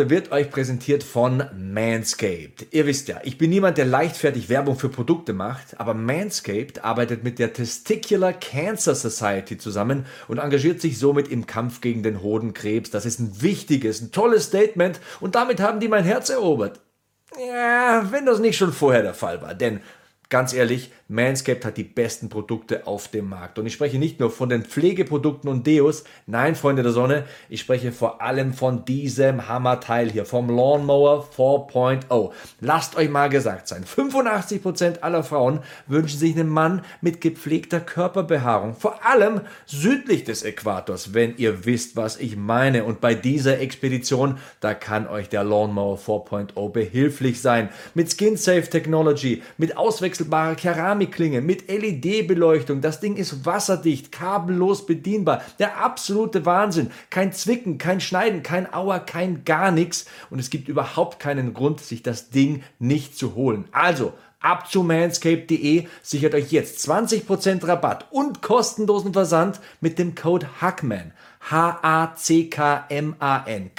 Episode wird euch präsentiert von Manscaped. Ihr wisst ja, ich bin niemand, der leichtfertig Werbung für Produkte macht, aber Manscaped arbeitet mit der Testicular Cancer Society zusammen und engagiert sich somit im Kampf gegen den Hodenkrebs. Das ist ein wichtiges, ein tolles Statement und damit haben die mein Herz erobert. Ja, wenn das nicht schon vorher der Fall war, denn ganz ehrlich, Manscaped hat die besten Produkte auf dem Markt. Und ich spreche nicht nur von den Pflegeprodukten und Deos, nein, Freunde der Sonne, ich spreche vor allem von diesem Hammerteil hier, vom Lawnmower 4.0. Lasst euch mal gesagt sein, 85% aller Frauen wünschen sich einen Mann mit gepflegter Körperbehaarung, vor allem südlich des Äquators, wenn ihr wisst, was ich meine. Und bei dieser Expedition, da kann euch der Lawnmower 4.0 behilflich sein. Mit Skin Safe Technology, mit auswechselbarer Keramik, Keramikklinge mit LED-Beleuchtung. Das Ding ist wasserdicht, kabellos bedienbar. Der absolute Wahnsinn. Kein Zwicken, kein Schneiden, kein Auer, kein gar nichts. Und es gibt überhaupt keinen Grund, sich das Ding nicht zu holen. Also, ab zu manscape.de sichert euch jetzt 20% Rabatt und kostenlosen Versand mit dem Code HACKMAN. H-A-C-K-M-A-N.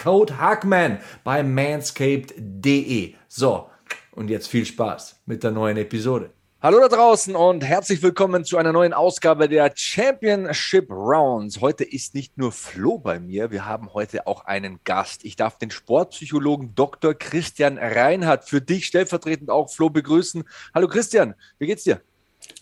Code HACKMAN bei manscaped.de. So, und jetzt viel Spaß mit der neuen Episode. Hallo da draußen und herzlich willkommen zu einer neuen Ausgabe der Championship Rounds. Heute ist nicht nur Flo bei mir, wir haben heute auch einen Gast. Ich darf den Sportpsychologen Dr. Christian Reinhardt für dich stellvertretend auch Flo begrüßen. Hallo Christian, wie geht's dir?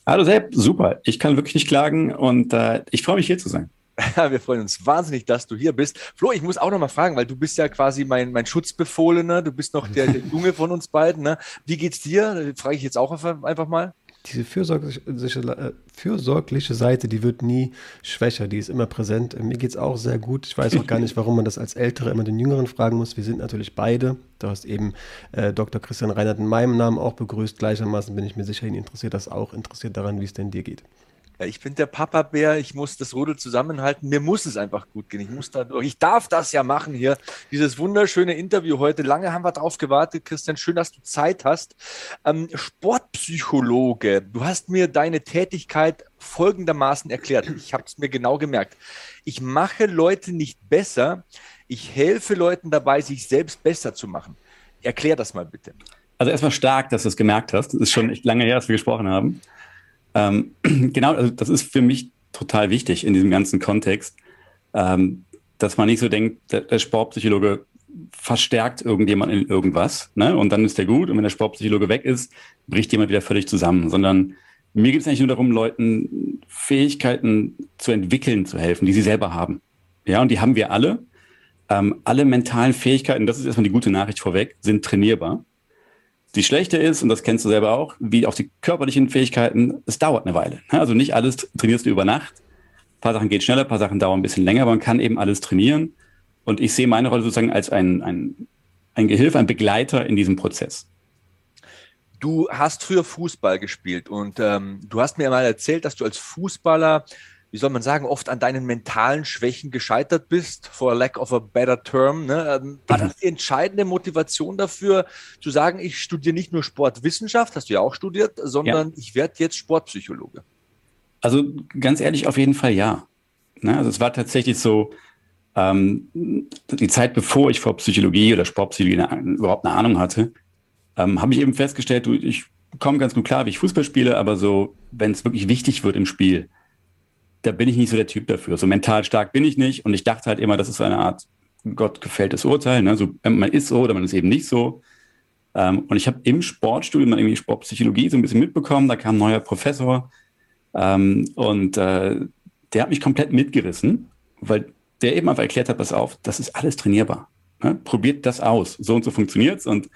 Hallo Sepp, super. Ich kann wirklich nicht klagen und äh, ich freue mich hier zu sein. Wir freuen uns wahnsinnig, dass du hier bist. Flo, ich muss auch noch mal fragen, weil du bist ja quasi mein, mein Schutzbefohlener, du bist noch der, der Junge von uns beiden. Ne? Wie geht's dir? Frage ich jetzt auch einfach mal diese fürsorgliche, äh, fürsorgliche Seite, die wird nie schwächer, die ist immer präsent. Mir geht es auch sehr gut. Ich weiß auch gar nicht, warum man das als Ältere immer den Jüngeren fragen muss. Wir sind natürlich beide. Du hast eben äh, Dr. Christian Reinhardt in meinem Namen auch begrüßt. Gleichermaßen bin ich mir sicher, ihn interessiert das auch. Interessiert daran, wie es denn dir geht. Ja, ich bin der Papa-Bär, ich muss das Rudel zusammenhalten. Mir muss es einfach gut gehen. Ich muss da durch. Ich darf das ja machen hier. Dieses wunderschöne Interview heute. Lange haben wir drauf gewartet, Christian. Schön, dass du Zeit hast. Ähm, Sportpsychologe, du hast mir deine Tätigkeit folgendermaßen erklärt. Ich habe es mir genau gemerkt. Ich mache Leute nicht besser. Ich helfe Leuten dabei, sich selbst besser zu machen. Erklär das mal bitte. Also erstmal stark, dass du es gemerkt hast. Das ist schon echt lange her, dass wir gesprochen haben. Ähm, genau, also das ist für mich total wichtig in diesem ganzen Kontext, ähm, dass man nicht so denkt, der, der Sportpsychologe verstärkt irgendjemand in irgendwas ne? und dann ist der gut und wenn der Sportpsychologe weg ist, bricht jemand wieder völlig zusammen, sondern mir geht es eigentlich nur darum, Leuten Fähigkeiten zu entwickeln, zu helfen, die sie selber haben. Ja, und die haben wir alle. Ähm, alle mentalen Fähigkeiten, das ist erstmal die gute Nachricht vorweg, sind trainierbar. Die schlechte ist, und das kennst du selber auch, wie auch die körperlichen Fähigkeiten, es dauert eine Weile. Also nicht alles trainierst du über Nacht. Ein paar Sachen geht schneller, ein paar Sachen dauern ein bisschen länger, aber man kann eben alles trainieren. Und ich sehe meine Rolle sozusagen als ein, ein, ein Gehilfe, ein Begleiter in diesem Prozess. Du hast früher Fußball gespielt und ähm, du hast mir mal erzählt, dass du als Fußballer wie soll man sagen, oft an deinen mentalen Schwächen gescheitert bist, for lack of a better term. Ne? Ähm, war das die entscheidende Motivation dafür, zu sagen, ich studiere nicht nur Sportwissenschaft, hast du ja auch studiert, sondern ja. ich werde jetzt Sportpsychologe? Also ganz ehrlich, auf jeden Fall ja. Ne? Also es war tatsächlich so, ähm, die Zeit, bevor ich vor Psychologie oder Sportpsychologie eine, überhaupt eine Ahnung hatte, ähm, habe ich eben festgestellt, du, ich komme ganz gut klar, wie ich Fußball spiele, aber so, wenn es wirklich wichtig wird im Spiel, da bin ich nicht so der Typ dafür. So mental stark bin ich nicht. Und ich dachte halt immer, das ist so eine Art Gott gefälltes Urteil. Ne? So, man ist so oder man ist eben nicht so. Ähm, und ich habe im Sportstudium dann irgendwie Sportpsychologie so ein bisschen mitbekommen. Da kam ein neuer Professor ähm, und äh, der hat mich komplett mitgerissen, weil der eben einfach erklärt hat, pass auf, das ist alles trainierbar. Ne? Probiert das aus. So und so funktioniert's. Und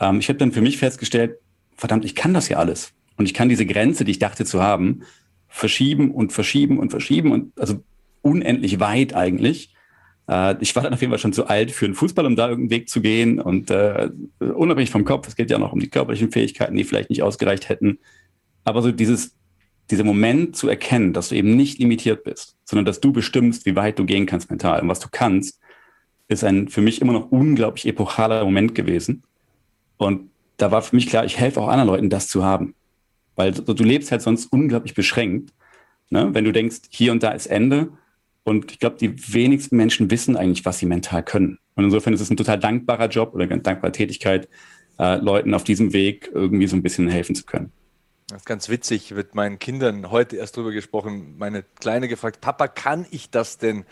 ähm, ich habe dann für mich festgestellt, verdammt, ich kann das ja alles. Und ich kann diese Grenze, die ich dachte zu haben, verschieben und verschieben und verschieben und also unendlich weit eigentlich. Äh, ich war dann auf jeden Fall schon zu alt für einen Fußball, um da irgendeinen Weg zu gehen. Und äh, unabhängig vom Kopf, es geht ja noch um die körperlichen Fähigkeiten, die vielleicht nicht ausgereicht hätten. Aber so dieses, dieser Moment zu erkennen, dass du eben nicht limitiert bist, sondern dass du bestimmst, wie weit du gehen kannst mental und was du kannst, ist ein für mich immer noch unglaublich epochaler Moment gewesen. Und da war für mich klar, ich helfe auch anderen Leuten, das zu haben. Weil du, du lebst halt sonst unglaublich beschränkt. Ne? Wenn du denkst, hier und da ist Ende. Und ich glaube, die wenigsten Menschen wissen eigentlich, was sie mental können. Und insofern ist es ein total dankbarer Job oder eine dankbare Tätigkeit, äh, Leuten auf diesem Weg irgendwie so ein bisschen helfen zu können. Das ist ganz witzig, mit meinen Kindern heute erst drüber gesprochen. Meine Kleine gefragt, Papa, kann ich das denn?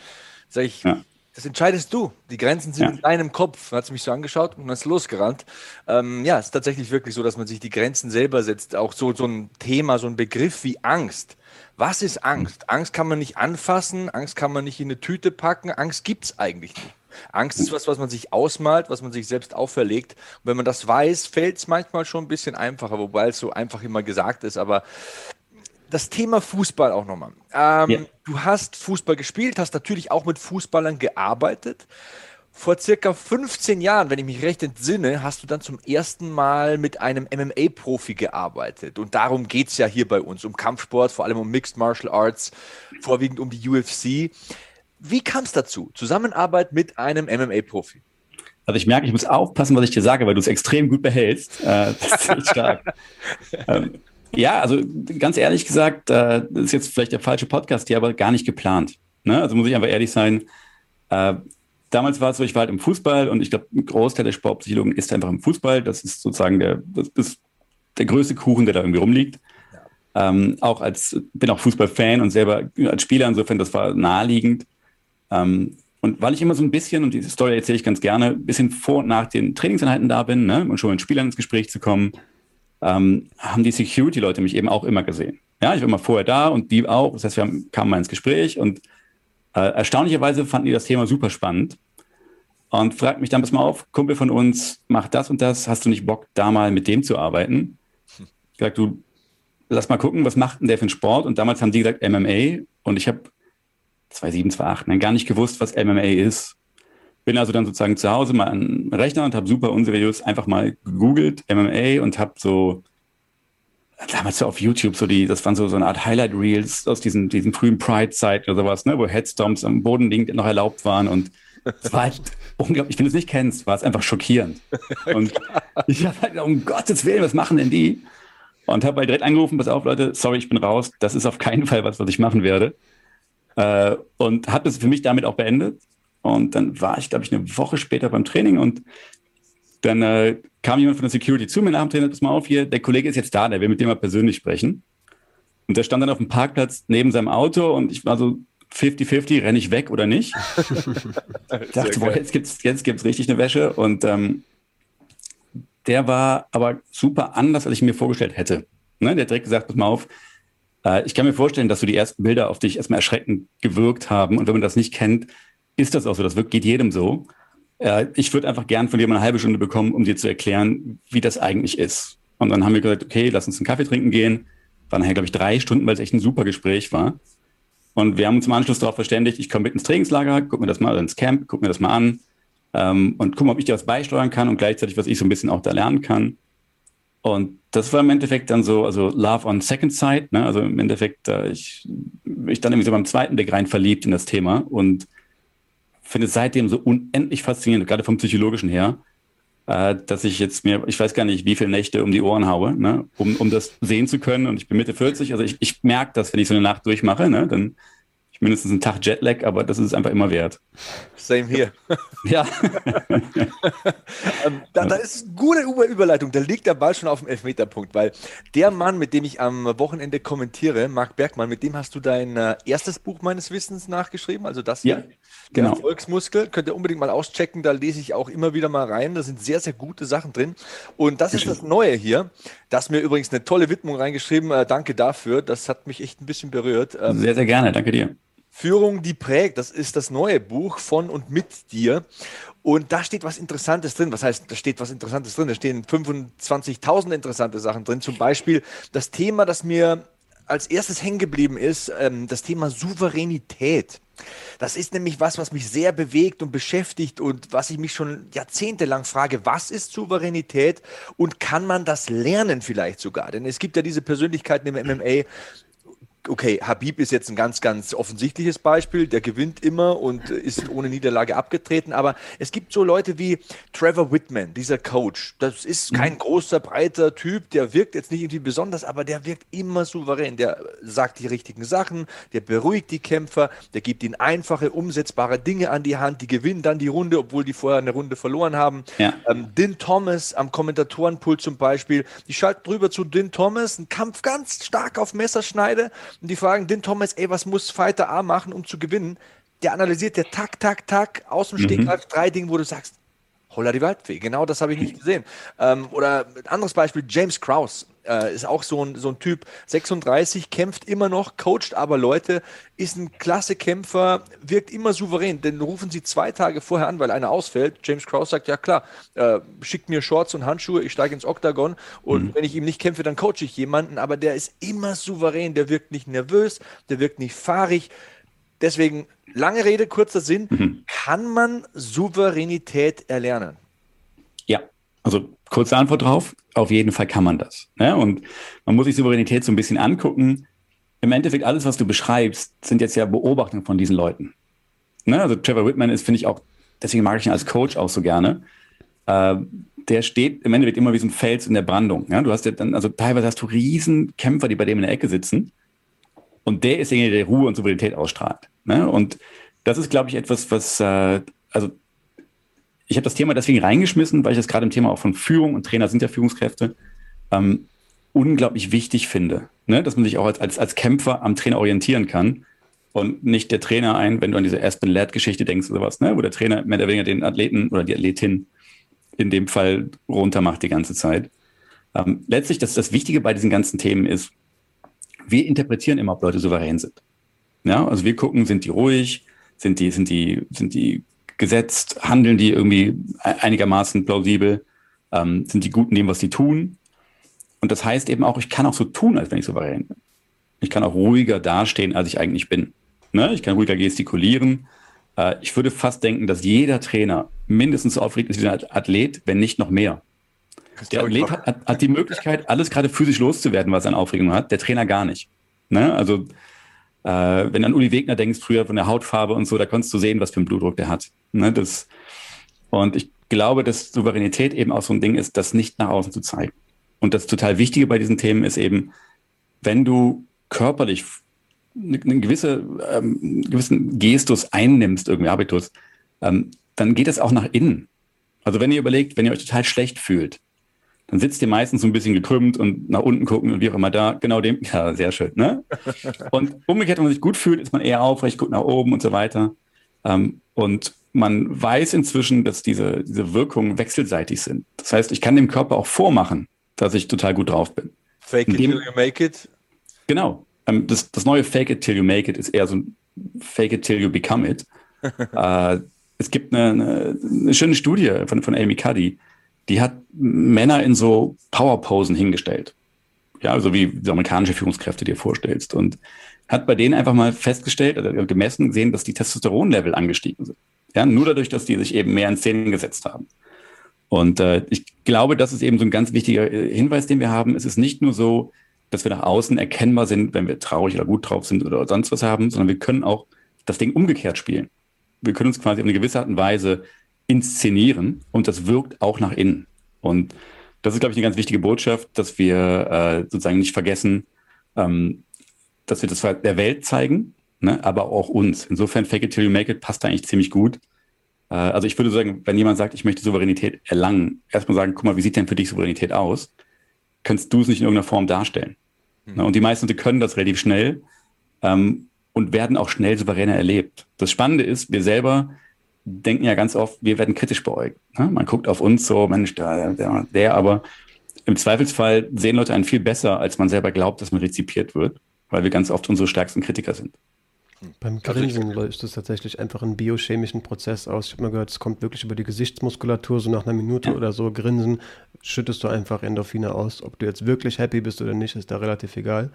Sag ich, ja. Das entscheidest du. Die Grenzen sind ja. in deinem Kopf. Dann hat sie mich so angeschaut und dann ist losgerannt. Ähm, ja, es ist tatsächlich wirklich so, dass man sich die Grenzen selber setzt. Auch so, so ein Thema, so ein Begriff wie Angst. Was ist Angst? Angst kann man nicht anfassen, Angst kann man nicht in eine Tüte packen, Angst gibt es eigentlich nicht. Angst ist was, was man sich ausmalt, was man sich selbst auferlegt. Und wenn man das weiß, fällt es manchmal schon ein bisschen einfacher, wobei es so einfach immer gesagt ist. Aber das Thema Fußball auch nochmal. Ähm, ja. Du hast Fußball gespielt, hast natürlich auch mit Fußballern gearbeitet. Vor circa 15 Jahren, wenn ich mich recht entsinne, hast du dann zum ersten Mal mit einem MMA-Profi gearbeitet. Und darum geht es ja hier bei uns, um Kampfsport, vor allem um Mixed Martial Arts, vorwiegend um die UFC. Wie kam es dazu? Zusammenarbeit mit einem MMA-Profi? Also ich merke, ich muss aufpassen, was ich dir sage, weil du es extrem gut behältst. Äh, das ist stark. ähm, ja, also ganz ehrlich gesagt, äh, das ist jetzt vielleicht der falsche Podcast hier, aber gar nicht geplant. Ne? Also muss ich einfach ehrlich sein. Äh, damals war es so, ich war halt im Fußball und ich glaube, ein Großteil der Sportpsychologen ist einfach im Fußball. Das ist sozusagen der, das ist der größte Kuchen, der da irgendwie rumliegt. Ja. Ähm, auch als, bin auch Fußballfan und selber als Spieler, insofern, das war naheliegend. Ähm, und weil ich immer so ein bisschen, und diese Story erzähle ich ganz gerne, ein bisschen vor und nach den Trainingseinheiten da bin, ne, und schon mit Spielern ins Gespräch zu kommen, ähm, haben die Security-Leute mich eben auch immer gesehen. Ja, ich war immer vorher da und die auch. Das heißt, wir haben, kamen mal ins Gespräch und äh, erstaunlicherweise fanden die das Thema super spannend und fragt mich dann, pass mal auf, Kumpel von uns macht das und das, hast du nicht Bock, da mal mit dem zu arbeiten? Ich gesagt, du, lass mal gucken, was macht denn der für einen Sport? Und damals haben die gesagt MMA und ich habe 2007, 2008 ne, gar nicht gewusst, was MMA ist. Bin also dann sozusagen zu Hause mal an den Rechner und habe super unseriös einfach mal gegoogelt, MMA, und habe so damals so auf YouTube so die, das waren so, so eine Art Highlight-Reels aus diesen, diesen frühen Pride-Zeiten oder sowas, ne, wo Headstomps am Boden liegend noch erlaubt waren und es war halt unglaublich, wenn du es nicht kennst, war es einfach schockierend. Und ich habe halt, um Gottes Willen, was machen denn die? Und habe halt direkt angerufen, pass auf, Leute, sorry, ich bin raus, das ist auf keinen Fall was, was ich machen werde. Äh, und habe es für mich damit auch beendet. Und dann war ich, glaube ich, eine Woche später beim Training und dann äh, kam jemand von der Security zu mir nach dem Training, pass mal auf hier, der Kollege ist jetzt da, der will mit dem mal persönlich sprechen. Und der stand dann auf dem Parkplatz neben seinem Auto und ich war so 50-50, renne ich weg oder nicht? dachte, boah, jetzt gibt's, jetzt gibt's richtig eine Wäsche. Und ähm, der war aber super anders, als ich mir vorgestellt hätte. Ne? Der hat direkt gesagt, pass mal auf, äh, ich kann mir vorstellen, dass so die ersten Bilder auf dich erstmal erschreckend gewirkt haben. Und wenn man das nicht kennt, ist das auch so. Das geht jedem so. Äh, ich würde einfach gern von dir mal eine halbe Stunde bekommen, um dir zu erklären, wie das eigentlich ist. Und dann haben wir gesagt, okay, lass uns einen Kaffee trinken gehen. War nachher, glaube ich, drei Stunden, weil es echt ein super Gespräch war. Und wir haben uns im Anschluss darauf verständigt, ich komme mit ins Trainingslager, guck mir das mal, ins Camp, guck mir das mal an ähm, und guck mal, ob ich dir was beisteuern kann und gleichzeitig, was ich so ein bisschen auch da lernen kann. Und das war im Endeffekt dann so, also Love on Second Sight, ne? also im Endeffekt, äh, ich, ich dann irgendwie so beim zweiten Blick rein verliebt in das Thema und finde es seitdem so unendlich faszinierend, gerade vom Psychologischen her, äh, dass ich jetzt mir, ich weiß gar nicht, wie viele Nächte um die Ohren haue, ne, um, um das sehen zu können. Und ich bin Mitte 40, also ich, ich merke das, wenn ich so eine Nacht durchmache, ne, dann mindestens einen Tag Jetlag, aber das ist einfach immer wert. Same hier. ja. ähm, da, da, ist eine gute Überleitung. Da liegt der Ball schon auf dem Elfmeterpunkt, weil der Mann, mit dem ich am Wochenende kommentiere, Marc Bergmann, mit dem hast du dein äh, erstes Buch meines Wissens nachgeschrieben, also das hier. Ja. Genau. Der Erfolgsmuskel, könnt ihr unbedingt mal auschecken, da lese ich auch immer wieder mal rein. Da sind sehr, sehr gute Sachen drin. Und das ist das Neue hier. Das mir übrigens eine tolle Widmung reingeschrieben. Äh, danke dafür. Das hat mich echt ein bisschen berührt. Ähm, sehr, sehr gerne. Danke dir. Führung, die prägt. Das ist das neue Buch von und mit dir. Und da steht was Interessantes drin. Was heißt, da steht was Interessantes drin? Da stehen 25.000 interessante Sachen drin. Zum Beispiel das Thema, das mir als erstes hängen geblieben ist, ähm, das Thema Souveränität. Das ist nämlich was, was mich sehr bewegt und beschäftigt und was ich mich schon jahrzehntelang frage, was ist Souveränität und kann man das lernen vielleicht sogar? Denn es gibt ja diese Persönlichkeiten im MMA, okay, Habib ist jetzt ein ganz, ganz offensichtliches Beispiel. Der gewinnt immer und ist ohne Niederlage abgetreten. Aber es gibt so Leute wie Trevor Whitman, dieser Coach. Das ist mhm. kein großer, breiter Typ. Der wirkt jetzt nicht irgendwie besonders, aber der wirkt immer souverän. Der sagt die richtigen Sachen, der beruhigt die Kämpfer, der gibt ihnen einfache, umsetzbare Dinge an die Hand. Die gewinnen dann die Runde, obwohl die vorher eine Runde verloren haben. Ja. Ähm, Din Thomas am Kommentatorenpult zum Beispiel. Die schalten drüber zu Din Thomas, ein Kampf ganz stark auf Messerschneide und die fragen den Thomas, ey, was muss Fighter A machen, um zu gewinnen? Der analysiert der tak, tak, tak, aus dem Stegreif mhm. drei Dinge, wo du sagst, holla die Waldfee. Genau das habe ich nicht gesehen. Ähm, oder ein anderes Beispiel, James Krause äh, ist auch so ein, so ein Typ, 36, kämpft immer noch, coacht aber Leute, ist ein klasse Kämpfer, wirkt immer souverän. Denn rufen sie zwei Tage vorher an, weil einer ausfällt. James Krause sagt, ja klar, äh, schickt mir Shorts und Handschuhe, ich steige ins Oktagon und mhm. wenn ich ihm nicht kämpfe, dann coache ich jemanden. Aber der ist immer souverän, der wirkt nicht nervös, der wirkt nicht fahrig. Deswegen, lange Rede, kurzer Sinn, mhm. kann man Souveränität erlernen? Ja, also kurze Antwort drauf, auf jeden Fall kann man das. Ne? Und man muss sich Souveränität so ein bisschen angucken. Im Endeffekt, alles, was du beschreibst, sind jetzt ja Beobachtungen von diesen Leuten. Ne? Also Trevor Whitman ist, finde ich auch, deswegen mag ich ihn als Coach auch so gerne. Äh, der steht im Endeffekt immer wie so ein Fels in der Brandung. Ja? Du hast ja dann, also teilweise hast du riesen Kämpfer, die bei dem in der Ecke sitzen und der ist derjenige, der Ruhe und Souveränität ausstrahlt. Ne? Und das ist, glaube ich, etwas, was, äh, also ich habe das Thema deswegen reingeschmissen, weil ich das gerade im Thema auch von Führung und Trainer sind ja Führungskräfte, ähm, unglaublich wichtig finde. Ne? Dass man sich auch als, als, als Kämpfer am Trainer orientieren kann und nicht der Trainer ein, wenn du an diese Aspen Ladd Geschichte denkst oder sowas, ne? wo der Trainer mehr oder weniger den Athleten oder die Athletin in dem Fall runtermacht die ganze Zeit. Ähm, letztlich, das, das Wichtige bei diesen ganzen Themen ist, wir interpretieren immer, ob Leute souverän sind. Ja, also wir gucken, sind die ruhig, sind die, sind die, sind die gesetzt, handeln die irgendwie einigermaßen plausibel, ähm, sind die gut in dem, was sie tun. Und das heißt eben auch, ich kann auch so tun, als wenn ich souverän bin. Ich kann auch ruhiger dastehen, als ich eigentlich bin. Ne? Ich kann ruhiger gestikulieren. Äh, ich würde fast denken, dass jeder Trainer mindestens so aufgeregt ist wie ein Athlet, wenn nicht noch mehr. Der Athlet hat, hat, hat die Möglichkeit, alles gerade physisch loszuwerden, was er an Aufregung hat. Der Trainer gar nicht. Ne? Also, äh, wenn du an Uli Wegner denkst, früher von der Hautfarbe und so, da konntest du sehen, was für einen Blutdruck der hat. Ne? Das, und ich glaube, dass Souveränität eben auch so ein Ding ist, das nicht nach außen zu zeigen. Und das total Wichtige bei diesen Themen ist eben, wenn du körperlich einen gewisse, ähm, gewissen Gestus einnimmst, irgendwie Habitus, ähm, dann geht es auch nach innen. Also wenn ihr überlegt, wenn ihr euch total schlecht fühlt, dann sitzt ihr meistens so ein bisschen gekrümmt und nach unten gucken und wie auch immer da, genau dem, ja, sehr schön, ne? Und umgekehrt, wenn man sich gut fühlt, ist man eher aufrecht, guckt nach oben und so weiter. Ähm, und man weiß inzwischen, dass diese, diese Wirkungen wechselseitig sind. Das heißt, ich kann dem Körper auch vormachen, dass ich total gut drauf bin. Fake it till you make it. Genau. Ähm, das, das neue Fake it till you make it ist eher so ein Fake it till you become it. äh, es gibt eine, eine, eine, schöne Studie von, von Amy Cuddy, die hat Männer in so Powerposen hingestellt. Ja, also wie die amerikanische Führungskräfte dir vorstellst. Und hat bei denen einfach mal festgestellt, also gemessen gesehen, dass die Testosteronlevel angestiegen sind. Ja, nur dadurch, dass die sich eben mehr in Szenen gesetzt haben. Und äh, ich glaube, das ist eben so ein ganz wichtiger äh, Hinweis, den wir haben. Es ist nicht nur so, dass wir nach außen erkennbar sind, wenn wir traurig oder gut drauf sind oder sonst was haben, sondern wir können auch das Ding umgekehrt spielen. Wir können uns quasi auf eine gewisse Art und Weise inszenieren und das wirkt auch nach innen. Und das ist, glaube ich, eine ganz wichtige Botschaft, dass wir äh, sozusagen nicht vergessen, ähm, dass wir das der Welt zeigen, ne, aber auch uns. Insofern Fake it till you make it passt da eigentlich ziemlich gut. Äh, also ich würde sagen, wenn jemand sagt, ich möchte Souveränität erlangen, erstmal sagen, guck mal, wie sieht denn für dich Souveränität aus? Kannst du es nicht in irgendeiner Form darstellen? Mhm. Ne, und die meisten können das relativ schnell ähm, und werden auch schnell souveräner erlebt. Das Spannende ist, wir selber denken ja ganz oft, wir werden kritisch beäugt. Ne? Man guckt auf uns so, Mensch, der, der, der, aber im Zweifelsfall sehen Leute einen viel besser, als man selber glaubt, dass man rezipiert wird, weil wir ganz oft unsere stärksten Kritiker sind. Beim Grinsen löst es tatsächlich einfach einen biochemischen Prozess aus. Ich habe mal gehört, es kommt wirklich über die Gesichtsmuskulatur, so nach einer Minute oder so Grinsen, schüttest du einfach Endorphine aus. Ob du jetzt wirklich happy bist oder nicht, ist da relativ egal.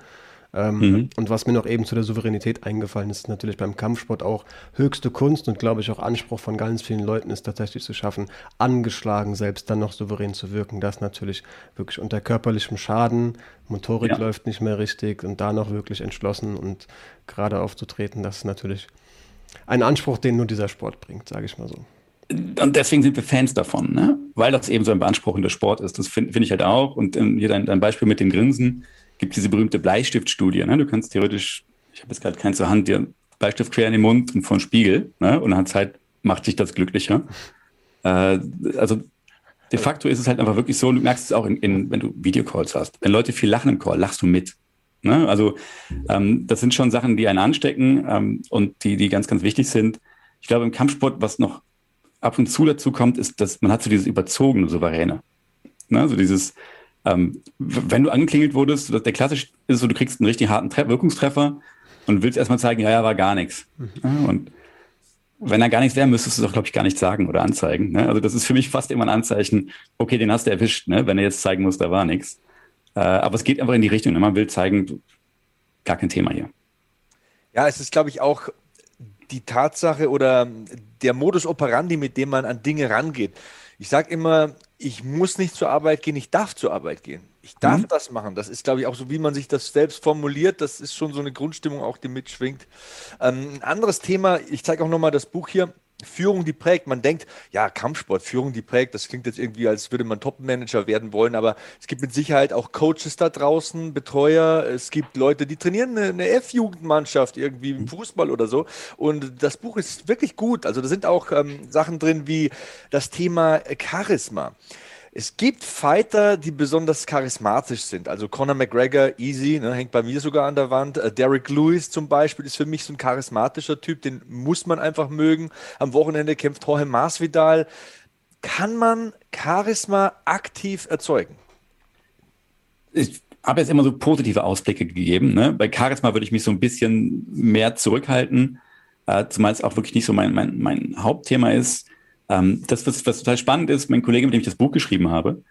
Ähm, mhm. Und was mir noch eben zu der Souveränität eingefallen ist, ist natürlich beim Kampfsport auch höchste Kunst und glaube ich auch Anspruch von ganz vielen Leuten ist tatsächlich zu schaffen, angeschlagen selbst dann noch souverän zu wirken. Das natürlich wirklich unter körperlichem Schaden, Motorik ja. läuft nicht mehr richtig und da noch wirklich entschlossen und gerade aufzutreten, das ist natürlich ein Anspruch, den nur dieser Sport bringt, sage ich mal so und deswegen sind wir Fans davon, ne? weil das eben so ein beanspruchender Sport ist. Das finde find ich halt auch. Und ähm, hier dein, dein, Beispiel mit dem Grinsen gibt diese berühmte Bleistiftstudie. Ne? Du kannst theoretisch, ich habe jetzt gerade keinen zur Hand, dir Bleistift quer in den Mund und vor den Spiegel. Ne? Und nach Zeit macht sich das glücklicher. Äh, also de facto ist es halt einfach wirklich so, du merkst es auch, in, in, wenn du Videocalls hast. Wenn Leute viel lachen im Call, lachst du mit. Ne? Also ähm, das sind schon Sachen, die einen anstecken ähm, und die, die ganz, ganz wichtig sind. Ich glaube, im Kampfsport, was noch ab und zu dazu kommt, ist, dass man hat so dieses überzogene Souveräne. Ne? So dieses, ähm, wenn du angeklingelt wurdest, der klassisch ist so, du kriegst einen richtig harten Tre Wirkungstreffer und willst erstmal zeigen, ja, ja, war gar nichts. Mhm. und wenn da gar nichts wäre, müsstest du es auch, glaube ich, gar nicht sagen oder anzeigen. Ne? Also das ist für mich fast immer ein Anzeichen, okay, den hast du erwischt, ne? wenn er jetzt zeigen muss, da war nichts. Äh, aber es geht einfach in die Richtung. Ne? Man will zeigen, gar kein Thema hier. Ja, es ist, glaube ich, auch die Tatsache oder der Modus operandi, mit dem man an Dinge rangeht. Ich sage immer, ich muss nicht zur Arbeit gehen, ich darf zur Arbeit gehen. Ich darf mhm. das machen. Das ist, glaube ich, auch so, wie man sich das selbst formuliert. Das ist schon so eine Grundstimmung, auch die mitschwingt. Ähm, ein anderes Thema, ich zeige auch nochmal das Buch hier. Führung, die prägt. Man denkt, ja, Kampfsport, Führung, die prägt. Das klingt jetzt irgendwie, als würde man Top-Manager werden wollen, aber es gibt mit Sicherheit auch Coaches da draußen, Betreuer. Es gibt Leute, die trainieren eine, eine F-Jugendmannschaft irgendwie im Fußball oder so. Und das Buch ist wirklich gut. Also da sind auch ähm, Sachen drin wie das Thema Charisma. Es gibt Fighter, die besonders charismatisch sind. Also Conor McGregor, easy, ne, hängt bei mir sogar an der Wand. Äh, Derek Lewis zum Beispiel ist für mich so ein charismatischer Typ, den muss man einfach mögen. Am Wochenende kämpft Jorge Masvidal. Kann man Charisma aktiv erzeugen? Ich habe jetzt immer so positive Ausblicke gegeben. Ne? Bei Charisma würde ich mich so ein bisschen mehr zurückhalten, äh, zumal es auch wirklich nicht so mein, mein, mein Hauptthema ist. Ähm, das, was, was total spannend ist, mein Kollege, mit dem ich das Buch geschrieben habe,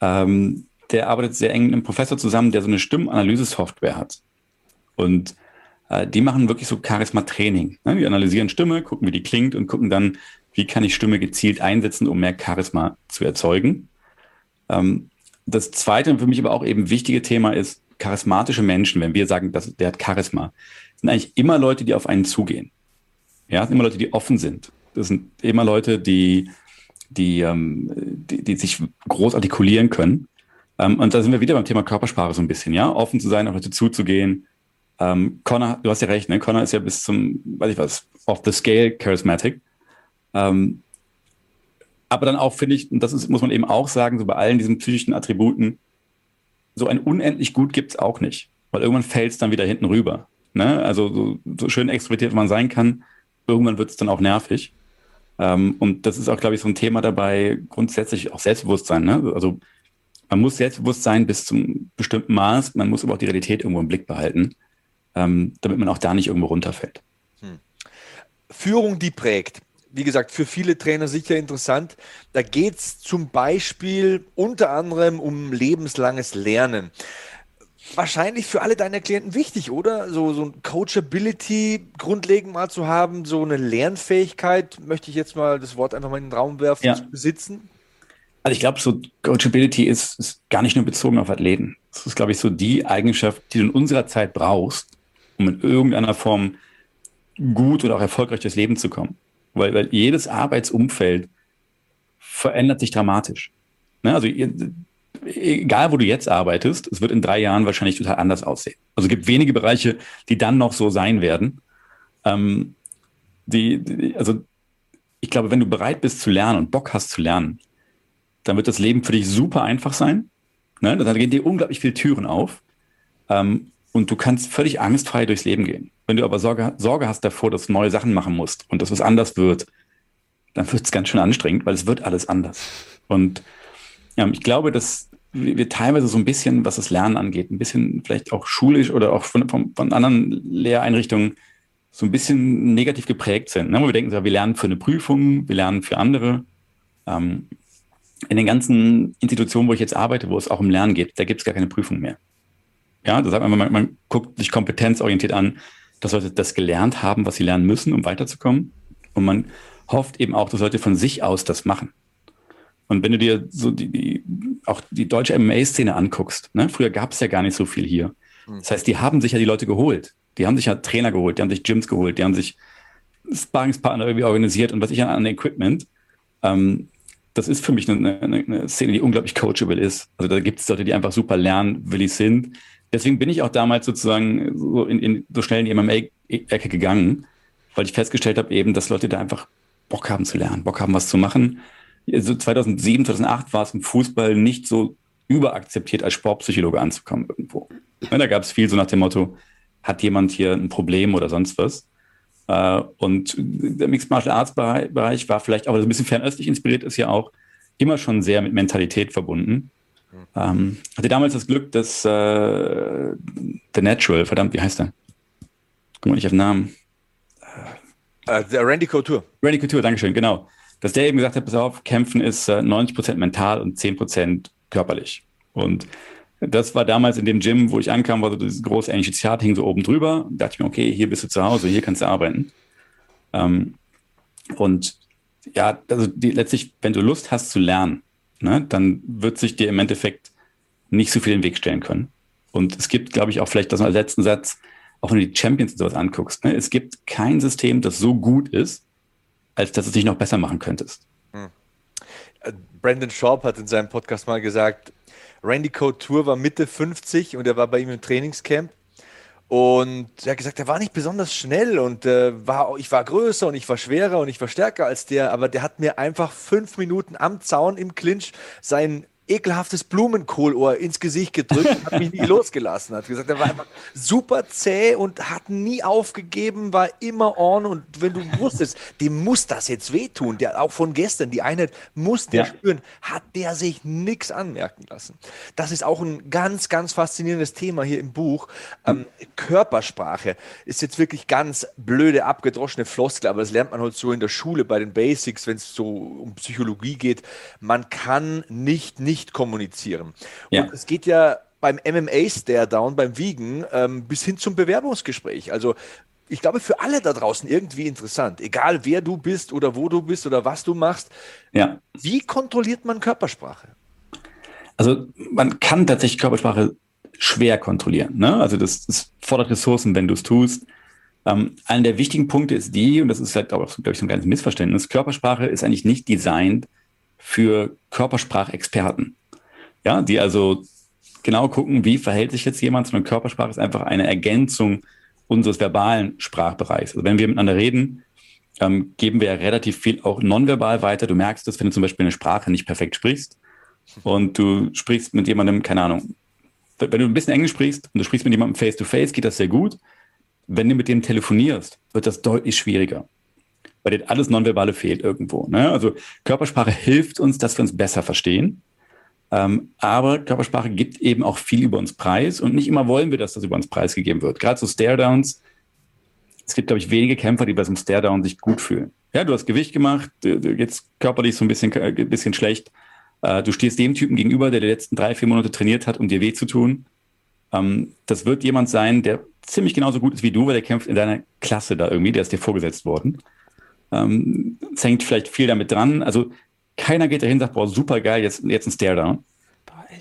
ähm, der arbeitet sehr eng mit einem Professor zusammen, der so eine Stimmanalyse-Software hat. Und äh, die machen wirklich so Charisma-Training. Ne? Die analysieren Stimme, gucken, wie die klingt und gucken dann, wie kann ich Stimme gezielt einsetzen, um mehr Charisma zu erzeugen. Ähm, das zweite und für mich aber auch eben wichtige Thema ist, charismatische Menschen, wenn wir sagen, dass der hat Charisma, sind eigentlich immer Leute, die auf einen zugehen. Ja, sind immer Leute, die offen sind. Das sind immer Leute, die, die, ähm, die, die sich groß artikulieren können. Ähm, und da sind wir wieder beim Thema Körpersprache so ein bisschen, ja, offen zu sein, auf Leute zuzugehen. Ähm, Connor, du hast ja recht, ne? Connor ist ja bis zum, weiß ich was, off the scale charismatic. Ähm, aber dann auch finde ich, und das ist, muss man eben auch sagen, so bei allen diesen psychischen Attributen, so ein unendlich gut gibt es auch nicht. Weil irgendwann fällt es dann wieder hinten rüber. Ne? Also so, so schön extrovertiert man sein kann, irgendwann wird es dann auch nervig. Ähm, und das ist auch, glaube ich, so ein Thema dabei, grundsätzlich auch Selbstbewusstsein. Ne? Also man muss selbstbewusst sein bis zum bestimmten Maß, man muss aber auch die Realität irgendwo im Blick behalten, ähm, damit man auch da nicht irgendwo runterfällt. Hm. Führung, die prägt. Wie gesagt, für viele Trainer sicher interessant. Da geht es zum Beispiel unter anderem um lebenslanges Lernen wahrscheinlich für alle deine Klienten wichtig, oder? So, so ein Coachability grundlegend mal zu haben, so eine Lernfähigkeit, möchte ich jetzt mal das Wort einfach mal in den Raum werfen, ja. zu besitzen? Also ich glaube, so Coachability ist, ist gar nicht nur bezogen auf Athleten. Das ist, glaube ich, so die Eigenschaft, die du in unserer Zeit brauchst, um in irgendeiner Form gut oder auch erfolgreich durchs Leben zu kommen. Weil, weil jedes Arbeitsumfeld verändert sich dramatisch. Ne? Also egal wo du jetzt arbeitest, es wird in drei Jahren wahrscheinlich total anders aussehen. Also es gibt wenige Bereiche, die dann noch so sein werden. Ähm, die, die, also ich glaube, wenn du bereit bist zu lernen und Bock hast zu lernen, dann wird das Leben für dich super einfach sein. Ne? Dann gehen dir unglaublich viele Türen auf. Ähm, und du kannst völlig angstfrei durchs Leben gehen. Wenn du aber Sorge, Sorge hast davor, dass du neue Sachen machen musst und dass was anders wird, dann wird es ganz schön anstrengend, weil es wird alles anders. Und ja, ich glaube, dass wir teilweise so ein bisschen, was das Lernen angeht, ein bisschen vielleicht auch schulisch oder auch von, von, von anderen Lehreinrichtungen so ein bisschen negativ geprägt sind. Ne? Wir denken, wir lernen für eine Prüfung, wir lernen für andere. Ähm, in den ganzen Institutionen, wo ich jetzt arbeite, wo es auch um Lernen geht, da gibt es gar keine Prüfung mehr. Ja, das sagt man, man, man guckt sich kompetenzorientiert an, dass Leute das gelernt haben, was sie lernen müssen, um weiterzukommen. Und man hofft eben auch, dass Leute von sich aus das machen. Und wenn du dir so die, die auch die deutsche MMA-Szene anguckst, ne? früher gab es ja gar nicht so viel hier. Hm. Das heißt, die haben sich ja die Leute geholt. Die haben sich ja Trainer geholt, die haben sich Gyms geholt, die haben sich Sparringspartner irgendwie organisiert und was ich an, an Equipment. Ähm, das ist für mich eine, eine, eine, Szene, die unglaublich coachable ist. Also da gibt es Leute, die einfach super lernwillig sind. Deswegen bin ich auch damals sozusagen so, in, in, so schnell in die MMA-Ecke gegangen, weil ich festgestellt habe eben, dass Leute da einfach Bock haben zu lernen, Bock haben, was zu machen. Also 2007, 2008 war es im Fußball nicht so überakzeptiert, als Sportpsychologe anzukommen irgendwo. da gab es viel so nach dem Motto, hat jemand hier ein Problem oder sonst was? Äh, und der Mixed Martial Arts Bereich war vielleicht auch, also ein bisschen fernöstlich inspiriert ist ja auch immer schon sehr mit Mentalität verbunden. Ähm, hatte damals das Glück, dass äh, The Natural, verdammt, wie heißt der? Guck mal nicht auf den Namen. Uh, der Randy Couture. Randy Couture, Dankeschön, genau. Dass der eben gesagt hat, pass auf, Kämpfen ist äh, 90% mental und 10% körperlich. Und das war damals in dem Gym, wo ich ankam, war so dieses große englische Zitat, hing so oben drüber. Da dachte ich mir, okay, hier bist du zu Hause, hier kannst du arbeiten. Ähm, und ja, also die, letztlich, wenn du Lust hast zu lernen, ne, dann wird sich dir im Endeffekt nicht so viel in den Weg stellen können. Und es gibt, glaube ich, auch vielleicht das als letzten Satz, auch wenn du die Champions und sowas anguckst, ne, es gibt kein System, das so gut ist, als dass es dich noch besser machen könntest. Hm. Äh, Brandon Schaub hat in seinem Podcast mal gesagt, Randy Couture war Mitte 50 und er war bei ihm im Trainingscamp. Und er hat gesagt, er war nicht besonders schnell und äh, war, ich war größer und ich war schwerer und ich war stärker als der, aber der hat mir einfach fünf Minuten am Zaun im Clinch sein ekelhaftes Blumenkohlohr ins Gesicht gedrückt und hat mich nie losgelassen. Hat gesagt, er war einfach super zäh und hat nie aufgegeben, war immer on und wenn du wusstest, dem muss das jetzt wehtun, der auch von gestern, die Einheit muss der ja. spüren, hat der sich nichts anmerken lassen. Das ist auch ein ganz, ganz faszinierendes Thema hier im Buch. Ähm, Körpersprache ist jetzt wirklich ganz blöde, abgedroschene Floskel, aber das lernt man halt so in der Schule bei den Basics, wenn es so um Psychologie geht. Man kann nicht, nicht nicht kommunizieren. Ja. Und es geht ja beim MMA Stare-Down, beim Wiegen, ähm, bis hin zum Bewerbungsgespräch. Also ich glaube, für alle da draußen irgendwie interessant, egal wer du bist oder wo du bist oder was du machst. Ja. Wie kontrolliert man Körpersprache? Also man kann tatsächlich Körpersprache schwer kontrollieren. Ne? Also das, das fordert Ressourcen, wenn du es tust. Ähm, einer der wichtigen Punkte ist die, und das ist halt, glaube ich, so ein kleines Missverständnis, Körpersprache ist eigentlich nicht designt für Körpersprachexperten. Ja, die also genau gucken, wie verhält sich jetzt jemand, sondern Körpersprache ist einfach eine Ergänzung unseres verbalen Sprachbereichs. Also wenn wir miteinander reden, ähm, geben wir ja relativ viel auch nonverbal weiter. Du merkst das, wenn du zum Beispiel eine Sprache nicht perfekt sprichst und du sprichst mit jemandem, keine Ahnung, wenn du ein bisschen Englisch sprichst und du sprichst mit jemandem face to face, geht das sehr gut. Wenn du mit dem telefonierst, wird das deutlich schwieriger weil dir alles Nonverbale fehlt irgendwo. Ne? Also Körpersprache hilft uns, dass wir uns besser verstehen. Ähm, aber Körpersprache gibt eben auch viel über uns preis und nicht immer wollen wir, dass das über uns preisgegeben wird. Gerade so Stare-Downs. Es gibt, glaube ich, wenige Kämpfer, die bei so einem Stare-Down sich gut fühlen. Ja, du hast Gewicht gemacht, du, du jetzt körperlich so ein bisschen, ein äh, bisschen schlecht. Äh, du stehst dem Typen gegenüber, der die letzten drei, vier Monate trainiert hat, um dir weh zu tun. Ähm, das wird jemand sein, der ziemlich genauso gut ist wie du, weil der kämpft in deiner Klasse da irgendwie, der ist dir vorgesetzt worden. Ähm, es hängt vielleicht viel damit dran. Also keiner geht dahin und sagt, boah, super geil, jetzt, jetzt ein Stare-Down.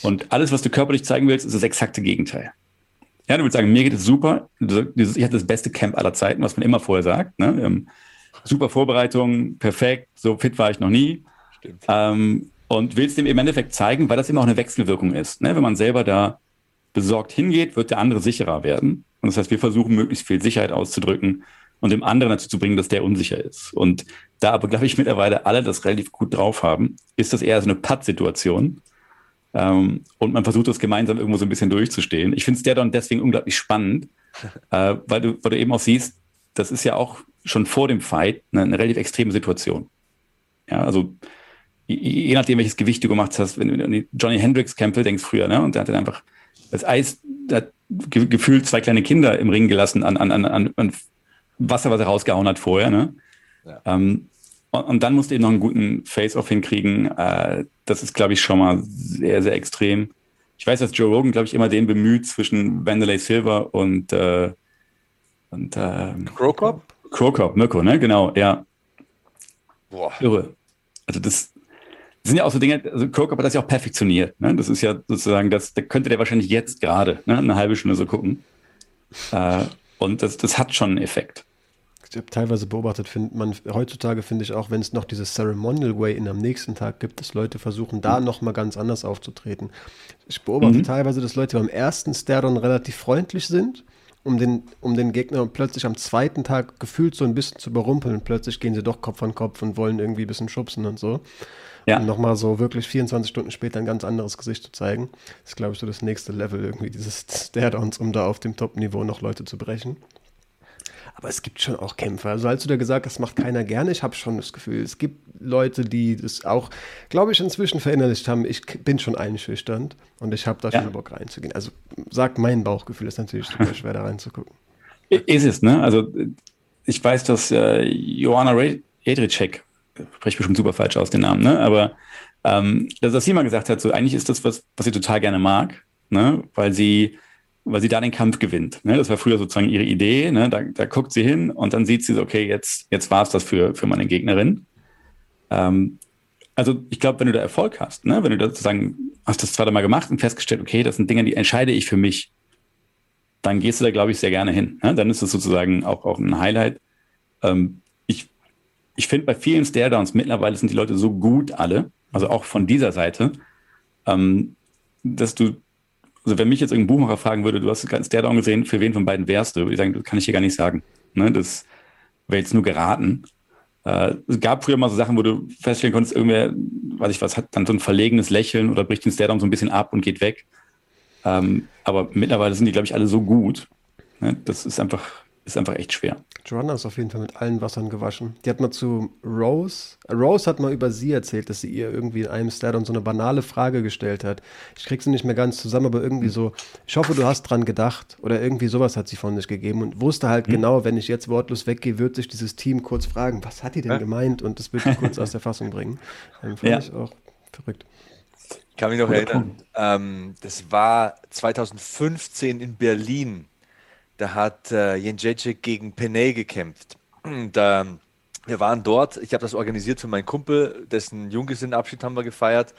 Und alles, was du körperlich zeigen willst, ist das exakte Gegenteil. Ja, du würdest sagen, mir geht es super. Ich hatte das beste Camp aller Zeiten, was man immer vorher sagt. Ne? Ähm, super Vorbereitung, perfekt, so fit war ich noch nie. Ähm, und willst dem im Endeffekt zeigen, weil das immer auch eine Wechselwirkung ist. Ne? Wenn man selber da besorgt hingeht, wird der andere sicherer werden. Und das heißt, wir versuchen möglichst viel Sicherheit auszudrücken und dem anderen dazu zu bringen, dass der unsicher ist. Und da aber, glaube ich, mittlerweile alle das relativ gut drauf haben, ist das eher so eine Patt-Situation. Ähm, und man versucht das gemeinsam irgendwo so ein bisschen durchzustehen. Ich finde es der dann deswegen unglaublich spannend, äh, weil, du, weil du eben auch siehst, das ist ja auch schon vor dem Fight eine, eine relativ extreme Situation. Ja, also je, je, nachdem, welches Gewicht du gemacht hast, wenn du an Johnny Hendricks Kämpfe denkst früher, ne? Und der hat dann einfach das Eis, der hat gefühlt zwei kleine Kinder im Ring gelassen an, an, an, an Wasser, was er rausgehauen hat vorher. Ne? Ja. Ähm, und, und, dann musst du eben noch einen guten Face-Off hinkriegen. Äh, das ist, glaube ich, schon mal sehr, sehr extrem. ich weiß, dass Joe Rogan, glaube ich, immer den bemüht zwischen Vanderlei Silver und, äh, und äh, Krokop? Krokop, Mirko, ne? Genau, ja. Boah. Irre. Also das, das sind ja auch so Dinge, also Krokop hat das ja auch perfektioniert. Ne? Das ist ja sozusagen, das, da könnte der wahrscheinlich jetzt gerade ne? eine halbe Stunde so gucken. Äh, und das, das hat schon einen Effekt. Ich habe teilweise beobachtet, find man heutzutage finde ich auch, wenn es noch dieses Ceremonial Way in am nächsten Tag gibt, dass Leute versuchen, da mhm. nochmal ganz anders aufzutreten. Ich beobachte mhm. teilweise, dass Leute beim ersten Stairdown relativ freundlich sind, um den, um den Gegner plötzlich am zweiten Tag gefühlt so ein bisschen zu überrumpeln. Und plötzlich gehen sie doch Kopf an Kopf und wollen irgendwie ein bisschen schubsen und so. Ja. Und nochmal so wirklich 24 Stunden später ein ganz anderes Gesicht zu zeigen. Das ist, glaube ich, so das nächste Level irgendwie, dieses Staredowns, um da auf dem Top-Niveau noch Leute zu brechen. Aber es gibt schon auch Kämpfe. Also als du da gesagt hast, das macht keiner gerne, ich habe schon das Gefühl, es gibt Leute, die das auch, glaube ich, inzwischen verinnerlicht haben. Ich bin schon einschüchternd und ich habe da ja. schon Bock reinzugehen. Also sagt mein Bauchgefühl, ist natürlich super schwer da reinzugucken. Ist es, ne? Also ich weiß, dass äh, Joanna Jedrzejczyk, spreche bestimmt super falsch aus den Namen, ne? Aber ähm, dass sie mal gesagt hat, so eigentlich ist das was, was sie total gerne mag, ne? Weil sie weil sie da den Kampf gewinnt. Ne? Das war früher sozusagen ihre Idee. Ne? Da, da guckt sie hin und dann sieht sie so, okay, jetzt, jetzt war es das für, für meine Gegnerin. Ähm, also ich glaube, wenn du da Erfolg hast, ne? wenn du da sozusagen hast das zweimal gemacht und festgestellt, okay, das sind Dinge, die entscheide ich für mich, dann gehst du da, glaube ich, sehr gerne hin. Ne? Dann ist das sozusagen auch, auch ein Highlight. Ähm, ich ich finde, bei vielen Staredowns mittlerweile sind die Leute so gut alle, also auch von dieser Seite, ähm, dass du also wenn mich jetzt irgendein Buchmacher fragen würde, du hast Stairdown gesehen, für wen von beiden wärst du, würde ich sagen, das kann ich dir gar nicht sagen. Ne? Das wäre jetzt nur geraten. Äh, es gab früher mal so Sachen, wo du feststellen konntest, irgendwer, weiß ich was, hat dann so ein verlegenes Lächeln oder bricht den Stairdown so ein bisschen ab und geht weg. Ähm, aber mittlerweile sind die, glaube ich, alle so gut. Ne? Das ist einfach, ist einfach echt schwer. Joanna ist auf jeden Fall mit allen Wassern gewaschen. Die hat mal zu Rose, Rose hat mal über sie erzählt, dass sie ihr irgendwie in einem Stardom so eine banale Frage gestellt hat. Ich krieg sie nicht mehr ganz zusammen, aber irgendwie so, ich hoffe, du hast dran gedacht oder irgendwie sowas hat sie von sich gegeben und wusste halt mhm. genau, wenn ich jetzt wortlos weggehe, wird sich dieses Team kurz fragen, was hat die denn ja. gemeint und das wird die kurz aus der Fassung bringen. Ähm, fand ja. ich auch verrückt. Ich kann mich noch erinnern, ähm, das war 2015 in Berlin da hat äh, Jędrzejczyk gegen Penay gekämpft. Da, wir waren dort, ich habe das organisiert für meinen Kumpel, dessen Junggesellenabschied haben wir gefeiert.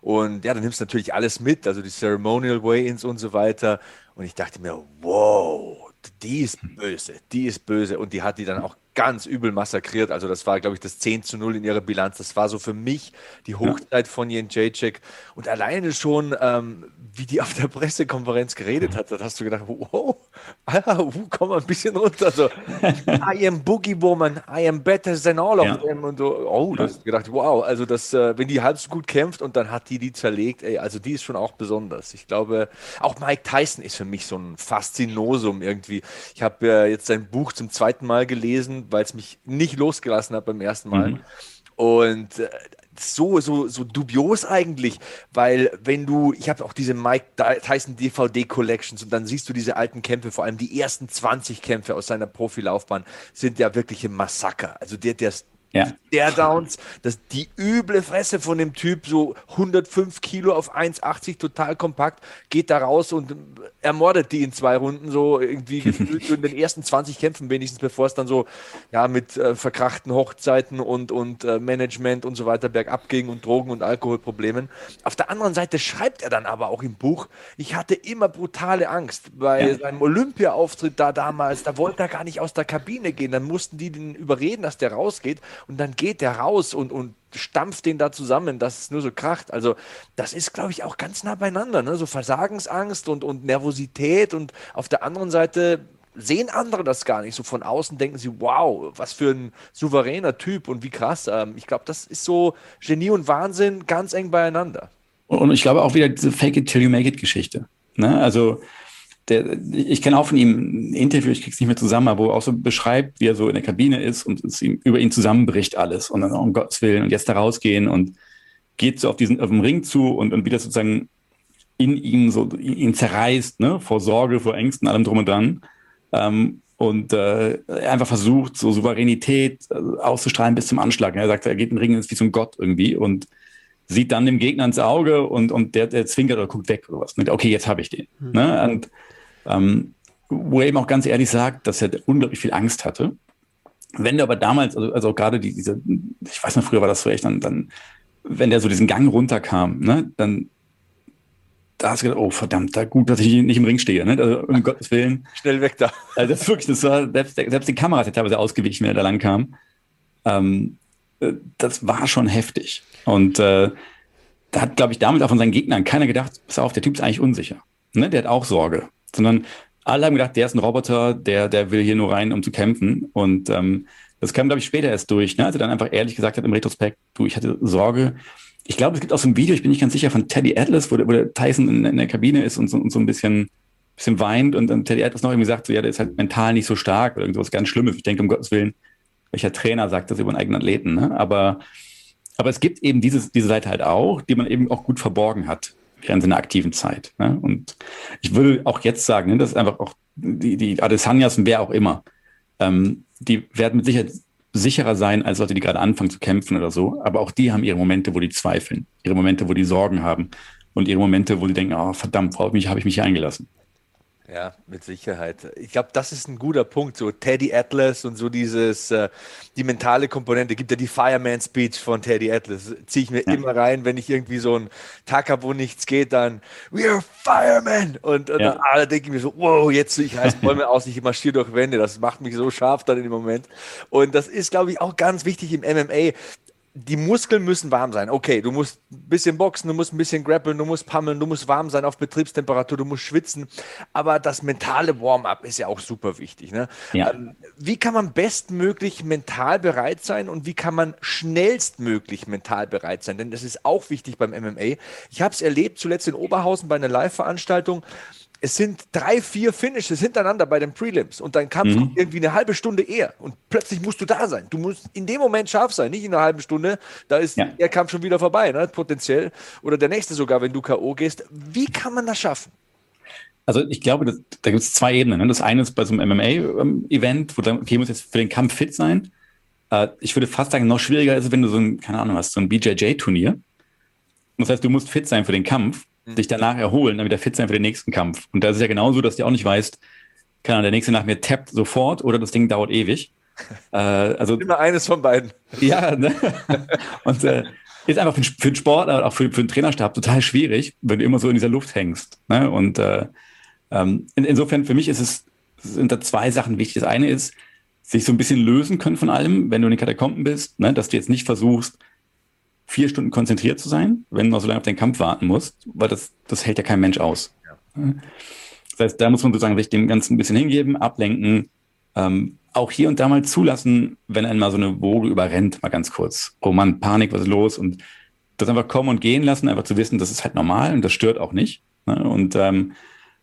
Und ja, dann nimmst du natürlich alles mit, also die Ceremonial Way-Ins und so weiter. Und ich dachte mir, wow, die ist böse, die ist böse. Und die hat die dann auch ganz übel massakriert. Also das war, glaube ich, das 10 zu 0 in ihrer Bilanz. Das war so für mich die Hochzeit von Jen Jacek. Und alleine schon, ähm, wie die auf der Pressekonferenz geredet hat, da hast du gedacht, wow, ah, uh, komm mal ein bisschen runter. So, I am Boogie Woman, I am better than all of ja. them. Und so, oh, da hast du gedacht, wow, also das, äh, wenn die halb so gut kämpft und dann hat die die zerlegt, ey, also die ist schon auch besonders. Ich glaube, auch Mike Tyson ist für mich so ein Faszinosum irgendwie. Ich habe äh, jetzt sein Buch zum zweiten Mal gelesen, weil es mich nicht losgelassen hat beim ersten Mal. Mhm. Und äh, so, so, so dubios eigentlich, weil wenn du, ich habe auch diese Mike Tyson DVD Collections und dann siehst du diese alten Kämpfe, vor allem die ersten 20 Kämpfe aus seiner Profilaufbahn sind ja wirklich ein Massaker. Also der, der ja. Der Downs, das, die üble Fresse von dem Typ, so 105 Kilo auf 1,80, total kompakt, geht da raus und ermordet die in zwei Runden, so irgendwie gefühlt in den ersten 20 Kämpfen wenigstens, bevor es dann so ja mit äh, verkrachten Hochzeiten und, und äh, Management und so weiter bergab ging und Drogen- und Alkoholproblemen. Auf der anderen Seite schreibt er dann aber auch im Buch, ich hatte immer brutale Angst. Bei ja. seinem Olympia-Auftritt da damals, da wollte er gar nicht aus der Kabine gehen, dann mussten die den überreden, dass der rausgeht und dann geht der raus und, und stampft den da zusammen, dass es nur so kracht. Also das ist, glaube ich, auch ganz nah beieinander. Ne? So Versagensangst und, und Nervosität und auf der anderen Seite sehen andere das gar nicht. So von außen denken sie, wow, was für ein souveräner Typ und wie krass. Ähm, ich glaube, das ist so Genie und Wahnsinn ganz eng beieinander. Und ich glaube auch wieder diese Fake it till you make it Geschichte. Ne? Also der, ich kenne auch von ihm ein Interview, ich krieg's nicht mehr zusammen, aber wo er auch so beschreibt, wie er so in der Kabine ist und es ihm, über ihn zusammenbricht alles und dann um Gottes Willen und jetzt da rausgehen und geht so auf diesen auf den Ring zu und, und wie das sozusagen in ihm so ihn zerreißt, ne, vor Sorge, vor Ängsten, allem drum und dran. Ähm, und äh, einfach versucht, so Souveränität äh, auszustrahlen bis zum Anschlag. Er sagt, er geht in den Ring, ist wie ein Gott irgendwie und sieht dann dem Gegner ins Auge und, und der, der zwinkert oder guckt weg oder was. Okay, jetzt habe ich den. Mhm. Ne? Und ähm, wo er eben auch ganz ehrlich sagt, dass er unglaublich viel Angst hatte. Wenn der aber damals, also, also gerade die, diese, ich weiß noch, früher war das so echt, dann, dann wenn der so diesen Gang runterkam, ne, dann da hast du gedacht, oh verdammt, da gut, dass ich nicht im Ring stehe, ne? Also, um Gottes Willen. Schnell weg da. Also das ist wirklich, das war, selbst, selbst die Kamera hat teilweise ausgewichen, wenn er da lang kam. Ähm, äh, das war schon heftig. Und äh, da hat, glaube ich, damit auch von seinen Gegnern keiner gedacht, pass auf, der Typ ist eigentlich unsicher. Ne? Der hat auch Sorge. Sondern alle haben gedacht, der ist ein Roboter, der, der will hier nur rein, um zu kämpfen. Und ähm, das kam, glaube ich, später erst durch, ne? als er dann einfach ehrlich gesagt hat im Retrospekt, du, ich hatte Sorge, ich glaube, es gibt auch so ein Video, ich bin nicht ganz sicher, von Teddy Atlas, wo der, wo der Tyson in, in, der Kabine ist und so, und so ein bisschen, bisschen weint und dann Teddy Atlas noch irgendwie sagt, so, ja, der ist halt mental nicht so stark oder irgendwas ganz Schlimmes. Ich denke, um Gottes Willen, welcher Trainer sagt das über einen eigenen Athleten, ne? Aber, aber es gibt eben dieses, diese Seite halt auch, die man eben auch gut verborgen hat während seiner aktiven Zeit. Ne? Und ich würde auch jetzt sagen, ne, das ist einfach auch die, die Adesanyas und wer auch immer, ähm, die werden mit Sicherheit sicherer sein als Leute, die gerade anfangen zu kämpfen oder so. Aber auch die haben ihre Momente, wo die zweifeln, ihre Momente, wo die Sorgen haben und ihre Momente, wo die denken, oh, verdammt, warum mich, habe ich mich hier eingelassen. Ja, mit Sicherheit. Ich glaube, das ist ein guter Punkt. So Teddy Atlas und so dieses, äh, die mentale Komponente. Gibt ja die Fireman Speech von Teddy Atlas. Ziehe ich mir ja. immer rein, wenn ich irgendwie so einen Tag habe, wo nichts geht, dann We are Firemen! Und, und ja. dann alle denken mir so, wow, jetzt ich heiße Bäume aus, ich marschiere durch Wände. Das macht mich so scharf dann in dem Moment. Und das ist, glaube ich, auch ganz wichtig im MMA die Muskeln müssen warm sein. Okay, du musst ein bisschen boxen, du musst ein bisschen grappeln, du musst pammeln, du musst warm sein auf Betriebstemperatur, du musst schwitzen. Aber das mentale Warm-up ist ja auch super wichtig. Ne? Ja. Ähm, wie kann man bestmöglich mental bereit sein und wie kann man schnellstmöglich mental bereit sein? Denn das ist auch wichtig beim MMA. Ich habe es erlebt, zuletzt in Oberhausen bei einer Live-Veranstaltung es sind drei, vier Finishes hintereinander bei den Prelims und dein Kampf mhm. kommt irgendwie eine halbe Stunde eher und plötzlich musst du da sein. Du musst in dem Moment scharf sein, nicht in einer halben Stunde. Da ist ja. der Kampf schon wieder vorbei, ne? potenziell. Oder der nächste sogar, wenn du K.O. gehst. Wie kann man das schaffen? Also ich glaube, das, da gibt es zwei Ebenen. Ne? Das eine ist bei so einem MMA-Event, wo dann, okay, muss jetzt für den Kampf fit sein. Äh, ich würde fast sagen, noch schwieriger ist es, wenn du so ein, keine Ahnung hast, so ein BJJ-Turnier. Das heißt, du musst fit sein für den Kampf. Sich danach erholen, dann wieder fit sein für den nächsten Kampf. Und da ist es ja genauso, dass du auch nicht weißt, kann der nächste nach mir tappt sofort oder das Ding dauert ewig. Äh, also immer eines von beiden. Ja, ne? und äh, ist einfach für, für den Sport, auch für, für den Trainerstab total schwierig, wenn du immer so in dieser Luft hängst. Ne? Und äh, ähm, in, insofern für mich ist es sind da zwei Sachen wichtig. Das eine ist, sich so ein bisschen lösen können von allem, wenn du in den Katakomben bist, ne? dass du jetzt nicht versuchst, vier Stunden konzentriert zu sein, wenn du noch so lange auf den Kampf warten musst, weil das, das hält ja kein Mensch aus. Ja. Das heißt, da muss man sozusagen sich dem Ganzen ein bisschen hingeben, ablenken, ähm, auch hier und da mal zulassen, wenn einmal so eine Woge überrennt, mal ganz kurz. Oh Mann, Panik, was ist los? Und das einfach kommen und gehen lassen, einfach zu wissen, das ist halt normal und das stört auch nicht. Ne? Und ähm,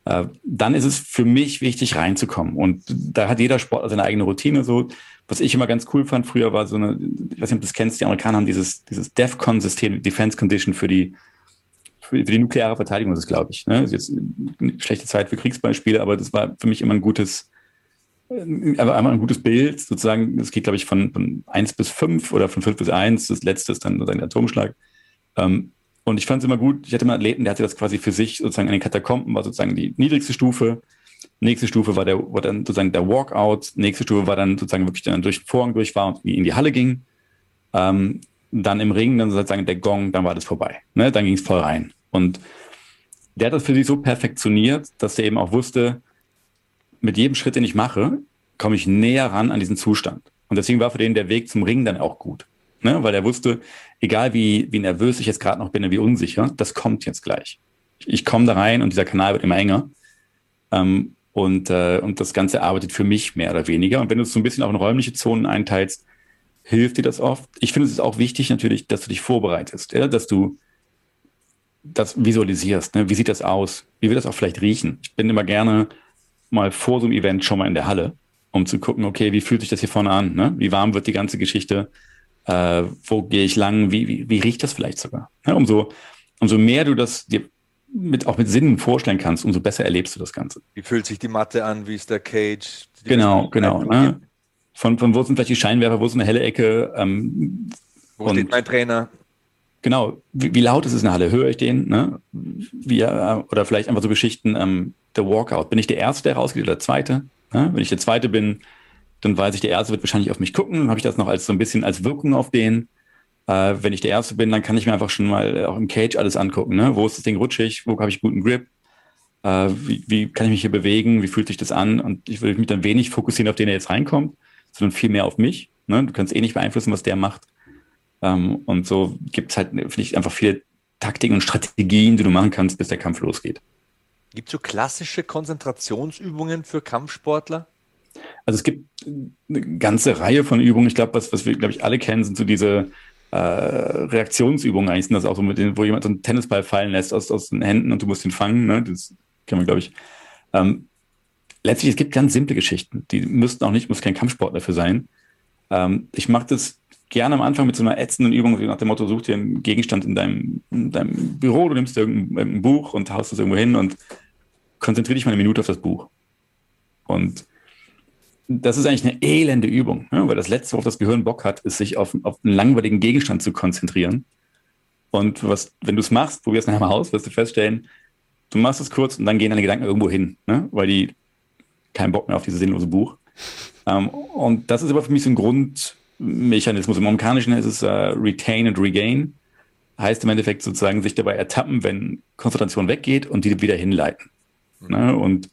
äh, dann ist es für mich wichtig, reinzukommen. Und da hat jeder Sport seine eigene Routine so was ich immer ganz cool fand früher war so eine, ich weiß nicht, ob du das kennst, die Amerikaner haben dieses, dieses DEFCON-System, Defense Condition für die, für, die nukleare Verteidigung, das ist, glaube ich. Ne? Das ist jetzt eine schlechte Zeit für Kriegsbeispiele, aber das war für mich immer ein gutes, äh, aber einmal ein gutes Bild, sozusagen, das geht, glaube ich, von, von 1 bis 5 oder von 5 bis 1, das letzte ist dann sozusagen der Atomschlag. Ähm, und ich fand es immer gut, ich hatte mal einen Athleten, der hatte das quasi für sich sozusagen in den Katakomben, war sozusagen die niedrigste Stufe, Nächste Stufe war, der, war dann sozusagen der Walkout. Nächste Stufe war dann sozusagen wirklich dann durch den Vorhang durch war und in die Halle ging. Ähm, dann im Ring, dann sozusagen der Gong, dann war das vorbei. Ne? Dann ging es voll rein. Und der hat das für sich so perfektioniert, dass er eben auch wusste, mit jedem Schritt, den ich mache, komme ich näher ran an diesen Zustand. Und deswegen war für den der Weg zum Ring dann auch gut. Ne? Weil er wusste, egal wie, wie nervös ich jetzt gerade noch bin und wie unsicher, das kommt jetzt gleich. Ich, komme da rein und dieser Kanal wird immer enger. Ähm, und, äh, und das Ganze arbeitet für mich mehr oder weniger. Und wenn du es so ein bisschen auch in räumliche Zonen einteilst, hilft dir das oft. Ich finde es ist auch wichtig natürlich, dass du dich vorbereitest, ja? dass du das visualisierst. Ne? Wie sieht das aus? Wie wird das auch vielleicht riechen? Ich bin immer gerne mal vor so einem Event schon mal in der Halle, um zu gucken, okay, wie fühlt sich das hier vorne an? Ne? Wie warm wird die ganze Geschichte? Äh, wo gehe ich lang? Wie, wie, wie riecht das vielleicht sogar? Ja, umso, umso mehr du das dir mit, auch mit Sinnen vorstellen kannst, umso besser erlebst du das Ganze. Wie fühlt sich die Matte an? Wie ist der Cage? Genau, genau. Ne? Von, von wo sind vielleicht die Scheinwerfer? Wo ist eine helle Ecke? Ähm, wo steht mein Trainer? genau, wie, wie, laut ist es in der Halle? Höre ich den? Ne? Wie, äh, oder vielleicht einfach so Geschichten, ähm, der Walkout. Bin ich der Erste, der rausgeht oder der Zweite? Ne? Wenn ich der Zweite bin, dann weiß ich, der Erste wird wahrscheinlich auf mich gucken. Dann habe ich das noch als so ein bisschen als Wirkung auf den. Äh, wenn ich der Erste bin, dann kann ich mir einfach schon mal äh, auch im Cage alles angucken. Ne? Wo ist das Ding rutschig? Wo habe ich guten Grip? Äh, wie, wie kann ich mich hier bewegen? Wie fühlt sich das an? Und ich würde mich dann wenig fokussieren auf den, der jetzt reinkommt, sondern viel mehr auf mich. Ne? Du kannst eh nicht beeinflussen, was der macht. Ähm, und so gibt es halt, finde ich, einfach viele Taktiken und Strategien, die du machen kannst, bis der Kampf losgeht. Gibt es so klassische Konzentrationsübungen für Kampfsportler? Also es gibt eine ganze Reihe von Übungen. Ich glaube, was, was wir, glaube ich, alle kennen, sind so diese äh, Reaktionsübungen eigentlich. Sind das auch so mit denen, wo jemand so einen Tennisball fallen lässt aus, aus den Händen und du musst ihn fangen. Ne? Das kennen wir, glaube ich. Ähm, letztlich, es gibt ganz simple Geschichten. Die müssten auch nicht, muss kein Kampfsport dafür sein. Ähm, ich mache das gerne am Anfang mit so einer ätzenden Übung, nach dem Motto, such dir einen Gegenstand in deinem, in deinem Büro, du nimmst irgendein Buch und haust es irgendwo hin und konzentriere dich mal eine Minute auf das Buch. Und das ist eigentlich eine elende Übung, ne? weil das Letzte, worauf das Gehirn Bock hat, ist, sich auf, auf einen langweiligen Gegenstand zu konzentrieren. Und was, wenn du es machst, probier es nachher mal aus, wirst du feststellen, du machst es kurz und dann gehen deine Gedanken irgendwo hin, ne? weil die keinen Bock mehr auf dieses sinnlose Buch. Ähm, und das ist aber für mich so ein Grundmechanismus. Im Amerikanischen ist es äh, Retain and Regain. Heißt im Endeffekt sozusagen sich dabei ertappen, wenn Konzentration weggeht und die wieder hinleiten. Mhm. Ne? Und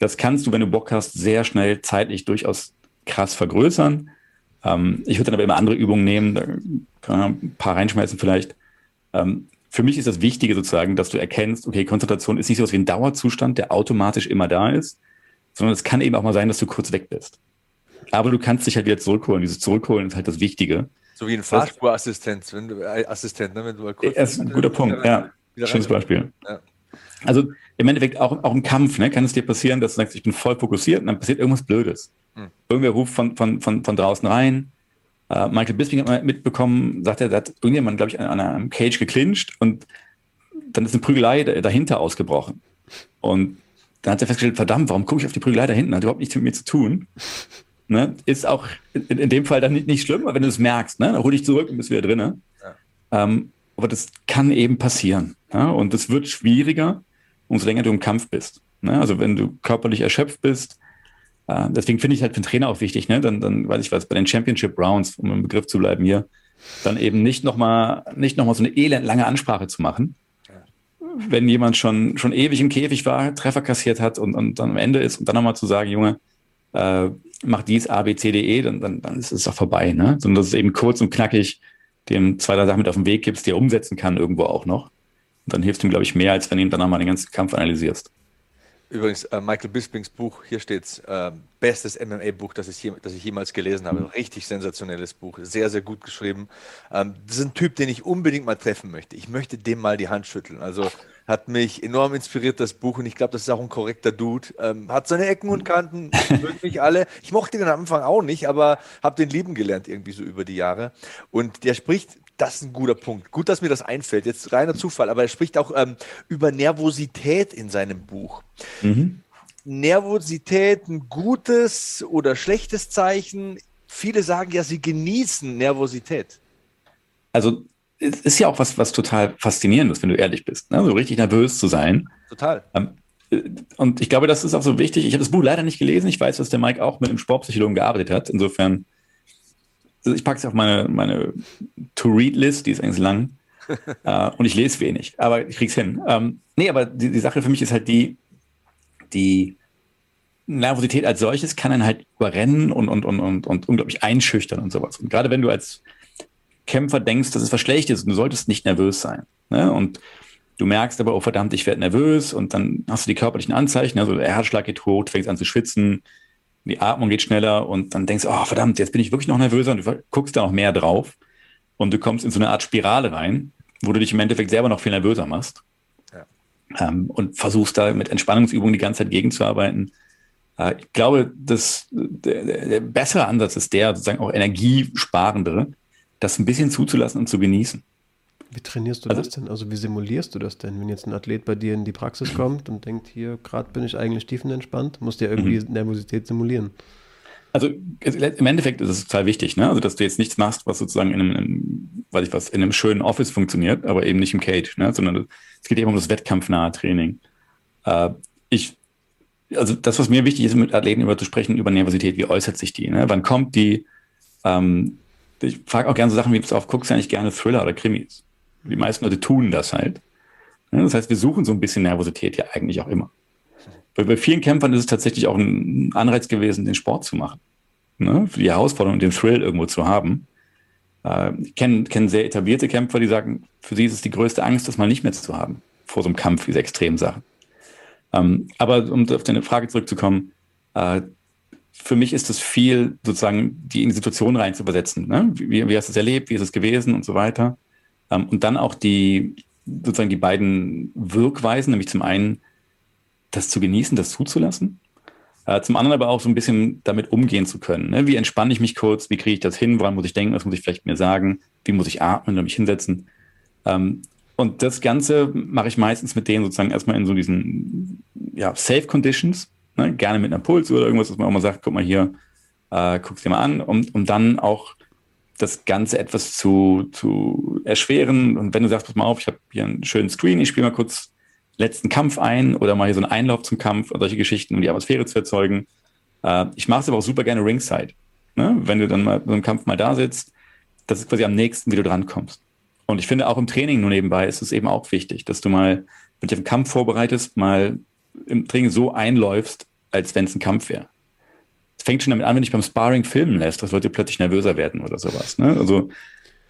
das kannst du, wenn du Bock hast, sehr schnell zeitlich durchaus krass vergrößern. Ähm, ich würde dann aber immer andere Übungen nehmen, da kann man ein paar reinschmeißen vielleicht. Ähm, für mich ist das Wichtige sozusagen, dass du erkennst, okay, Konzentration ist nicht so was wie ein Dauerzustand, der automatisch immer da ist, sondern es kann eben auch mal sein, dass du kurz weg bist. Aber du kannst dich halt wieder zurückholen. Dieses Zurückholen ist halt das Wichtige. So wie ein Fahrspurassistent, wenn du äh, Assistent, ne, wenn du mal kurz. Das ist ein guter Punkt, ja. Schönes Beispiel. Ja. Also im Endeffekt auch, auch im Kampf, ne, kann es dir passieren, dass du sagst, ich bin voll fokussiert und dann passiert irgendwas Blödes. Hm. Irgendwer ruft von, von, von, von draußen rein. Uh, Michael Bisping hat mal mitbekommen, sagt er, da hat irgendjemand, glaube ich, an, an einem Cage geclincht und dann ist eine Prügelei dahinter ausgebrochen. Und dann hat er festgestellt, verdammt, warum gucke ich auf die Prügelei da hinten? Hat überhaupt nichts mit mir zu tun. Ne? Ist auch in, in, dem Fall dann nicht, nicht schlimm, aber wenn du es merkst, ne? dann hol dich zurück und bist wieder drin. Ja. Ähm, aber das kann eben passieren. Ja? Und es wird schwieriger, umso länger du im Kampf bist. Ne? Also wenn du körperlich erschöpft bist, äh, deswegen finde ich halt für den Trainer auch wichtig, ne? dann, dann weiß ich was, bei den Championship Rounds, um im Begriff zu bleiben hier, dann eben nicht nochmal nicht noch mal so eine elend lange Ansprache zu machen. Wenn jemand schon, schon ewig im Käfig war, Treffer kassiert hat und, und dann am Ende ist und dann nochmal zu sagen, Junge, äh, mach dies, A, B, C, D, E, dann, dann, dann ist es doch vorbei. Ne? Sondern das ist eben kurz und knackig dem zwei, drei Sachen mit auf den Weg gibst, die er umsetzen kann irgendwo auch noch. Dann hilft ihm, glaube ich, mehr, als wenn du ihm danach mal den ganzen Kampf analysierst. Übrigens, äh, Michael Bispings Buch, hier steht äh, bestes MMA-Buch, das, ich das ich jemals gelesen habe. Richtig sensationelles Buch, sehr, sehr gut geschrieben. Ähm, das ist ein Typ, den ich unbedingt mal treffen möchte. Ich möchte dem mal die Hand schütteln. Also hat mich enorm inspiriert, das Buch, und ich glaube, das ist auch ein korrekter Dude. Ähm, hat seine Ecken und Kanten, mich alle. Ich mochte den am Anfang auch nicht, aber habe den lieben gelernt irgendwie so über die Jahre. Und der spricht das ist ein guter Punkt. Gut, dass mir das einfällt. Jetzt reiner Zufall, aber er spricht auch ähm, über Nervosität in seinem Buch. Mhm. Nervosität ein gutes oder schlechtes Zeichen? Viele sagen ja, sie genießen Nervosität. Also es ist ja auch was, was total faszinierendes, wenn du ehrlich bist, ne? so richtig nervös zu sein. Total. Ähm, äh, und ich glaube, das ist auch so wichtig. Ich habe das Buch leider nicht gelesen. Ich weiß, dass der Mike auch mit einem Sportpsychologen gearbeitet hat. Insofern ich packe es auf meine, meine To-Read-List, die ist eigentlich lang. äh, und ich lese wenig, aber ich krieg's hin. Ähm, nee, aber die, die Sache für mich ist halt die, die Nervosität als solches kann einen halt überrennen und, und, und, und, und unglaublich einschüchtern und sowas. Und gerade wenn du als Kämpfer denkst, dass es was Schlechtes ist, du solltest nicht nervös sein. Ne? Und du merkst aber, oh verdammt, ich werde nervös und dann hast du die körperlichen Anzeichen, also der Herzschlag geht hoch, du fängst an zu schwitzen, die Atmung geht schneller und dann denkst du, oh verdammt, jetzt bin ich wirklich noch nervöser und du guckst da noch mehr drauf und du kommst in so eine Art Spirale rein, wo du dich im Endeffekt selber noch viel nervöser machst ja. ähm, und versuchst da mit Entspannungsübungen die ganze Zeit gegenzuarbeiten. Äh, ich glaube, dass der, der, bessere Ansatz ist der, sozusagen auch energiesparendere, das ein bisschen zuzulassen und zu genießen. Wie trainierst du also, das denn? Also wie simulierst du das denn, wenn jetzt ein Athlet bei dir in die Praxis kommt und denkt, hier gerade bin ich eigentlich tiefenentspannt, musst du ja irgendwie mhm. Nervosität simulieren. Also im Endeffekt ist es total wichtig, ne? Also dass du jetzt nichts machst, was sozusagen in einem, weil ich was in einem schönen Office funktioniert, aber eben nicht im Cage, ne? sondern es geht eben um das wettkampfnahe Training. Äh, ich, also das, was mir wichtig ist, mit Athleten über zu sprechen, über Nervosität, wie äußert sich die? Ne? Wann kommt die? Ähm, ich frage auch gerne so Sachen wie, pass auf, guckst du eigentlich gerne Thriller oder Krimis? Die meisten Leute tun das halt. Das heißt, wir suchen so ein bisschen Nervosität ja eigentlich auch immer. Bei, bei vielen Kämpfern ist es tatsächlich auch ein Anreiz gewesen, den Sport zu machen. Ne? Für die Herausforderung und den Thrill irgendwo zu haben. Äh, ich kenne kenn sehr etablierte Kämpfer, die sagen, für sie ist es die größte Angst, das mal nicht mehr zu haben, vor so einem Kampf, diese extremen Sachen. Ähm, aber um auf deine Frage zurückzukommen, äh, für mich ist es viel, sozusagen, die in die Situation rein zu übersetzen. Ne? Wie, wie hast du es erlebt? Wie ist es gewesen und so weiter? Ähm, und dann auch die, sozusagen die beiden Wirkweisen, nämlich zum einen das zu genießen, das zuzulassen, äh, zum anderen aber auch so ein bisschen damit umgehen zu können. Ne? Wie entspanne ich mich kurz? Wie kriege ich das hin? Woran muss ich denken? Was muss ich vielleicht mir sagen? Wie muss ich atmen oder mich hinsetzen? Ähm, und das Ganze mache ich meistens mit denen sozusagen erstmal in so diesen ja, Safe Conditions, ne? gerne mit einer Puls oder irgendwas, dass man auch mal sagt, guck mal hier, äh, guck's dir mal an, um, um dann auch das Ganze etwas zu, zu erschweren. Und wenn du sagst, pass mal auf, ich habe hier einen schönen Screen, ich spiele mal kurz letzten Kampf ein oder mal hier so einen Einlauf zum Kampf oder solche Geschichten, um die Atmosphäre zu erzeugen. Äh, ich mache es aber auch super gerne ringside. Ne? Wenn du dann mal so einen Kampf mal da sitzt, das ist quasi am nächsten, wie du drankommst. Und ich finde auch im Training nur nebenbei ist es eben auch wichtig, dass du mal, wenn du dich auf einen Kampf vorbereitest, mal im Training so einläufst, als wenn es ein Kampf wäre es fängt schon damit an, wenn ich beim Sparring filmen lässt, dass Leute plötzlich nervöser werden oder sowas. Ne? Also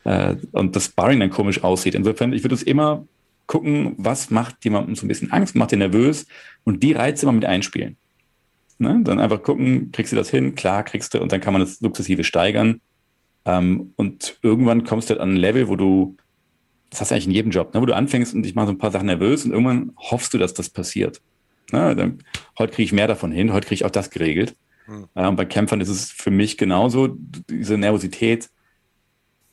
äh, und das Sparring dann komisch aussieht. Insofern, ich würde es immer gucken, was macht jemandem so ein bisschen Angst, macht den nervös und die Reize immer mit einspielen. Ne? Dann einfach gucken, kriegst du das hin? Klar, kriegst du und dann kann man das sukzessive steigern. Ähm, und irgendwann kommst du halt an ein Level, wo du, das hast du eigentlich in jedem Job, ne? wo du anfängst und ich mache so ein paar Sachen nervös und irgendwann hoffst du, dass das passiert. Ne? Dann, heute kriege ich mehr davon hin, heute kriege ich auch das geregelt. Mhm. und bei Kämpfern ist es für mich genauso, diese Nervosität,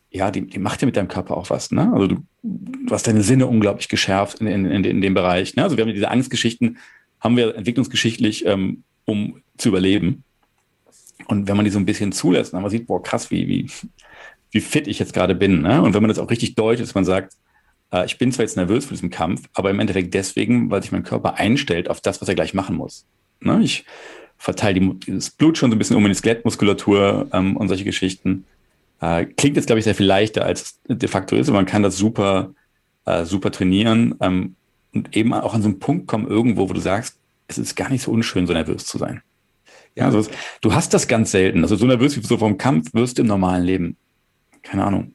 ja, die, die macht ja mit deinem Körper auch was. Ne? Also du, du hast deine Sinne unglaublich geschärft in, in, in, in dem Bereich. Ne? Also wir haben diese Angstgeschichten, haben wir entwicklungsgeschichtlich, ähm, um zu überleben. Und wenn man die so ein bisschen zulässt, dann man sieht, boah, krass, wie, wie, wie fit ich jetzt gerade bin. Ne? Und wenn man das auch richtig deutet, dass man sagt, äh, ich bin zwar jetzt nervös vor diesem Kampf, aber im Endeffekt deswegen, weil sich mein Körper einstellt auf das, was er gleich machen muss. Ne? Ich verteile das Blut schon so ein bisschen um in die Skelettmuskulatur ähm, und solche Geschichten. Äh, klingt jetzt, glaube ich, sehr viel leichter, als es de facto ist, aber man kann das super, äh, super trainieren ähm, und eben auch an so einen Punkt kommen irgendwo, wo du sagst, es ist gar nicht so unschön, so nervös zu sein. Ja, also du hast das ganz selten. Also so nervös wie so vom Kampf wirst du im normalen Leben. Keine Ahnung.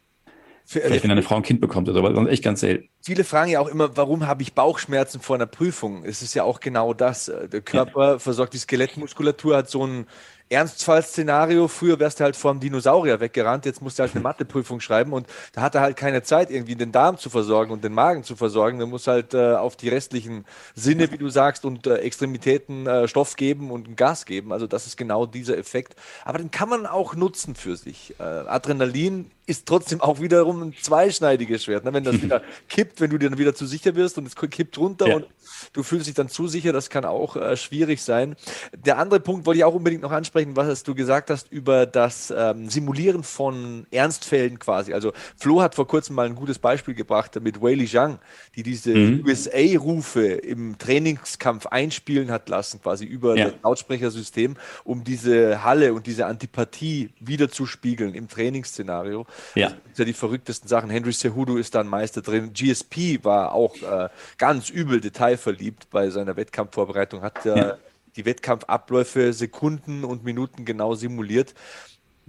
Vielleicht, wenn eine Frau ein Kind bekommt, aber sonst echt ganz selten. Viele fragen ja auch immer, warum habe ich Bauchschmerzen vor einer Prüfung? Es ist ja auch genau das. Der Körper ja. versorgt die Skelettmuskulatur, hat so ein Ernstfallszenario. Früher wärst du halt vor einem Dinosaurier weggerannt, jetzt musst du halt eine Matheprüfung schreiben und da hat er halt keine Zeit, irgendwie den Darm zu versorgen und den Magen zu versorgen. Der muss halt äh, auf die restlichen Sinne, wie du sagst, und äh, Extremitäten äh, Stoff geben und Gas geben. Also das ist genau dieser Effekt. Aber den kann man auch nutzen für sich. Äh, Adrenalin ist trotzdem auch wiederum ein zweischneidiges Schwert. Ne? Wenn das wieder kippt, wenn du dir dann wieder zu sicher wirst und es kippt runter ja. und du fühlst dich dann zu sicher, das kann auch äh, schwierig sein. Der andere Punkt wollte ich auch unbedingt noch ansprechen, was du gesagt hast über das ähm, Simulieren von Ernstfällen quasi. Also Flo hat vor kurzem mal ein gutes Beispiel gebracht mit Weili Zhang, die diese mhm. USA-Rufe im Trainingskampf einspielen hat lassen, quasi über ja. das Lautsprechersystem, um diese Halle und diese Antipathie wiederzuspiegeln im Trainingsszenario. Ja. Sind ja die verrücktesten Sachen. Henry Cejudo ist da ein Meister drin. GSP war auch äh, ganz übel detailverliebt bei seiner Wettkampfvorbereitung, hat äh, ja. die Wettkampfabläufe Sekunden und Minuten genau simuliert.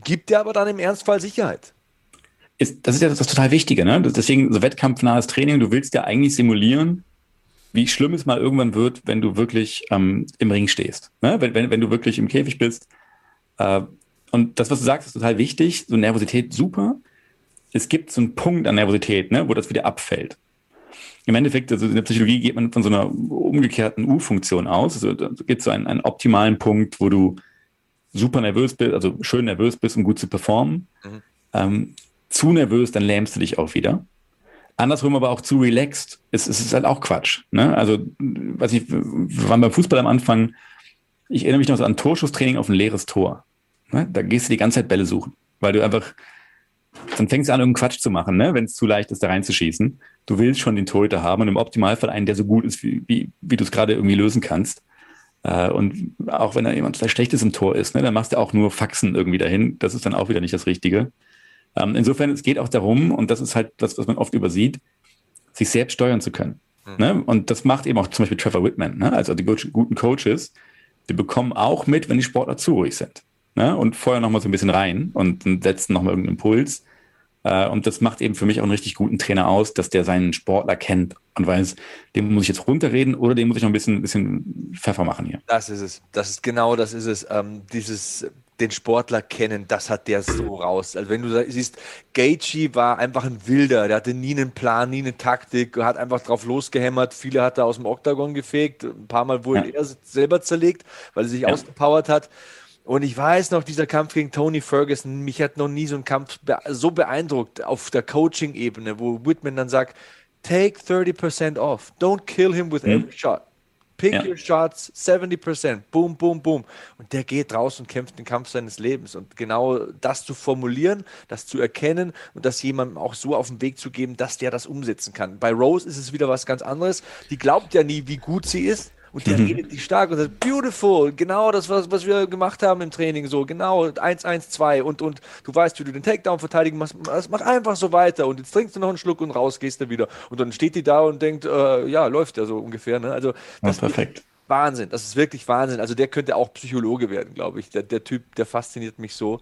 Gibt dir aber dann im Ernstfall Sicherheit. Ist, das ist ja das, das total Wichtige, ne? Deswegen so wettkampfnahes Training, du willst ja eigentlich simulieren, wie schlimm es mal irgendwann wird, wenn du wirklich ähm, im Ring stehst. Ne? Wenn, wenn, wenn du wirklich im Käfig bist. Äh, und das, was du sagst, ist total wichtig. So Nervosität super. Es gibt so einen Punkt an Nervosität, ne, wo das wieder abfällt. Im Endeffekt, also in der Psychologie geht man von so einer umgekehrten U-Funktion aus. Also da gibt es so einen, einen optimalen Punkt, wo du super nervös bist, also schön nervös bist, um gut zu performen. Mhm. Ähm, zu nervös, dann lähmst du dich auch wieder. Andersrum aber auch zu relaxed, es, es ist halt auch Quatsch. Ne? Also, weiß ich, wir waren beim Fußball am Anfang, ich erinnere mich noch so an Torschusstraining auf ein leeres Tor. Ne? Da gehst du die ganze Zeit Bälle suchen, weil du einfach dann fängst du an, irgendeinen Quatsch zu machen, ne? wenn es zu leicht ist, da reinzuschießen. Du willst schon den Torhüter haben und im Optimalfall einen, der so gut ist, wie, wie, wie du es gerade irgendwie lösen kannst. Äh, und auch wenn da jemand vielleicht schlechtes im Tor ist, ne, dann machst du auch nur Faxen irgendwie dahin. Das ist dann auch wieder nicht das Richtige. Ähm, insofern, es geht auch darum, und das ist halt das, was man oft übersieht, sich selbst steuern zu können. Mhm. Ne? Und das macht eben auch zum Beispiel Trevor Whitman, ne? also die guten Coaches, die bekommen auch mit, wenn die Sportler zu ruhig sind. Ne? Und vorher nochmal so ein bisschen rein und setzen nochmal irgendeinen Impuls. Äh, und das macht eben für mich auch einen richtig guten Trainer aus, dass der seinen Sportler kennt und weiß, dem muss ich jetzt runterreden oder dem muss ich noch ein bisschen, bisschen Pfeffer machen hier. Das ist es. Das ist genau das ist es. Ähm, dieses den Sportler kennen, das hat der so raus. Also wenn du siehst, Gaethje war einfach ein Wilder, der hatte nie einen Plan, nie eine Taktik, hat einfach drauf losgehämmert. Viele hat er aus dem Oktagon gefegt, ein paar Mal wurde ja. er selber zerlegt, weil er sich ja. ausgepowert hat. Und ich weiß noch, dieser Kampf gegen Tony Ferguson, mich hat noch nie so ein Kampf so beeindruckt auf der Coaching-Ebene, wo Whitman dann sagt, take 30% off, don't kill him with every mhm. shot. Pick ja. your shots, 70%, boom, boom, boom. Und der geht raus und kämpft den Kampf seines Lebens. Und genau das zu formulieren, das zu erkennen und das jemandem auch so auf den Weg zu geben, dass der das umsetzen kann. Bei Rose ist es wieder was ganz anderes. Die glaubt ja nie, wie gut sie ist und der mhm. redet die stark und sagt, beautiful, genau das, was, was wir gemacht haben im Training, so, genau, 1, 1, 2 und, und du weißt, wie du den Takedown verteidigen machst, mach einfach so weiter und jetzt trinkst du noch einen Schluck und raus gehst du wieder. Und dann steht die da und denkt, äh, ja, läuft ja so ungefähr, ne? Also, das ja, perfekt. Wahnsinn, das ist wirklich Wahnsinn. Also der könnte auch Psychologe werden, glaube ich. Der, der Typ, der fasziniert mich so.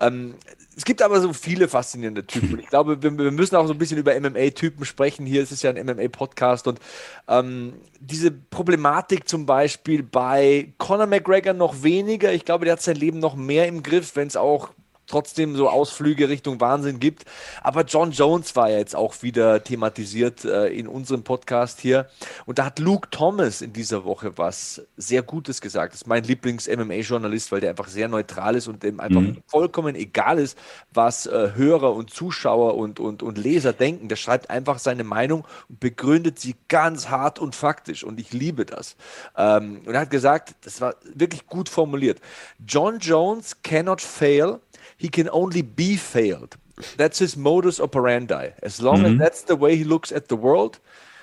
Ähm, es gibt aber so viele faszinierende Typen. Ich glaube, wir, wir müssen auch so ein bisschen über MMA-Typen sprechen. Hier ist es ja ein MMA-Podcast und ähm, diese Problematik zum Beispiel bei Conor McGregor noch weniger. Ich glaube, der hat sein Leben noch mehr im Griff, wenn es auch trotzdem so Ausflüge Richtung Wahnsinn gibt. Aber John Jones war ja jetzt auch wieder thematisiert äh, in unserem Podcast hier. Und da hat Luke Thomas in dieser Woche was sehr Gutes gesagt. Das ist mein Lieblings-MMA-Journalist, weil der einfach sehr neutral ist und dem einfach mhm. vollkommen egal ist, was äh, Hörer und Zuschauer und, und, und Leser denken. Der schreibt einfach seine Meinung und begründet sie ganz hart und faktisch. Und ich liebe das. Ähm, und er hat gesagt, das war wirklich gut formuliert. John Jones cannot fail he can only be failed. That's his modus operandi. As long mhm. as that's the way he looks at the world,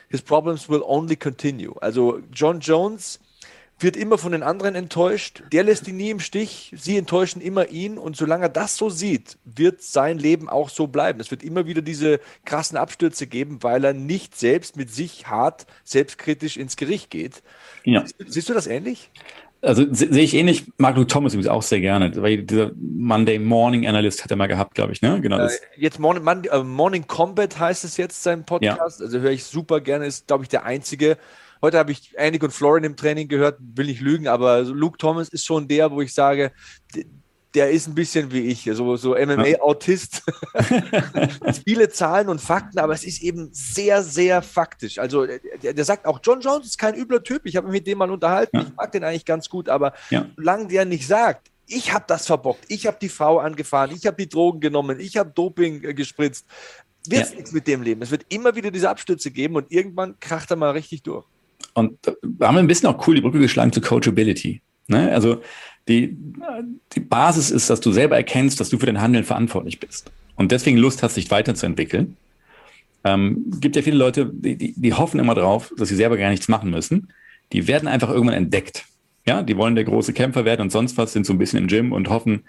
his problems will only continue. Also John Jones wird immer von den anderen enttäuscht. Der lässt ihn nie im Stich. Sie enttäuschen immer ihn. Und solange er das so sieht, wird sein Leben auch so bleiben. Es wird immer wieder diese krassen Abstürze geben, weil er nicht selbst mit sich hart selbstkritisch ins Gericht geht. Ja. Siehst du das ähnlich? Also sehe ich ähnlich, Mark Luke Thomas übrigens auch sehr gerne, weil dieser Monday Morning Analyst hat er mal gehabt, glaube ich, ne? Genau. Äh, jetzt Morning, Monday, uh, Morning Combat heißt es jetzt, sein Podcast. Ja. Also höre ich super gerne, ist, glaube ich, der einzige. Heute habe ich Andy und Florian im Training gehört, will nicht lügen, aber Luke Thomas ist schon der, wo ich sage, der ist ein bisschen wie ich, so, so MMA-Autist. viele Zahlen und Fakten, aber es ist eben sehr, sehr faktisch. Also der, der, sagt auch, John Jones ist kein übler Typ. Ich habe mich mit dem mal unterhalten. Ja. Ich mag den eigentlich ganz gut, aber ja. solange der nicht sagt, ich habe das verbockt, ich habe die Frau angefahren, ich habe die Drogen genommen, ich habe Doping äh, gespritzt, wird es ja. nichts mit dem Leben. Es wird immer wieder diese Abstürze geben und irgendwann kracht er mal richtig durch. Und da haben wir ein bisschen auch cool die Brücke geschlagen zu Coachability. Ne? Also die, die Basis ist, dass du selber erkennst, dass du für dein Handeln verantwortlich bist und deswegen Lust hast, dich weiterzuentwickeln. Ähm, gibt ja viele Leute, die, die, die hoffen immer drauf, dass sie selber gar nichts machen müssen. Die werden einfach irgendwann entdeckt. Ja, die wollen der große Kämpfer werden und sonst was, sind so ein bisschen im Gym und hoffen,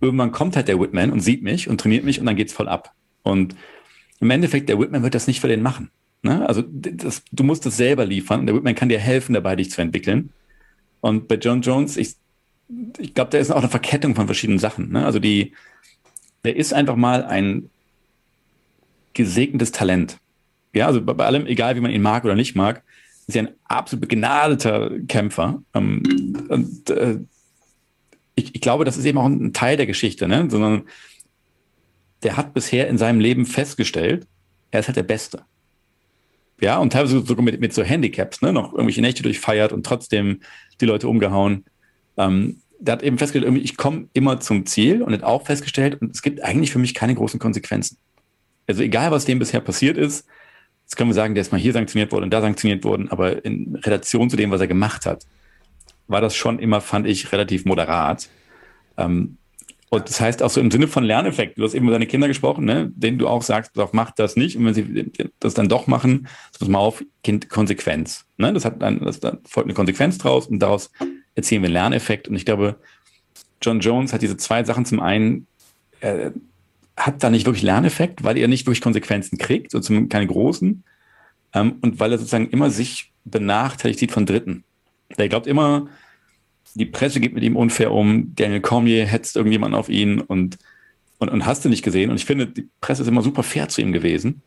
irgendwann kommt halt der Whitman und sieht mich und trainiert mich und dann geht's voll ab. Und im Endeffekt, der Whitman wird das nicht für den machen. Ne? Also das, du musst das selber liefern. Der Whitman kann dir helfen, dabei dich zu entwickeln. Und bei John Jones, ich ich glaube, da ist auch eine Verkettung von verschiedenen Sachen. Ne? Also die, der ist einfach mal ein gesegnetes Talent. Ja, also bei, allem, egal wie man ihn mag oder nicht mag, ist er ein absolut begnadeter Kämpfer. Ähm, und äh, ich, ich, glaube, das ist eben auch ein Teil der Geschichte, ne? sondern der hat bisher in seinem Leben festgestellt, er ist halt der Beste. Ja, und teilweise sogar mit, mit so Handicaps, ne? noch irgendwelche Nächte durchfeiert und trotzdem die Leute umgehauen. Ähm, der hat eben festgestellt, irgendwie, ich komme immer zum Ziel und hat auch festgestellt, und es gibt eigentlich für mich keine großen Konsequenzen. Also egal, was dem bisher passiert ist, jetzt können wir sagen, der ist mal hier sanktioniert worden und da sanktioniert worden, aber in Relation zu dem, was er gemacht hat, war das schon immer, fand ich, relativ moderat. Ähm, Und das heißt auch so im Sinne von Lerneffekt, du hast eben über deine Kinder gesprochen, ne, denen du auch sagst, doch, mach das nicht. Und wenn sie das dann doch machen, pass mal auf, Kind, Konsequenz. Ne? Das hat dann, das, da folgt eine Konsequenz draus und daraus erzielen wir Lerneffekt. Und ich glaube, John Jones hat diese zwei Sachen. Zum einen, er hat da nicht wirklich Lerneffekt, weil er nicht wirklich Konsequenzen kriegt, und zum, keine großen. Ähm, und weil er sozusagen immer sich benachteiligt sieht von Dritten. Er glaubt immer, die Presse geht mit ihm unfair um, Daniel Cormier hetzt irgendjemand auf ihn und, und, und hast du nicht gesehen. Und ich finde, die Presse ist immer super fair zu ihm gewesen.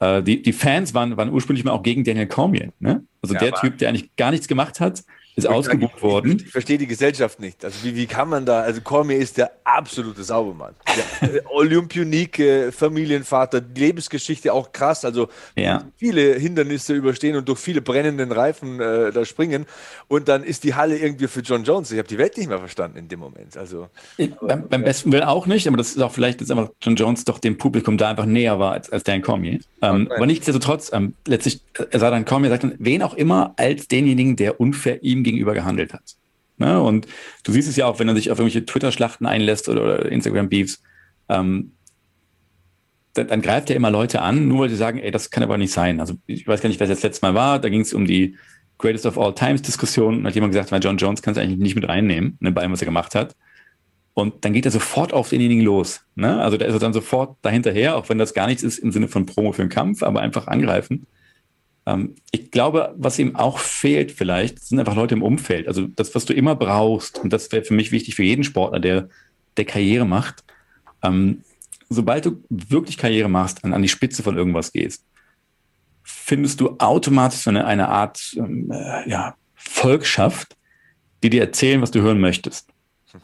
Äh, die, die Fans waren, waren ursprünglich mal auch gegen Daniel Cormier. Ne? Also ja, der Typ, der eigentlich gar nichts gemacht hat, ist ausgebucht worden. Ich, ich, verstehe die Gesellschaft nicht. Also wie, wie kann man da, also Cormier ist der absolute Saubermann. Der äh, Olympionique, Familienvater, die Lebensgeschichte auch krass, also ja. viele Hindernisse überstehen und durch viele brennenden Reifen äh, da springen und dann ist die Halle irgendwie für John Jones. Ich habe die Welt nicht mehr verstanden in dem Moment. Also ich, beim, beim, besten Willen auch nicht, aber das ist auch vielleicht jetzt einfach John Jones doch dem Publikum da einfach näher war als, als Dan Cormier. Ähm, aber nichtsdestotrotz, ähm, letztlich, äh, er sah dann Cormier, sagt dann, wen auch immer als denjenigen, der unfair ihm gegenüber gehandelt hat. Ne? Und du siehst es ja auch, wenn er sich auf irgendwelche Twitter-Schlachten einlässt oder, oder Instagram-Beefs, ähm, dann, dann, greift er immer Leute an, nur weil sie sagen, ey, das kann aber nicht sein. Also ich weiß gar nicht, wer es das letzte Mal war, da ging es um die Greatest of All Times Diskussion und hat jemand gesagt, weil John Jones kann es eigentlich nicht mit reinnehmen, ne, bei allem, was er gemacht hat. Und dann geht er sofort auf denjenigen los. Ne? Also da ist er dann sofort dahinterher, auch wenn das gar nichts ist im Sinne von Promo für den Kampf, aber einfach angreifen. Ähm, ich glaube, was ihm auch fehlt vielleicht, sind einfach Leute im Umfeld. Also das, was du immer brauchst, und das wäre für mich wichtig für jeden Sportler, der, der Karriere macht. Ähm, sobald du wirklich Karriere machst, an, an die Spitze von irgendwas gehst, findest du automatisch so eine, eine Art ähm, äh, ja, Volkschaft, die dir erzählen, was du hören möchtest.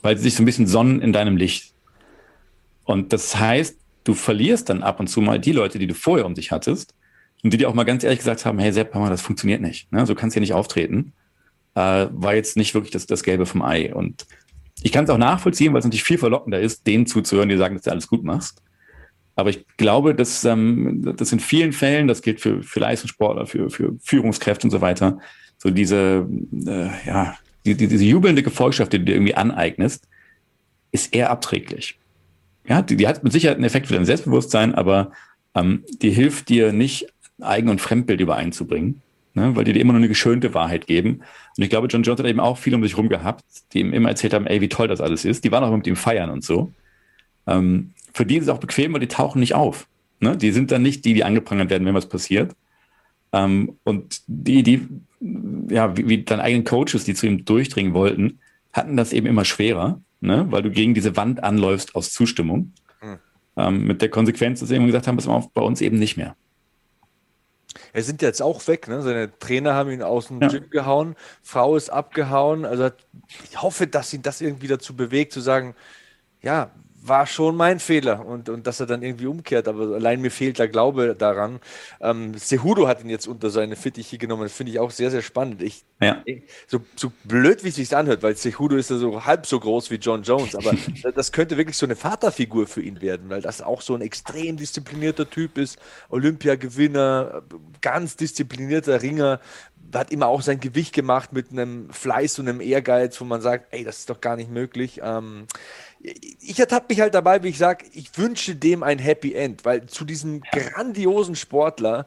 Weil sie sich so ein bisschen sonnen in deinem Licht. Und das heißt, du verlierst dann ab und zu mal die Leute, die du vorher um dich hattest, und die dir auch mal ganz ehrlich gesagt haben, hey Sepp, mal, das funktioniert nicht. Ne? So kannst du ja nicht auftreten. Äh, war jetzt nicht wirklich das, das Gelbe vom Ei. Und ich kann es auch nachvollziehen, weil es natürlich viel verlockender ist, denen zuzuhören, die sagen, dass du alles gut machst. Aber ich glaube, dass ähm, das in vielen Fällen, das gilt für, für Leistungssportler, für, für Führungskräfte und so weiter, so diese, äh, ja, die, die, diese jubelnde Gefolgschaft, die du dir irgendwie aneignest, ist eher abträglich. Ja, die, die hat mit Sicherheit einen Effekt für dein Selbstbewusstsein, aber ähm, die hilft dir nicht Eigen- und Fremdbild übereinzubringen, ne? weil die dir immer nur eine geschönte Wahrheit geben. Und ich glaube, John Jones hat eben auch viel um sich rum gehabt, die ihm immer erzählt haben, ey, wie toll das alles ist. Die waren auch mit ihm feiern und so. Ähm, für die ist es auch bequem, weil die tauchen nicht auf. Ne? Die sind dann nicht die, die angeprangert werden, wenn was passiert. Ähm, und die, die, ja, wie, wie deine eigenen Coaches, die zu ihm durchdringen wollten, hatten das eben immer schwerer, ne? weil du gegen diese Wand anläufst aus Zustimmung. Mhm. Ähm, mit der Konsequenz, dass sie eben gesagt haben, pass mal bei uns eben nicht mehr. Er sind jetzt auch weg, ne? Seine Trainer haben ihn aus dem ja. Gym gehauen, Frau ist abgehauen. Also ich hoffe, dass ihn das irgendwie dazu bewegt, zu sagen, ja, war schon mein Fehler und, und dass er dann irgendwie umkehrt, aber allein mir fehlt der Glaube daran. Ähm, Sehudo hat ihn jetzt unter seine Fittiche genommen, das finde ich auch sehr, sehr spannend. Ich, ja. so, so blöd, wie es sich anhört, weil Sehudo ist ja so halb so groß wie John Jones, aber das könnte wirklich so eine Vaterfigur für ihn werden, weil das auch so ein extrem disziplinierter Typ ist, Olympiagewinner, ganz disziplinierter Ringer, hat immer auch sein Gewicht gemacht mit einem Fleiß und einem Ehrgeiz, wo man sagt, ey, das ist doch gar nicht möglich. Ähm, ich ertappe mich halt dabei, wie ich sage, ich wünsche dem ein Happy End, weil zu diesem grandiosen Sportler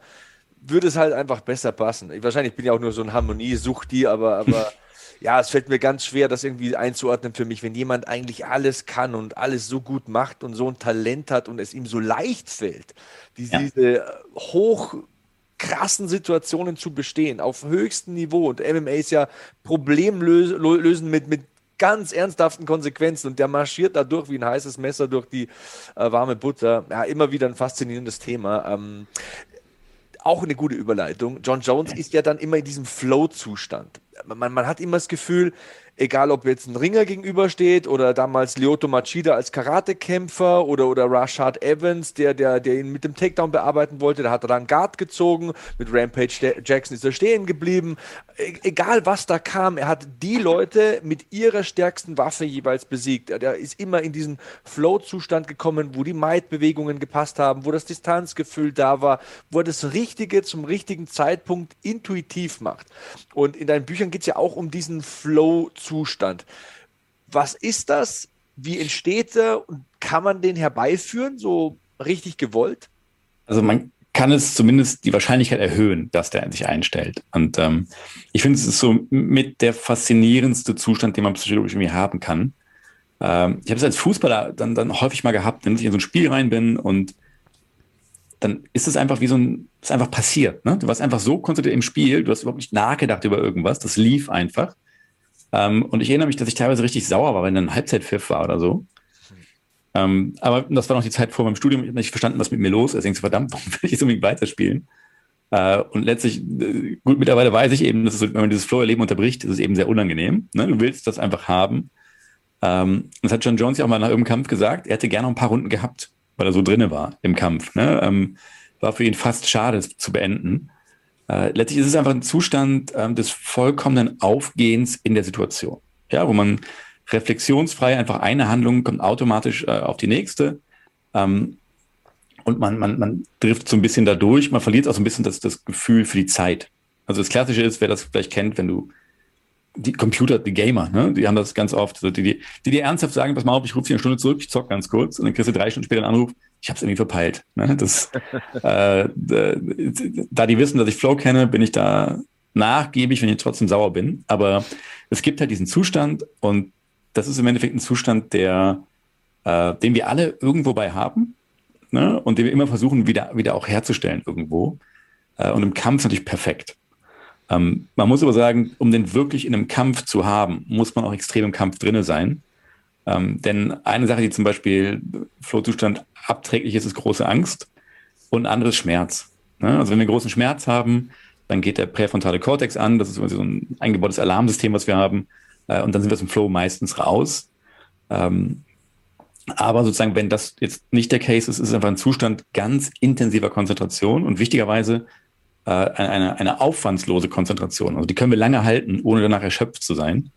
würde es halt einfach besser passen. Ich, wahrscheinlich bin ich auch nur so ein Harmoniesuchti, aber, aber ja, es fällt mir ganz schwer, das irgendwie einzuordnen für mich, wenn jemand eigentlich alles kann und alles so gut macht und so ein Talent hat und es ihm so leicht fällt, diese, ja. diese hoch krassen Situationen zu bestehen, auf höchstem Niveau. Und MMA ist ja Problemlösen mit, mit ganz ernsthaften Konsequenzen und der marschiert da durch wie ein heißes Messer durch die äh, warme Butter. Ja, immer wieder ein faszinierendes Thema. Ähm, auch eine gute Überleitung. John Jones ist ja dann immer in diesem Flow-Zustand. Man, man hat immer das Gefühl, egal ob jetzt ein Ringer gegenübersteht oder damals Lyoto Machida als Karatekämpfer oder, oder Rashad Evans, der, der, der ihn mit dem Takedown bearbeiten wollte, da hat er dann Guard gezogen, mit Rampage Jackson ist er stehen geblieben. E egal was da kam, er hat die Leute mit ihrer stärksten Waffe jeweils besiegt. Er ist immer in diesen Flow-Zustand gekommen, wo die Might-Bewegungen gepasst haben, wo das Distanzgefühl da war, wo er das Richtige zum richtigen Zeitpunkt intuitiv macht. Und in deinen Büchern geht es ja auch um diesen Flow-Zustand. Zustand. Was ist das? Wie entsteht er und kann man den herbeiführen, so richtig gewollt? Also man kann es zumindest die Wahrscheinlichkeit erhöhen, dass der sich einstellt. Und ähm, ich finde, es ist so mit der faszinierendste Zustand, den man psychologisch irgendwie haben kann. Ähm, ich habe es als Fußballer dann, dann häufig mal gehabt, wenn ich in so ein Spiel rein bin und dann ist es einfach wie so ein, ist einfach passiert. Ne? Du warst einfach so konzentriert im Spiel, du hast überhaupt nicht nachgedacht über irgendwas, das lief einfach. Ähm, und ich erinnere mich, dass ich teilweise richtig sauer war, wenn dann Halbzeitpfiff war oder so. Ähm, aber das war noch die Zeit vor meinem Studium. Ich habe nicht verstanden, was mit mir los ist. Ich denke, verdammt, warum will ich jetzt unbedingt weiterspielen? Äh, und letztlich, äh, gut, mittlerweile weiß ich eben, dass es, wenn man dieses Flow-Erleben unterbricht, ist es eben sehr unangenehm. Ne? Du willst das einfach haben. Ähm, das hat John Jones ja auch mal nach irgendeinem Kampf gesagt. Er hätte gerne noch ein paar Runden gehabt, weil er so drinne war im Kampf. Ne? Ähm, war für ihn fast schade, es zu beenden. Äh, letztlich ist es einfach ein Zustand ähm, des vollkommenen Aufgehens in der Situation. Ja, wo man reflexionsfrei einfach eine Handlung kommt automatisch äh, auf die nächste. Ähm, und man, man, man trifft so ein bisschen dadurch, man verliert auch so ein bisschen das, das Gefühl für die Zeit. Also das Klassische ist, wer das vielleicht kennt, wenn du die Computer, die Gamer, ne, die haben das ganz oft, so die, die, die dir ernsthaft sagen, pass mal auf, ich rufe dich eine Stunde zurück, ich zock ganz kurz und dann kriegst du drei Stunden später einen Anruf, ich habe es irgendwie verpeilt. Ne? Das, äh, da die wissen, dass ich Flow kenne, bin ich da nachgiebig, wenn ich trotzdem sauer bin. Aber es gibt halt diesen Zustand und das ist im Endeffekt ein Zustand, der, äh, den wir alle irgendwo bei haben ne? und den wir immer versuchen, wieder, wieder auch herzustellen irgendwo. Äh, und im Kampf natürlich perfekt. Ähm, man muss aber sagen, um den wirklich in einem Kampf zu haben, muss man auch extrem im Kampf drinne sein. Ähm, denn eine Sache, die zum Beispiel Flohzustand abträglich ist, ist große Angst und anderes Schmerz. Ne? Also wenn wir großen Schmerz haben, dann geht der präfrontale Kortex an, das ist so ein eingebautes Alarmsystem, was wir haben, äh, und dann sind wir aus dem Flow meistens raus. Ähm, aber sozusagen, wenn das jetzt nicht der Case ist, ist es einfach ein Zustand ganz intensiver Konzentration und wichtigerweise äh, eine, eine aufwandslose Konzentration. Also die können wir lange halten, ohne danach erschöpft zu sein.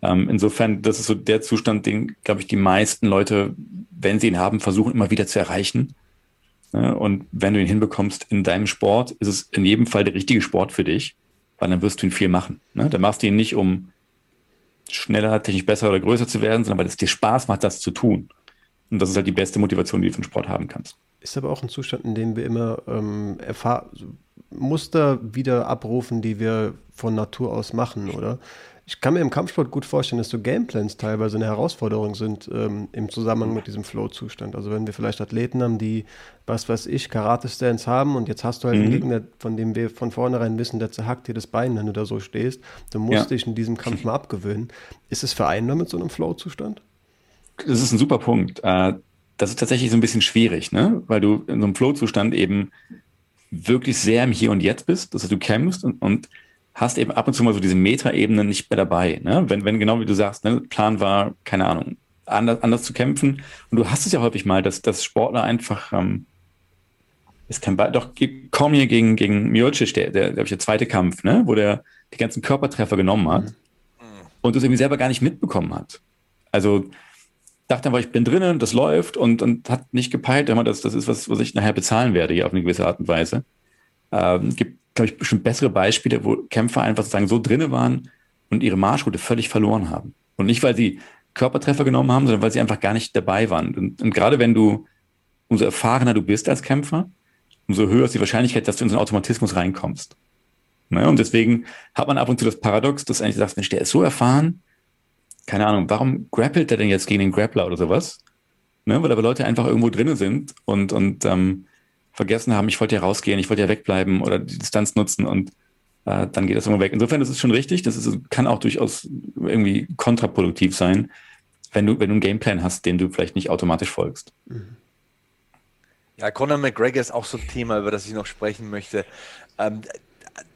Ähm, insofern, das ist so der Zustand, den, glaube ich, die meisten Leute, wenn sie ihn haben, versuchen immer wieder zu erreichen. und wenn du ihn hinbekommst in deinem Sport, ist es in jedem Fall der richtige Sport für dich, weil dann wirst du ihn viel machen. Ne? Dann machst du ihn nicht, um schneller, technisch besser oder größer zu werden, sondern weil es dir Spaß macht, das zu tun. Und das ist halt die beste Motivation, die du für den Sport haben kannst. Ist aber auch ein Zustand, in dem wir immer ähm, Muster wieder abrufen, die wir von Natur aus machen, oder? Ich kann mir im Kampfsport gut vorstellen, dass so Gameplans teilweise eine Herausforderung sind ähm, im Zusammenhang mit diesem Flow-Zustand. Also wenn wir vielleicht Athleten haben, die, was weiß ich, Karate-Stance haben und jetzt hast du halt mhm. einen Gegner, von dem wir von vornherein wissen, der zerhackt dir das Bein, wenn du da so stehst, dann musst ja. dich in diesem Kampf mal abgewöhnen. Ist es vereinbar mit so einem Flow-Zustand? Das ist ein super Punkt. Äh, das ist tatsächlich so ein bisschen schwierig, ne? weil du in so einem Flow-Zustand eben wirklich sehr im Hier und Jetzt bist, dass du kämpfst und, und hast eben ab und zu mal so diese Metaebene nicht mehr dabei. Ne? Wenn, wenn genau wie du sagst, ne, Plan war, keine Ahnung, anders, anders zu kämpfen. Und du hast es ja häufig mal, dass, dass Sportler einfach, ähm, ist kein Ball, doch Cormier gegen, gegen Miocic, der, der, der, der zweite Kampf, ne? wo der die ganzen Körpertreffer genommen hat mhm. und das irgendwie selber gar nicht mitbekommen hat. Also dachte einfach, ich bin drinnen, das läuft und, und hat nicht gepeilt, immer das, das ist was, was ich nachher bezahlen werde hier auf eine gewisse Art und Weise. Ähm, gibt glaube ich, bestimmt bessere Beispiele, wo Kämpfer einfach sozusagen so drinne waren und ihre Marschroute völlig verloren haben. Und nicht, weil sie Körpertreffer genommen haben, sondern weil sie einfach gar nicht dabei waren. Und, und gerade wenn du, umso erfahrener du bist als Kämpfer, umso höher ist die Wahrscheinlichkeit, dass du in so einen Automatismus reinkommst. Ne? Und deswegen hat man ab und zu das Paradox, dass eigentlich sagst, Mensch, der ist so erfahren, keine Ahnung, warum grappelt der denn jetzt gegen den Grappler oder sowas? Ne? Weil aber Leute einfach irgendwo drinnen sind und, und ähm, vergessen haben, ich wollte ja rausgehen, ich wollte ja wegbleiben oder die Distanz nutzen und äh, dann geht das immer weg. Insofern das ist schon richtig, das ist, kann auch durchaus irgendwie kontraproduktiv sein, wenn du, wenn du einen Gameplan hast, den du vielleicht nicht automatisch folgst. Mhm. Ja, Conor McGregor ist auch so ein Thema, über das ich noch sprechen möchte. Ähm,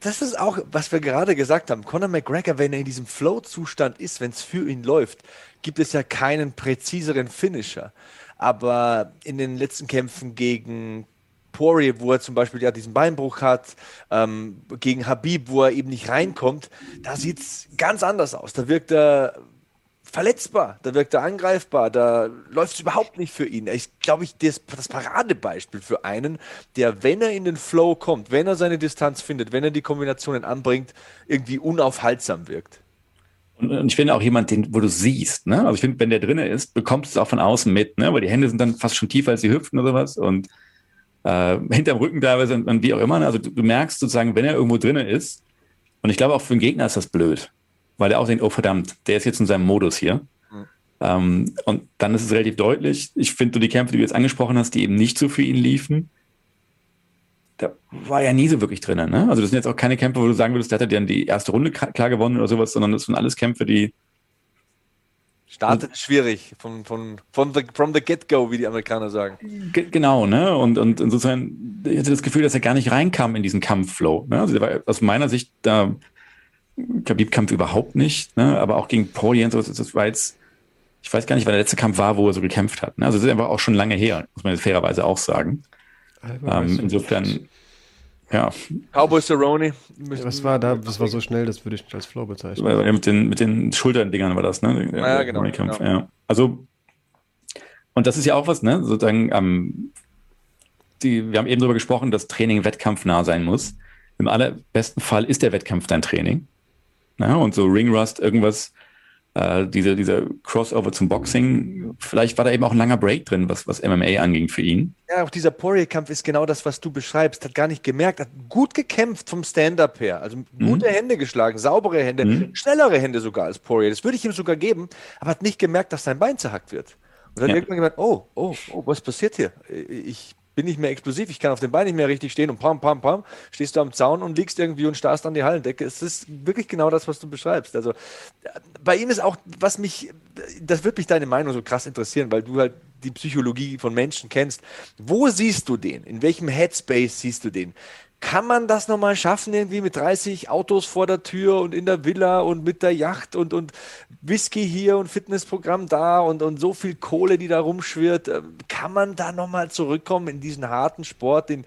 das ist auch, was wir gerade gesagt haben. Conor McGregor, wenn er in diesem Flow-Zustand ist, wenn es für ihn läuft, gibt es ja keinen präziseren Finisher. Aber in den letzten Kämpfen gegen Poirier, wo er zum Beispiel ja diesen Beinbruch hat, ähm, gegen Habib, wo er eben nicht reinkommt, da sieht es ganz anders aus. Da wirkt er verletzbar, da wirkt er angreifbar, da läuft es überhaupt nicht für ihn. Ich glaube, ich das, das Paradebeispiel für einen, der, wenn er in den Flow kommt, wenn er seine Distanz findet, wenn er die Kombinationen anbringt, irgendwie unaufhaltsam wirkt. Und, ich finde auch jemand, den, wo du siehst, ne? Also ich finde, wenn der drinne ist, bekommst du es auch von außen mit, ne? Weil die Hände sind dann fast schon tiefer als die Hüften oder sowas und äh, hinterm Rücken teilweise und, wie auch immer. Ne? Also du, du, merkst sozusagen, wenn er irgendwo drinne ist, und ich glaube auch für den Gegner ist das blöd, weil er auch denkt, oh verdammt, der ist jetzt in seinem Modus hier. Mhm. Ähm, und dann ist es relativ deutlich. Ich finde, du die Kämpfe, die du jetzt angesprochen hast, die eben nicht so für ihn liefen, da war er nie so wirklich drin. Ne? Also das sind jetzt auch keine Kämpfe, wo du sagen würdest, der hat dann die erste Runde klar gewonnen oder sowas, sondern das sind alles Kämpfe, die Startet schwierig, von, von, von the, from the get-go, wie die Amerikaner sagen. genau, ne? Und, und insofern, ich hatte das Gefühl, dass er gar nicht reinkam in diesen Kampfflow. Ne? Also der war aus meiner Sicht da, Khabib-Kampf überhaupt nicht, ne? aber auch gegen Poirier und so, das war jetzt, ich weiß gar nicht, wann der letzte Kampf war, wo er so gekämpft hat. Ne? Also das ist einfach auch schon lange her, muss man jetzt fairerweise auch sagen. Ähm, insofern, ja. Cowboy Cerrone. Ja, was war da? Das war so schnell, das würde ich nicht als Flow bezeichnen. Ja, mit den, mit den Schulterdingern war das, ne? Ja, ja genau, genau. Ja. Also, und das ist ja auch was, ne? Sozusagen, ähm, die, wir haben eben darüber gesprochen, dass Training wettkampfnah sein muss. Im allerbesten Fall ist der Wettkampf dein Training. Ja, und so Ringrust, irgendwas, äh, diese, dieser Crossover zum Boxing, vielleicht war da eben auch ein langer Break drin, was, was MMA anging für ihn. Ja, auch dieser Poirier-Kampf ist genau das, was du beschreibst. Hat gar nicht gemerkt, hat gut gekämpft vom Stand-Up her. Also gute mhm. Hände geschlagen, saubere Hände, mhm. schnellere Hände sogar als Poirier. Das würde ich ihm sogar geben, aber hat nicht gemerkt, dass sein Bein zerhackt wird. Und dann ja. irgendwann gemerkt, oh, oh, oh, was passiert hier? Ich bin nicht mehr explosiv, ich kann auf dem Bein nicht mehr richtig stehen und pam, pam, pam, stehst du am Zaun und liegst irgendwie und starrst an die Hallendecke. Es ist wirklich genau das, was du beschreibst. Also bei ihm ist auch, was mich, das wird mich deine Meinung so krass interessieren, weil du halt die Psychologie von Menschen kennst. Wo siehst du den? In welchem Headspace siehst du den? Kann man das nochmal schaffen, irgendwie mit 30 Autos vor der Tür und in der Villa und mit der Yacht und, und Whisky hier und Fitnessprogramm da und, und so viel Kohle, die da rumschwirrt? Äh, kann man da nochmal zurückkommen in diesen harten Sport, in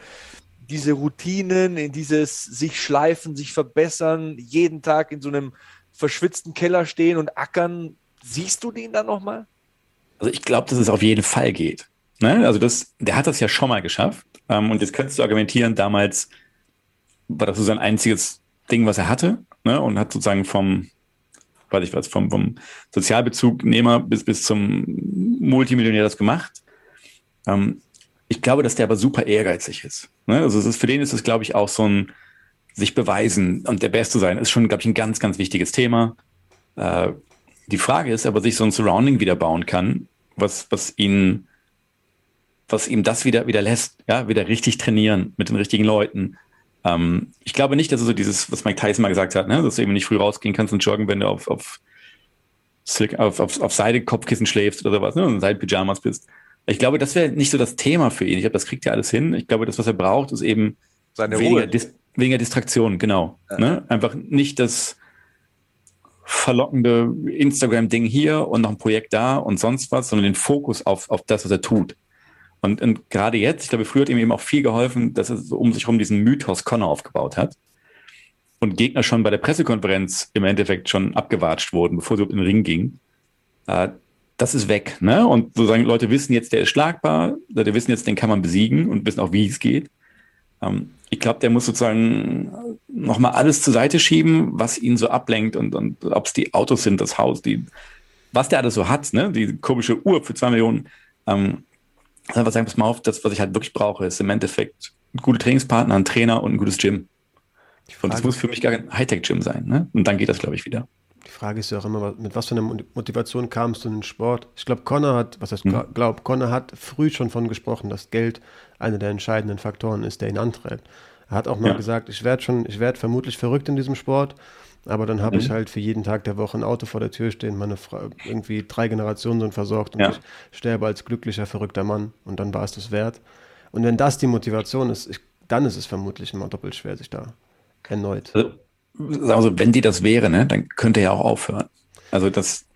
diese Routinen, in dieses sich schleifen, sich verbessern, jeden Tag in so einem verschwitzten Keller stehen und ackern? Siehst du den da nochmal? Also ich glaube, dass es auf jeden Fall geht. Ne? Also das, der hat das ja schon mal geschafft. Ähm, und jetzt könntest du argumentieren, damals war das so sein einziges Ding, was er hatte, ne? und hat sozusagen vom, weiß ich was, vom, vom Sozialbezugnehmer bis, bis zum Multimillionär das gemacht. Ähm, ich glaube, dass der aber super ehrgeizig ist. Ne? Also ist, für den ist es, glaube ich, auch so ein sich beweisen und der Beste sein, ist schon, glaube ich, ein ganz, ganz wichtiges Thema. Äh, die Frage ist, ob er sich so ein Surrounding wieder bauen kann, was, was ihn, was ihm das wieder, wieder lässt, ja, wieder richtig trainieren mit den richtigen Leuten, ähm, ich glaube nicht, dass es so dieses, was Mike Tyson mal gesagt hat, ne? dass du eben nicht früh rausgehen kannst und joggen, wenn du auf, auf, auf, auf, auf Seide-Kopfkissen schläfst oder was, ne? und Seide-Pyjamas bist. Ich glaube, das wäre nicht so das Thema für ihn. Ich glaube, das kriegt er alles hin. Ich glaube, das, was er braucht, ist eben Seine weniger, Dis weniger Distraktion, genau. Ja. Ne? Einfach nicht das verlockende Instagram-Ding hier und noch ein Projekt da und sonst was, sondern den Fokus auf, auf das, was er tut. Und, und gerade jetzt, ich glaube, früher hat ihm eben auch viel geholfen, dass er so um sich herum diesen Mythos Connor aufgebaut hat. Und Gegner schon bei der Pressekonferenz im Endeffekt schon abgewatscht wurden, bevor sie in den Ring gingen. Äh, das ist weg. Ne? Und sozusagen Leute wissen jetzt, der ist schlagbar, Leute wissen jetzt, den kann man besiegen und wissen auch, wie es geht. Ähm, ich glaube, der muss sozusagen nochmal alles zur Seite schieben, was ihn so ablenkt und, und ob es die Autos sind, das Haus, die, was der alles so hat, ne? die komische Uhr für zwei Millionen. Ähm, einfach sagen, pass mal auf, das, was ich halt wirklich brauche, ist im Endeffekt gute Trainingspartner, ein Trainer und ein gutes Gym. Und das muss für mich gar kein Hightech-Gym sein. Ne? Und dann geht das, glaube ich, wieder. Die Frage ist ja auch immer, mit was für einer Motivation kamst du in den Sport? Ich glaube, Connor hat, was heißt, mhm. glaub, Connor hat früh schon von gesprochen, dass Geld einer der entscheidenden Faktoren ist, der ihn antreibt. Er hat auch mal ja. gesagt, ich werde schon, ich werde vermutlich verrückt in diesem Sport aber dann habe mhm. ich halt für jeden Tag der Woche ein Auto vor der Tür stehen, meine Frau, irgendwie drei Generationen sind versorgt und ja. ich sterbe als glücklicher, verrückter Mann und dann war es das wert. Und wenn das die Motivation ist, ich, dann ist es vermutlich immer doppelt schwer, sich da erneut. Also, also wenn die das wäre, ne, dann könnte er ja auch aufhören. Also das,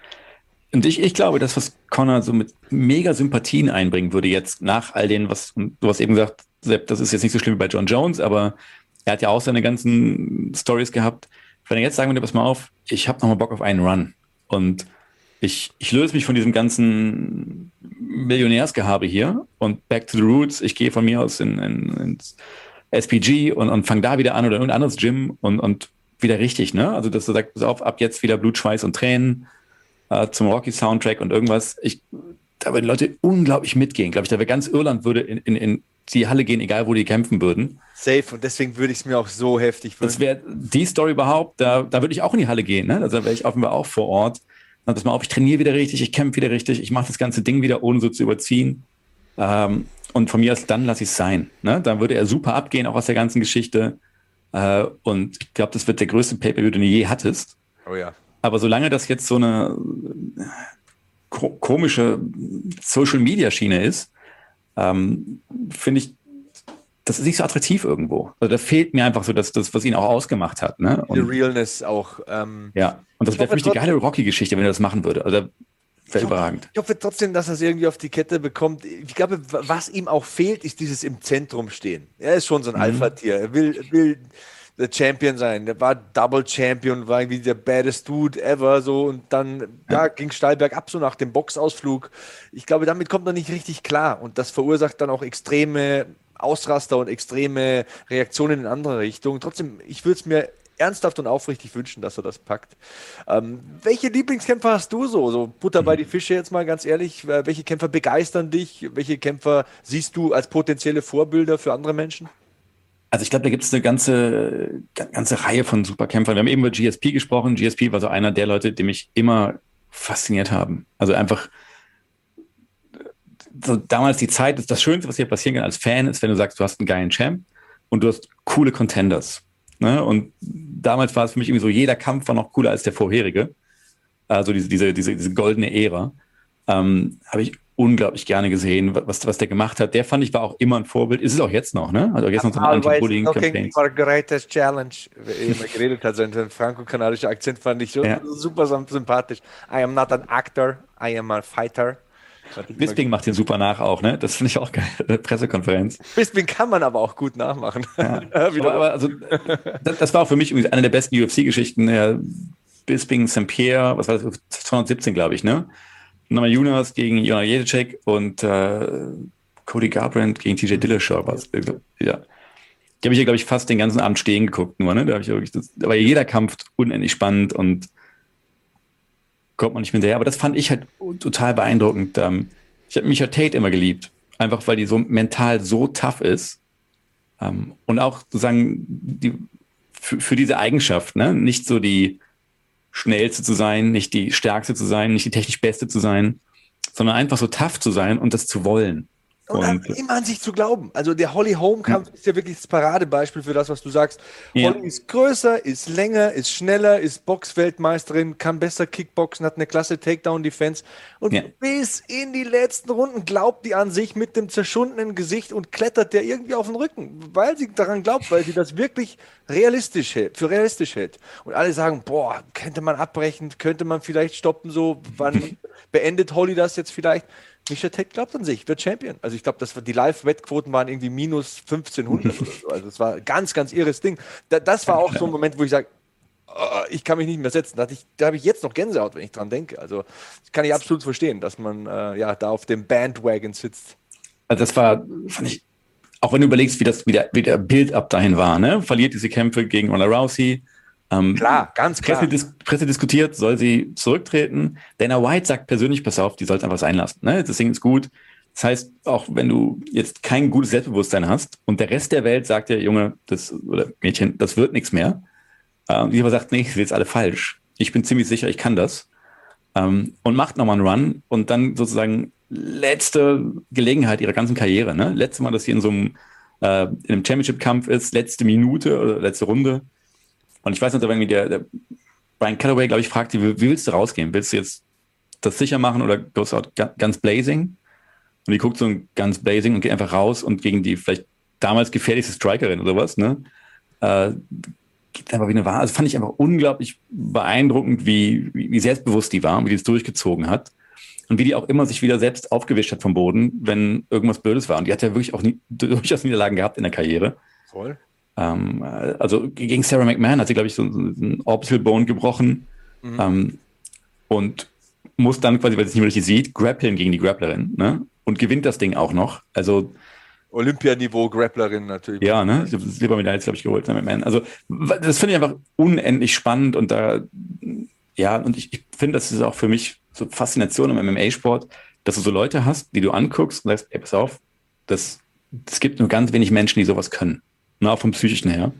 und ich, ich glaube, das, was Connor so mit mega Sympathien einbringen würde jetzt nach all den, was du hast eben gesagt, Sepp, das ist jetzt nicht so schlimm wie bei John Jones, aber er hat ja auch seine ganzen Stories gehabt wenn er jetzt sagen würde, pass mal auf, ich habe nochmal Bock auf einen Run und ich, ich löse mich von diesem ganzen Millionärsgehabe hier und back to the roots. Ich gehe von mir aus in, in, ins SPG und, und fange da wieder an oder in ein anderes Gym und, und wieder richtig, ne? Also, dass du sagst, pass auf, ab jetzt wieder Blut, Schweiß und Tränen äh, zum Rocky-Soundtrack und irgendwas. Ich, da würden Leute unglaublich mitgehen. Glaube ich, da wäre ganz Irland würde in, in, in die Halle gehen, egal wo die kämpfen würden. Safe. Und deswegen würde ich es mir auch so heftig wünschen. Das wäre die Story überhaupt, da, da würde ich auch in die Halle gehen. Ne? Also da wäre ich offenbar auch vor Ort. Dann mal auf, ich trainiere wieder richtig, ich kämpfe wieder richtig, ich mache das ganze Ding wieder, ohne so zu überziehen. Ähm, und von mir aus, dann lasse ich es sein. Ne? Dann würde er super abgehen, auch aus der ganzen Geschichte. Äh, und ich glaube, das wird der größte Pay-Per-View, den du je hattest. Oh ja. Aber solange das jetzt so eine ko komische Social-Media-Schiene ist, ähm, finde ich, das ist nicht so attraktiv irgendwo. Also da fehlt mir einfach so das, das was ihn auch ausgemacht hat. Ne? Und, die Realness auch. Ähm, ja, und das wäre für mich die geile Rocky-Geschichte, wenn er das machen würde. Also wäre überragend. Ich hoffe trotzdem, dass er es irgendwie auf die Kette bekommt. Ich glaube, was ihm auch fehlt, ist dieses im Zentrum stehen. Er ist schon so ein mhm. Alpha-Tier. Er will, will der Champion sein. Der war Double Champion, war irgendwie der baddest Dude ever. So und dann ja. ging Steilberg ab so nach dem Boxausflug. Ich glaube, damit kommt er nicht richtig klar und das verursacht dann auch extreme Ausraster und extreme Reaktionen in andere Richtungen. Trotzdem, ich würde es mir ernsthaft und aufrichtig wünschen, dass er das packt. Ähm, welche Lieblingskämpfer hast du so? So Butter bei die Fische jetzt mal ganz ehrlich. Äh, welche Kämpfer begeistern dich? Welche Kämpfer siehst du als potenzielle Vorbilder für andere Menschen? Also ich glaube, da gibt es eine ganze, ganze Reihe von Superkämpfern. Wir haben eben über GSP gesprochen. GSP war so einer der Leute, die mich immer fasziniert haben. Also einfach so damals die Zeit, das Schönste, was hier passieren kann als Fan, ist, wenn du sagst, du hast einen geilen Champ und du hast coole Contenders. Ne? Und damals war es für mich irgendwie so, jeder Kampf war noch cooler als der vorherige. Also diese, diese, diese, diese goldene Ära. Ähm, Habe ich unglaublich gerne gesehen, was, was der gemacht hat. Der fand ich war auch immer ein Vorbild. Ist es auch jetzt noch, ne? Also jetzt noch so ein Anti-Bullying-Campaign. for greatest challenge, wie er geredet hat, sein franco-kanadischer Akzent fand ich ja. super sympathisch. I am not an actor, I am a fighter. Bisping macht den super nach auch, ne? Das finde ich auch geil, Pressekonferenz. Bisping kann man aber auch gut nachmachen. Ja. aber, aber also, das, das, war auch für mich eine der besten UFC-Geschichten. Bisping, St. Pierre, was war das? 217, glaube ich, ne? Nochmal Jonas gegen Jona Jedicek und äh, Cody Garbrandt gegen TJ Dillashaw. Was, ja. Die habe ich ja, glaube ich, fast den ganzen Abend stehen geguckt, nur, ne? Da, ich wirklich das, da war jeder Kampf unendlich spannend und kommt man nicht mehr hinterher. Aber das fand ich halt total beeindruckend. Ähm, ich habe Micha Tate immer geliebt. Einfach weil die so mental so tough ist. Ähm, und auch sozusagen die, für, für diese Eigenschaft, ne? Nicht so die schnellste zu sein, nicht die stärkste zu sein, nicht die technisch beste zu sein, sondern einfach so tough zu sein und das zu wollen. Und, und immer an sich zu glauben. Also der Holly Home Kampf ja. ist ja wirklich das Paradebeispiel für das, was du sagst. Ja. Holly ist größer, ist länger, ist schneller, ist Boxweltmeisterin, kann besser Kickboxen, hat eine klasse Takedown-Defense. Und ja. bis in die letzten Runden glaubt die an sich mit dem zerschundenen Gesicht und klettert der irgendwie auf den Rücken, weil sie daran glaubt, weil sie das wirklich realistisch hält, für realistisch hält. Und alle sagen, boah, könnte man abbrechen, könnte man vielleicht stoppen, so, wann beendet Holly das jetzt vielleicht? Misha Tate glaubt an sich, wird Champion. Also ich glaube, die Live-Wettquoten waren irgendwie minus 1500 so. Also es war ganz, ganz irres Ding. Da, das war auch so ein Moment, wo ich sage, oh, ich kann mich nicht mehr setzen. Da, da habe ich jetzt noch Gänsehaut, wenn ich dran denke. Also das kann ich absolut verstehen, dass man äh, ja da auf dem Bandwagon sitzt. Also das war, fand ich, auch wenn du überlegst, wie das wie der, wie der Build-up dahin war, ne? Verliert diese Kämpfe gegen Ronda Rousey, ähm, klar, ganz klar. Presse, dis Presse, diskutiert, soll sie zurücktreten. Dana White sagt persönlich, pass auf, die soll es einfach sein lassen. Ne? Das Ding ist gut. Das heißt, auch wenn du jetzt kein gutes Selbstbewusstsein hast und der Rest der Welt sagt ja, Junge, das oder Mädchen, das wird nichts mehr. Ähm, die aber sagt, nee, ist jetzt alle falsch. Ich bin ziemlich sicher, ich kann das. Ähm, und macht nochmal einen Run und dann sozusagen letzte Gelegenheit ihrer ganzen Karriere. Ne? Letzte Mal, dass sie in so einem, äh, in einem Championship-Kampf ist, letzte Minute oder letzte Runde und ich weiß nicht, ob irgendwie der, der Brian Callaway, glaube ich, fragt wie, wie, willst du rausgehen? Willst du jetzt das sicher machen oder goes out ganz blazing? Und die guckt so ein ganz blazing und geht einfach raus und gegen die vielleicht damals gefährlichste Strikerin oder was, ne? Äh, geht einfach wie eine Wahl. Also fand ich einfach unglaublich beeindruckend, wie, wie, wie selbstbewusst die war und wie die es durchgezogen hat. Und wie die auch immer sich wieder selbst aufgewischt hat vom Boden, wenn irgendwas Blödes war. Und die hat ja wirklich auch nie, durchaus Niederlagen gehabt in der Karriere. Voll. Ähm, also gegen Sarah McMahon hat sie, glaube ich, so, einen Orbital Bone gebrochen mhm. ähm, und muss dann quasi, weil sie es nicht mehr richtig sieht, grappeln gegen die Grapplerin ne? und gewinnt das Ding auch noch. Also Olympianiveau-Grapplerin natürlich. Ja, ne? Ich habe Silbermedaille, glaube ich, geholt. Ne, also, das finde ich einfach unendlich spannend und da, ja, und ich, ich finde, das ist auch für mich so Faszination im MMA-Sport, dass du so Leute hast, die du anguckst und sagst, ey, pass auf, das, es gibt nur ganz wenig Menschen, die sowas können. Nur auch vom Psychischen her.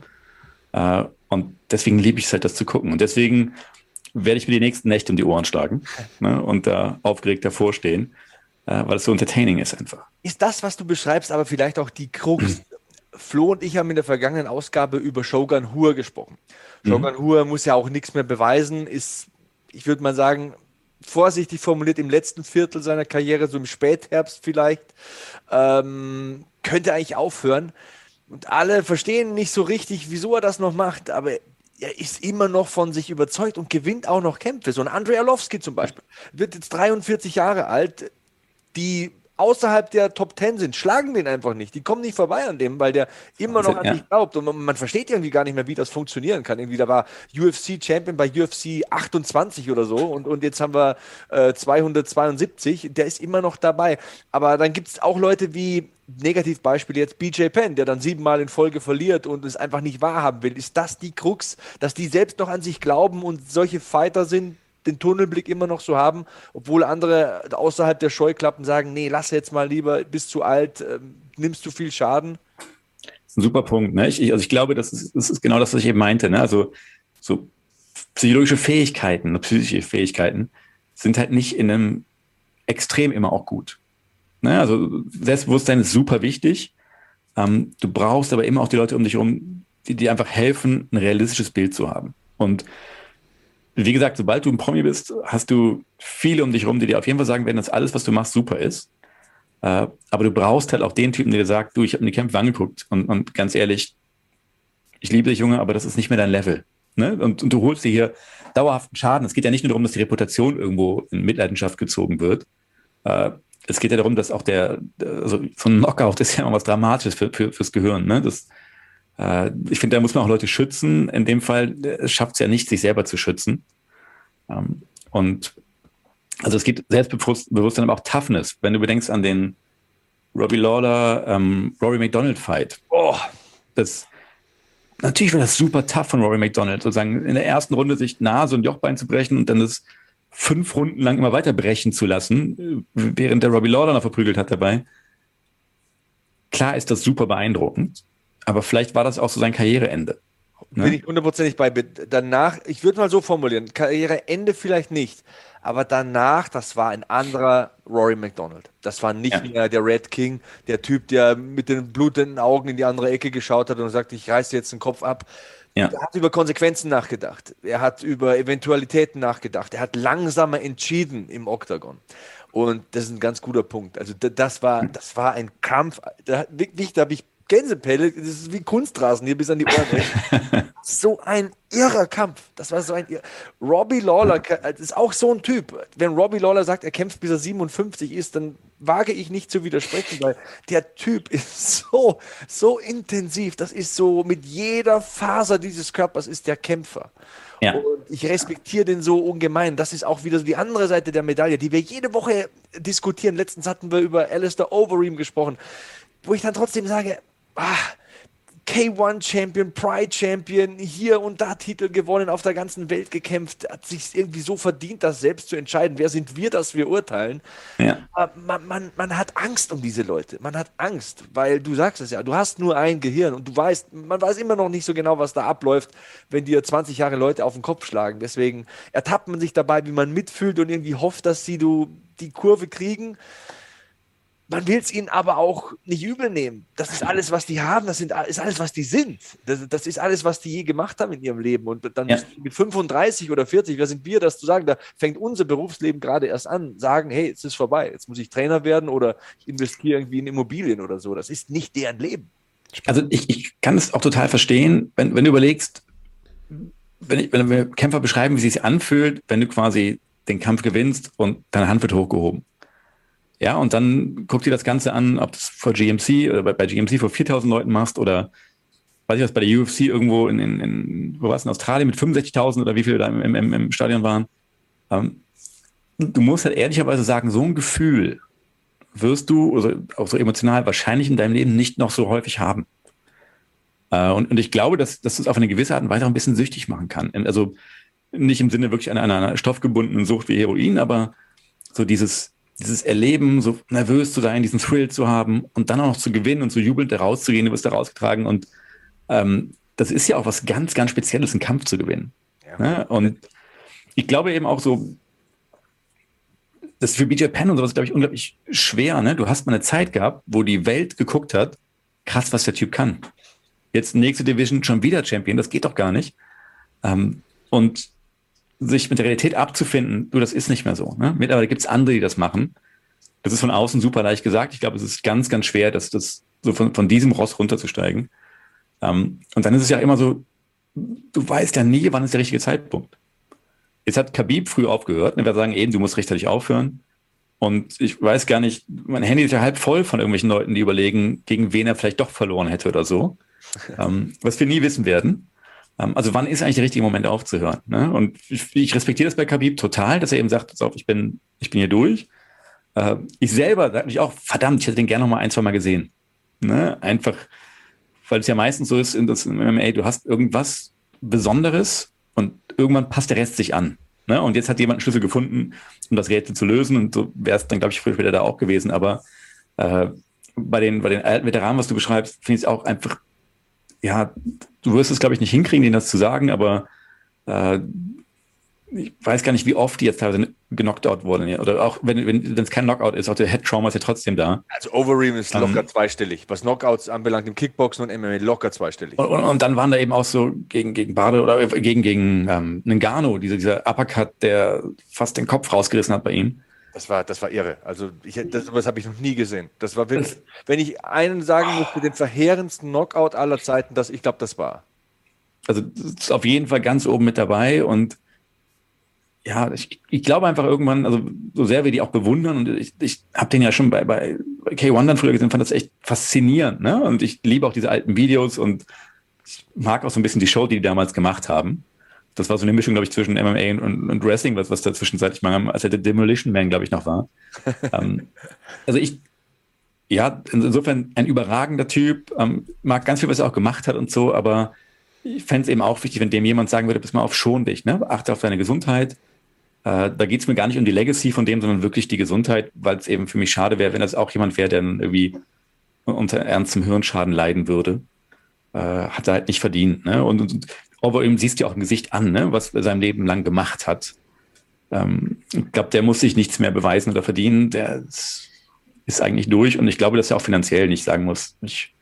Äh, und deswegen liebe ich es halt, das zu gucken. Und deswegen werde ich mir die nächsten Nächte um die Ohren schlagen ne, und da aufgeregt davor stehen, äh, weil es so entertaining ist einfach. Ist das, was du beschreibst, aber vielleicht auch die Krux? Flo und ich haben in der vergangenen Ausgabe über Shogun Hur gesprochen. Mhm. Shogun mhm. Hur muss ja auch nichts mehr beweisen, ist, ich würde mal sagen, vorsichtig formuliert im letzten Viertel seiner Karriere, so im Spätherbst vielleicht, ähm, könnte eigentlich aufhören. Und alle verstehen nicht so richtig, wieso er das noch macht, aber er ist immer noch von sich überzeugt und gewinnt auch noch Kämpfe. So ein Andrei Arlovski zum Beispiel wird jetzt 43 Jahre alt, die außerhalb der Top Ten sind, schlagen den einfach nicht. Die kommen nicht vorbei an dem, weil der immer noch an ja. sich glaubt. Und man, man, versteht irgendwie gar nicht mehr, wie das funktionieren kann. Irgendwie, da war UFC-Champion bei UFC 28 oder so und, und jetzt haben wir äh, 272. Der ist immer noch dabei. Aber dann gibt es auch Leute wie Negativbeispiel jetzt BJ Penn, der dann siebenmal in Folge verliert und es einfach nicht wahrhaben will. Ist das die Krux, dass die selbst noch an sich glauben und solche Fighter sind, den Tunnelblick immer noch so haben, obwohl andere außerhalb der Scheuklappen sagen, nee, lass jetzt mal lieber, bist zu alt, äh, nimmst du viel Schaden? Das ist ein super Punkt. Ne? Ich, also ich glaube, das ist, das ist genau das, was ich eben meinte. Ne? Also so psychologische Fähigkeiten, psychische Fähigkeiten sind halt nicht in einem Extrem immer auch gut. Ne? Also Selbstbewusstsein ist super wichtig. Ähm, du brauchst aber immer auch die Leute um dich herum, die dir einfach helfen, ein realistisches Bild zu haben. Und wie gesagt, sobald du ein Promi bist, hast du viele um dich herum, die dir auf jeden Fall sagen werden, dass alles, was du machst, super ist. Äh, aber du brauchst halt auch den Typen, der dir sagt, du, ich habe mir die Kämpfe angeguckt und, und ganz ehrlich, ich liebe dich, Junge, aber das ist nicht mehr dein Level. Ne? Und, und, du holst dir hier dauerhaften Schaden. Es geht ja nicht nur darum, dass die Reputation irgendwo in Mitleidenschaft gezogen wird. Äh, es geht ja darum, dass auch der, also so ein Knockout ist ja immer was Dramatisches für, für, fürs Gehirn. Ne? Das, äh, ich finde, da muss man auch Leute schützen. In dem Fall äh, schafft es ja nicht, sich selber zu schützen. Ähm, und also es geht Selbstbewusstsein, aber auch Toughness. Wenn du bedenkst an den Robbie Lawler, ähm, Rory McDonald Fight. Oh, das, natürlich war das super tough von Rory McDonald, sozusagen in der ersten Runde sich Nase und Jochbein zu brechen und dann das fünf Runden lang immer weiter brechen zu lassen, während der Robbie Lawler noch verprügelt hat dabei. Klar ist das super beeindruckend. Aber vielleicht war das auch so sein Karriereende. Ne? Bin ich hundertprozentig bei. Danach, ich würde mal so formulieren, Karriereende vielleicht nicht, aber danach, das war ein anderer Rory McDonald. Das war nicht ja. mehr der Red King, der Typ, der mit den blutenden Augen in die andere Ecke geschaut hat und sagt, ich reiße jetzt den Kopf ab. Ja. Er hat über Konsequenzen nachgedacht. Er hat über Eventualitäten nachgedacht. Er hat langsamer entschieden im Oktagon. Und das ist ein ganz guter Punkt. Also das war, das war ein Kampf. Da, wirklich, da habe ich Gänsepelle, das ist wie Kunstrasen hier bis an die Ohren. so ein irrer Kampf. Das war so ein irrer. Robbie Lawler ist auch so ein Typ. Wenn Robbie Lawler sagt, er kämpft bis er 57 ist, dann wage ich nicht zu widersprechen, weil der Typ ist so, so intensiv. Das ist so, mit jeder Faser dieses Körpers ist der Kämpfer. Ja. Und ich respektiere den so ungemein. Das ist auch wieder so die andere Seite der Medaille, die wir jede Woche diskutieren. Letztens hatten wir über Alistair Overeem gesprochen, wo ich dann trotzdem sage, ah, K1 Champion, Pride Champion, hier und da Titel gewonnen, auf der ganzen Welt gekämpft, hat sich irgendwie so verdient, das selbst zu entscheiden. Wer sind wir, dass wir urteilen? Ja. Man, man, man hat Angst um diese Leute. Man hat Angst, weil du sagst es ja, du hast nur ein Gehirn und du weißt, man weiß immer noch nicht so genau, was da abläuft, wenn dir 20 Jahre Leute auf den Kopf schlagen. Deswegen ertappt man sich dabei, wie man mitfühlt und irgendwie hofft, dass sie du die Kurve kriegen man will es ihnen aber auch nicht übel nehmen. Das ist alles, was die haben, das sind, ist alles, was die sind. Das, das ist alles, was die je gemacht haben in ihrem Leben. Und dann ja. mit 35 oder 40, wer sind wir, das zu sagen? Da fängt unser Berufsleben gerade erst an. Sagen, hey, es ist vorbei, jetzt muss ich Trainer werden oder ich investiere irgendwie in Immobilien oder so. Das ist nicht deren Leben. Also ich, ich kann es auch total verstehen, wenn, wenn du überlegst, wenn, ich, wenn wir Kämpfer beschreiben, wie es sich anfühlt, wenn du quasi den Kampf gewinnst und deine Hand wird hochgehoben. Ja, und dann guck dir das Ganze an, ob du es vor GMC oder bei, bei GMC vor 4000 Leuten machst oder weiß ich was, bei der UFC irgendwo in, in, in wo war es, in Australien mit 65.000 oder wie viele da im, im, im Stadion waren. Ähm, du musst halt ehrlicherweise sagen, so ein Gefühl wirst du also auch so emotional wahrscheinlich in deinem Leben nicht noch so häufig haben. Äh, und, und ich glaube, dass, dass es auf eine gewisse Art und Weise auch ein bisschen süchtig machen kann. Also nicht im Sinne wirklich einer, einer stoffgebundenen Sucht wie Heroin, aber so dieses, dieses Erleben, so nervös zu sein, diesen Thrill zu haben und dann auch noch zu gewinnen und so jubelnd da rauszugehen, du wirst da rausgetragen und ähm, das ist ja auch was ganz, ganz Spezielles, einen Kampf zu gewinnen. Ja. Ne? Und ich glaube eben auch so, das ist für BJ Penn und sowas, glaube ich, unglaublich schwer. Ne? Du hast mal eine Zeit gehabt, wo die Welt geguckt hat, krass, was der Typ kann. Jetzt nächste Division schon wieder Champion, das geht doch gar nicht. Ähm, und sich mit der Realität abzufinden, du, das ist nicht mehr so. Ne? Mittlerweile gibt es andere, die das machen. Das ist von außen super leicht gesagt. Ich glaube, es ist ganz, ganz schwer, dass das so von, von diesem Ross runterzusteigen. Ähm, und dann ist es ja immer so, du weißt ja nie, wann ist der richtige Zeitpunkt. Jetzt hat Khabib früh aufgehört. Ne? Wir sagen eben, du musst rechtzeitig aufhören. Und ich weiß gar nicht, mein Handy ist ja halb voll von irgendwelchen Leuten, die überlegen, gegen wen er vielleicht doch verloren hätte oder so. ähm, was wir nie wissen werden. Ähm, also wann ist eigentlich der richtige Moment aufzuhören? Ne? Und ich, ich, respektiere das bei Khabib total, dass er eben sagt, auf, ich bin, ich bin hier durch. Äh, ich selber sage mich auch, verdammt, ich hätte den gerne noch mal ein, zwei Mal gesehen. Ne? Einfach, weil es ja meistens so ist in das MMA, du hast irgendwas Besonderes und irgendwann passt der Rest sich an. Ne? Und jetzt hat jemand einen Schlüssel gefunden, um das Rätsel zu lösen und so wäre es dann, glaube ich, früher später da auch gewesen. Aber äh, bei den, bei den alten Veteranen, was du beschreibst, finde ich es auch einfach ja, du wirst es, glaube ich, nicht hinkriegen, denen das zu sagen, aber äh, ich weiß gar nicht, wie oft die jetzt teilweise genockt out wurden. Oder auch wenn wenn es kein Knockout ist, auch der Head Trauma ist ja trotzdem da. Also Overeem ist um, locker zweistellig. Was Knockouts anbelangt im Kickboxen und MMA locker zweistellig. Und, und, und, dann waren da eben auch so gegen, gegen Bade oder gegen, gegen ähm, Nengano, dieser, dieser Uppercut, der fast den Kopf rausgerissen hat bei ihm. Das war, das war irre. Also ich, das, das habe ich noch nie gesehen. Das war wirklich, das, wenn ich einen sagen musste, den verheerendsten Knockout aller Zeiten, das, ich glaube, das war. Also das ist auf jeden Fall ganz oben mit dabei und ja, ich, ich glaube einfach irgendwann, also so sehr wir die auch bewundern und ich, ich habe den ja schon bei, bei K1 dann früher gesehen, fand das echt faszinierend, ne? Und ich liebe auch diese alten Videos und ich mag auch so ein bisschen die Show, die die damals gemacht haben das war so eine Mischung, glaube ich, zwischen MMA und, und Wrestling, was, was da zwischenzeitlich mal, als er der Demolition Man, glaube ich, noch war. ähm, also ich, ja, insofern ein überragender Typ, ähm, mag ganz viel, was er auch gemacht hat und so, aber ich fände es eben auch wichtig, wenn dem jemand sagen würde, bist mal auf schon dich, ne? achte auf deine Gesundheit. Äh, da geht es mir gar nicht um die Legacy von dem, sondern wirklich die Gesundheit, weil es eben für mich schade wäre, wenn das auch jemand wäre, der dann irgendwie unter ernstem Hirnschaden leiden würde. Äh, hat er halt nicht verdient. Ne? Und, und aber ihm siehst du ja auch im Gesicht an, ne, was er sein Leben lang gemacht hat. Ähm, ich glaube, der muss sich nichts mehr beweisen oder verdienen. Der ist, ist eigentlich durch und ich glaube, dass er auch finanziell nicht sagen muss, ich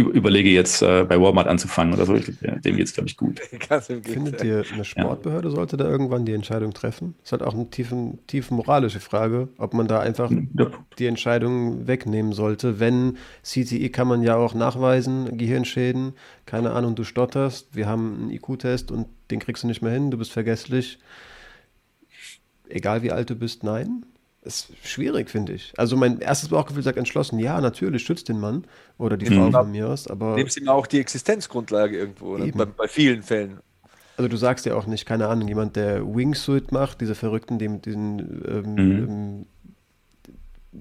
überlege jetzt äh, bei Walmart anzufangen oder so. Ich, dem geht es, glaube ich, gut. Findet ihr, eine Sportbehörde ja. sollte da irgendwann die Entscheidung treffen? Das ist halt auch eine tiefen, tiefen moralische Frage, ob man da einfach ja. die Entscheidung wegnehmen sollte. Wenn CTE kann man ja auch nachweisen, Gehirnschäden, keine Ahnung, du stotterst, wir haben einen IQ-Test und den kriegst du nicht mehr hin, du bist vergesslich. Egal wie alt du bist, nein ist schwierig, finde ich. Also mein erstes Bauchgefühl sagt entschlossen, ja, natürlich schützt den Mann oder die Frau mhm. von mir aus, aber... Nimmst ihm auch die Existenzgrundlage irgendwo, bei, bei, vielen Fällen. Also du sagst ja auch nicht, keine Ahnung, jemand, der Wingsuit macht, diese Verrückten, die mit diesen, ähm, mhm. ähm,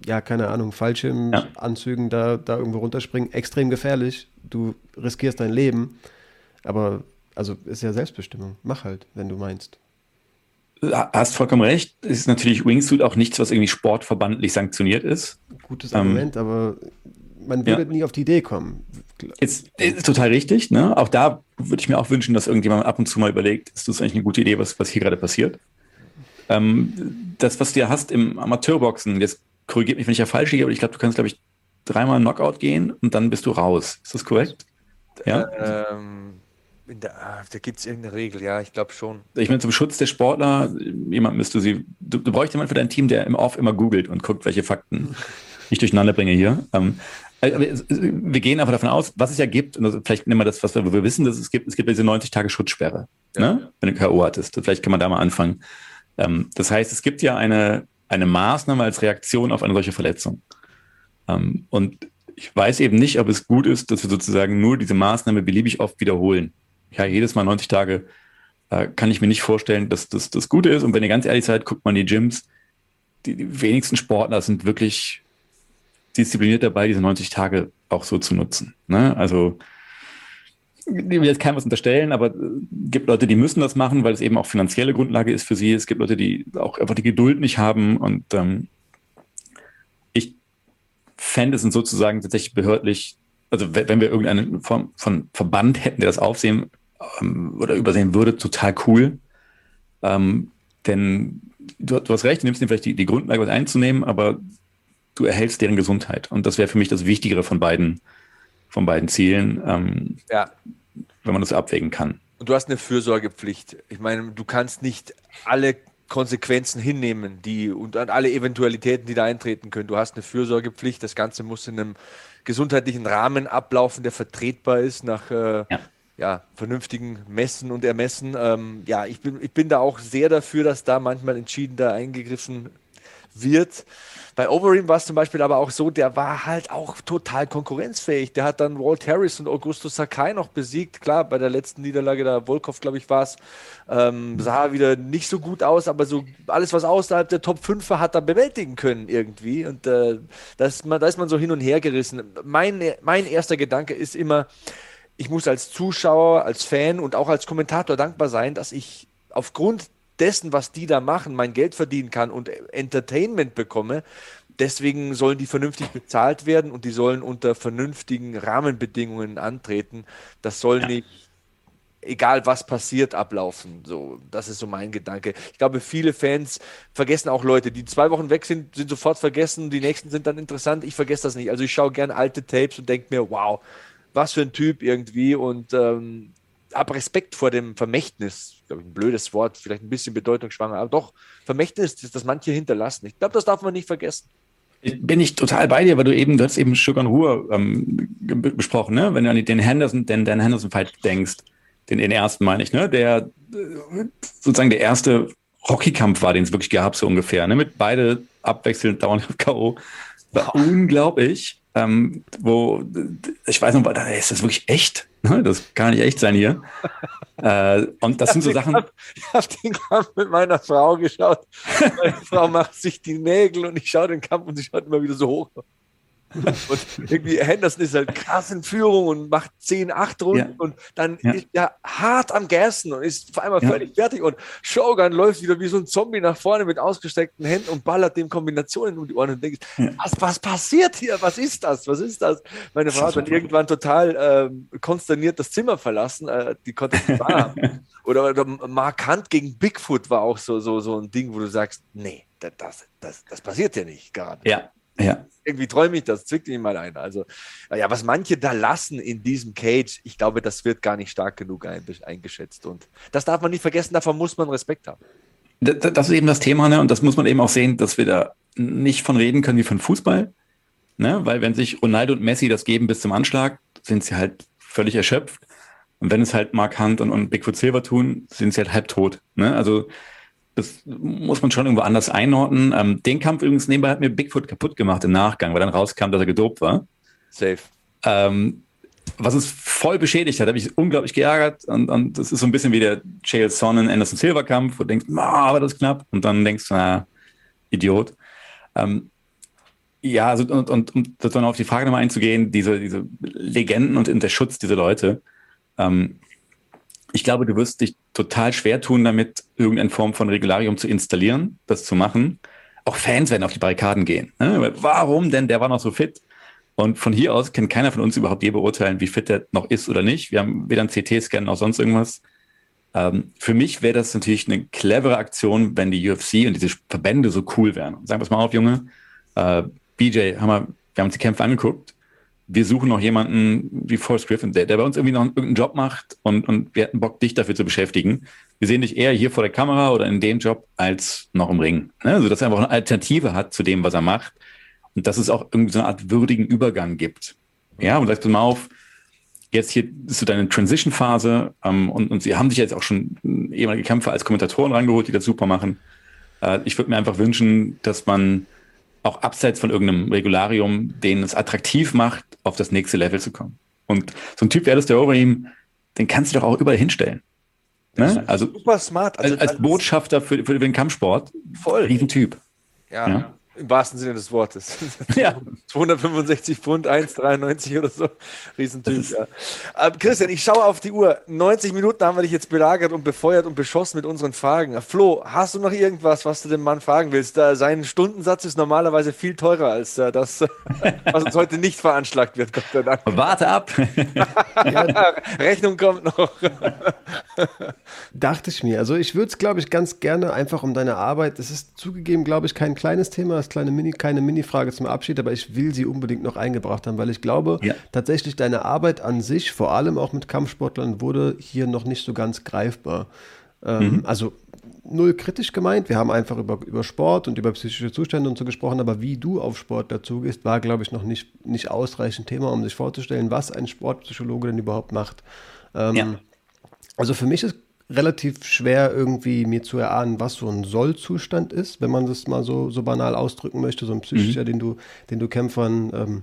ja, keine Ahnung, Fallschirmanzügen ja. da, da irgendwo runterspringen, extrem gefährlich. Du riskierst dein Leben, aber also ist ja Selbstbestimmung. Mach halt, wenn du meinst hast vollkommen recht. Es ist natürlich Wingsuit auch nichts, was irgendwie sportverbandlich sanktioniert ist. Gutes Argument, ähm, aber man würde ja. nie auf die Idee kommen. Ist, ist total richtig. Ne? Auch da würde ich mir auch wünschen, dass irgendjemand ab und zu mal überlegt, ist das eigentlich eine gute Idee, was, was hier gerade passiert? Ähm, das, was du ja hast im Amateurboxen, jetzt korrigiert mich, wenn ich ja falsch liege, aber ich glaube, du kannst, glaube ich, dreimal Knockout gehen und dann bist du raus. Ist das korrekt? Ja. Ähm, der, ah, da gibt es irgendeine Regel, ja, ich glaube schon. Ich meine, zum Schutz der Sportler, jemand müsste sie, du, du bräuchst jemanden für dein Team, der im Off immer googelt und guckt, welche Fakten ich durcheinander bringe hier. Ähm, äh, wir gehen einfach davon aus, was es ja gibt, und vielleicht nehmen wir das, was wir, wir wissen, dass es gibt, es gibt diese 90 Tage Schutzsperre, ja. ne? wenn du K.O. hattest. Vielleicht kann man da mal anfangen. Ähm, das heißt, es gibt ja eine, eine Maßnahme als Reaktion auf eine solche Verletzung. Ähm, und ich weiß eben nicht, ob es gut ist, dass wir sozusagen nur diese Maßnahme beliebig oft wiederholen ja, jedes Mal 90 Tage äh, kann ich mir nicht vorstellen, dass das das Gute ist. Und wenn ihr ganz ehrlich seid, guckt man die Gyms. die, die wenigsten Sportler sind wirklich diszipliniert dabei, diese 90 Tage auch so zu nutzen. Ne? Also ich will jetzt keinem was unterstellen, aber es gibt Leute, die müssen das machen, weil es eben auch finanzielle Grundlage ist für sie. Es gibt Leute, die auch einfach die Geduld nicht haben. Und ähm, ich fände es sozusagen tatsächlich behördlich, also wenn wir irgendeine Form von Verband hätten, der das aufsehen ähm, oder übersehen würde, total cool. Ähm, denn du, du, hast recht, du nimmst dir vielleicht die, die Grundlage, was einzunehmen, aber du erhältst deren Gesundheit. Und das wäre für mich das Wichtigere von beiden, von beiden Zielen, ähm, ja. wenn man das abwägen kann. Und du hast eine Fürsorgepflicht. Ich meine, du kannst nicht alle Konsequenzen hinnehmen, die und alle Eventualitäten, die da eintreten können. Du hast eine Fürsorgepflicht. Das Ganze muss in einem gesundheitlichen Rahmen ablaufen, der vertretbar ist nach äh, ja. ja. vernünftigen Messen und Ermessen. Ähm, ja, ich bin, ich bin da auch sehr dafür, dass da manchmal entschieden da eingegriffen wird. Bei Overeem war es zum Beispiel aber auch so, der war halt auch total konkurrenzfähig. Der hat dann Walt Harris und Augusto Sakai noch besiegt. Klar, bei der letzten Niederlage da Volkov, glaube ich, war es, ähm, sah wieder nicht so gut aus, aber so alles, was außerhalb der Top 5 war, hat er bewältigen können irgendwie. Und äh, das, da ist man so hin und her gerissen. Mein, mein erster Gedanke ist immer, ich muss als Zuschauer, als Fan und auch als Kommentator dankbar sein, dass ich aufgrund dessen, was die da machen, mein Geld verdienen kann und Entertainment bekomme. Deswegen sollen die vernünftig bezahlt werden und die sollen unter vernünftigen Rahmenbedingungen antreten. Das soll ja. nicht, egal was passiert, ablaufen. So, das ist so mein Gedanke. Ich glaube, viele Fans vergessen auch Leute, die zwei Wochen weg sind, sind sofort vergessen. Die nächsten sind dann interessant. Ich vergesse das nicht. Also ich schaue gerne alte Tapes und denke mir, wow, was für ein Typ irgendwie. Und ähm, habe Respekt vor dem Vermächtnis, glaube ich, ein blödes Wort, vielleicht ein bisschen bedeutungsschwanger, aber doch, Vermächtnis, das manche hinterlassen. Ich glaube, das darf man nicht vergessen. Bin ich total bei dir, weil du eben, du hast eben Sugar Ruhe ähm, besprochen, ne? Wenn du an den Henderson, den Dan Henderson-Fight denkst, den, den ersten meine ich, ne? Der sozusagen der erste Hockeykampf war, den es wirklich gab, so ungefähr, ne? Mit beide abwechselnd dauernd K.O. War wow. unglaublich ähm, wo ich weiß noch, ist das wirklich echt? Ne, das kann nicht echt sein hier. äh, und das sind so Sachen. ich habe den Kampf mit meiner Frau geschaut. Meine Frau macht sich die Nägel und ich schaue den Kampf und sie schaut immer wieder so hoch. Und irgendwie Henderson ist halt krass in Führung und macht 10, 8 Runden ja. und dann ja. ist er hart am Gassen und ist vor einmal ja. völlig fertig und Shogun läuft wieder wie so ein Zombie nach vorne mit ausgestreckten Händen und ballert dem Kombinationen um die Ohren und denkt, was, was passiert hier? Was ist das? Was ist das? Meine Frau hat dann irgendwann total äh, konsterniert das Zimmer verlassen. Äh, die konnte nicht wahrhaben. oder, oder Markant gegen Bigfoot war auch so, so, so ein Ding, wo du sagst, nee, das, das, das passiert ja nicht gerade. Ja, ja. Irgendwie träume ich das, zwickt ihn mal ein. Also, ja, was manche da lassen in diesem Cage, ich glaube, das wird gar nicht stark genug eingeschätzt. Und das darf man nicht vergessen, davon muss man Respekt haben. Das ist eben das Thema, ne? Und das muss man eben auch sehen, dass wir da nicht von reden können wie von Fußball. Ne? Weil wenn sich Ronaldo und Messi das geben bis zum Anschlag, sind sie halt völlig erschöpft. Und wenn es halt Mark Hunt und, und Bigfoot Silver tun, sind sie halt halb tot. Ne? Also das muss man schon irgendwo anders einordnen. Ähm, den Kampf übrigens nebenbei hat mir Bigfoot kaputt gemacht im Nachgang, weil dann rauskam, dass er gedopt war. Safe. Ähm, was es voll beschädigt hat, habe ich unglaublich geärgert. Und, und das ist so ein bisschen wie der Chael Sonnen Anderson Silver Kampf, wo du denkst, ah, war das knapp. Und dann denkst du, na, Idiot. Ähm, ja, also, und, und um dann auf die Frage nochmal einzugehen, diese, diese Legenden und der Schutz dieser Leute. Ähm, ich glaube, du wirst dich total schwer tun, damit irgendeine Form von Regularium zu installieren, das zu machen. Auch Fans werden auf die Barrikaden gehen. Ne? Warum denn? Der war noch so fit. Und von hier aus kann keiner von uns überhaupt je beurteilen, wie fit der noch ist oder nicht. Wir haben weder einen CT-Scan noch sonst irgendwas. Ähm, für mich wäre das natürlich eine clevere Aktion, wenn die UFC und diese Verbände so cool wären. Sagen wir es mal auf, Junge. Äh, BJ, haben wir, wir haben uns die Kämpfe angeguckt wir suchen noch jemanden wie Forrest Griffin, der, der bei uns irgendwie noch irgendeinen Job macht und, und wir hätten Bock, dich dafür zu beschäftigen. Wir sehen dich eher hier vor der Kamera oder in dem Job als noch im Ring. Ne? Also, dass er einfach eine Alternative hat zu dem, was er macht und dass es auch irgendwie so eine Art würdigen Übergang gibt. Ja, und sagst du mal auf, jetzt hier ist so deine Transition-Phase ähm, und, und sie haben sich jetzt auch schon ehemalige Kämpfer als Kommentatoren rangeholt, die das super machen. Äh, ich würde mir einfach wünschen, dass man auch abseits von irgendeinem Regularium, den es attraktiv macht, auf das nächste Level zu kommen. Und so ein Typ wie Alistair Overeem, den kannst du doch auch überall hinstellen. Ne? Also super smart. Also als, als Botschafter für, für, den Kampfsport, voll. Riesentyp. ja. ja. Im wahrsten Sinne des Wortes. Ja. 265 Pfund, 1,93 oder so. Riesentyp, ja. Aber Christian, ich schaue auf die Uhr. 90 Minuten haben wir dich jetzt belagert und befeuert und beschossen mit unseren Fragen. Flo, hast du noch irgendwas, was du dem Mann fragen willst? sein Stundensatz ist normalerweise viel teurer als äh, das, was uns heute nicht veranschlagt wird, Gott sei Dank. Warte ab. Rechnung kommt noch. Dachte ich mir. Also ich würde es, glaube ich, ganz gerne einfach um deine Arbeit. Es ist zugegeben, glaube ich, kein kleines Thema als kleine Mini, keine Mini-Frage zum Abschied, aber ich will sie unbedingt noch eingebracht haben, weil ich glaube, ja. tatsächlich deine Arbeit an sich, vor allem auch mit Kampfsportlern, wurde hier noch nicht so ganz greifbar. Ähm, mhm. Also null kritisch gemeint. Wir haben einfach über, über Sport und über psychische Zustände und so gesprochen, aber wie du auf Sport dazu gehst, war, glaube ich, noch nicht, nicht ausreichend Thema, um sich vorzustellen, was ein Sportpsychologe denn überhaupt macht. Ähm, ja. Also für mich ist relativ schwer irgendwie mir zu erahnen, was so ein Sollzustand ist, wenn man das mal so, so banal ausdrücken möchte, so ein psychischer, mhm. den du, den du Kämpfern ähm,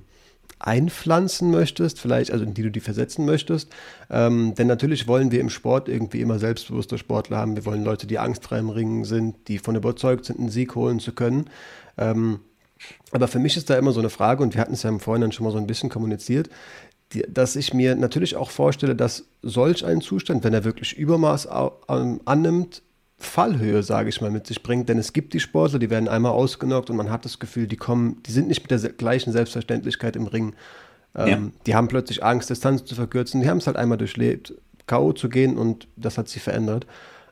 einpflanzen möchtest, vielleicht, also in die du die versetzen möchtest. Ähm, denn natürlich wollen wir im Sport irgendwie immer selbstbewusste Sportler haben. Wir wollen Leute, die angstfrei im Ringen sind, die von überzeugt sind, einen Sieg holen zu können. Ähm, aber für mich ist da immer so eine Frage, und wir hatten es ja im Vorhinein schon mal so ein bisschen kommuniziert, dass ich mir natürlich auch vorstelle, dass solch ein Zustand, wenn er wirklich Übermaß ähm, annimmt, Fallhöhe, sage ich mal, mit sich bringt. Denn es gibt die Sportler, die werden einmal ausgenockt und man hat das Gefühl, die kommen, die sind nicht mit der gleichen Selbstverständlichkeit im Ring. Ähm, ja. Die haben plötzlich Angst, Distanz zu verkürzen. Die haben es halt einmal durchlebt, K.O. zu gehen und das hat sie verändert.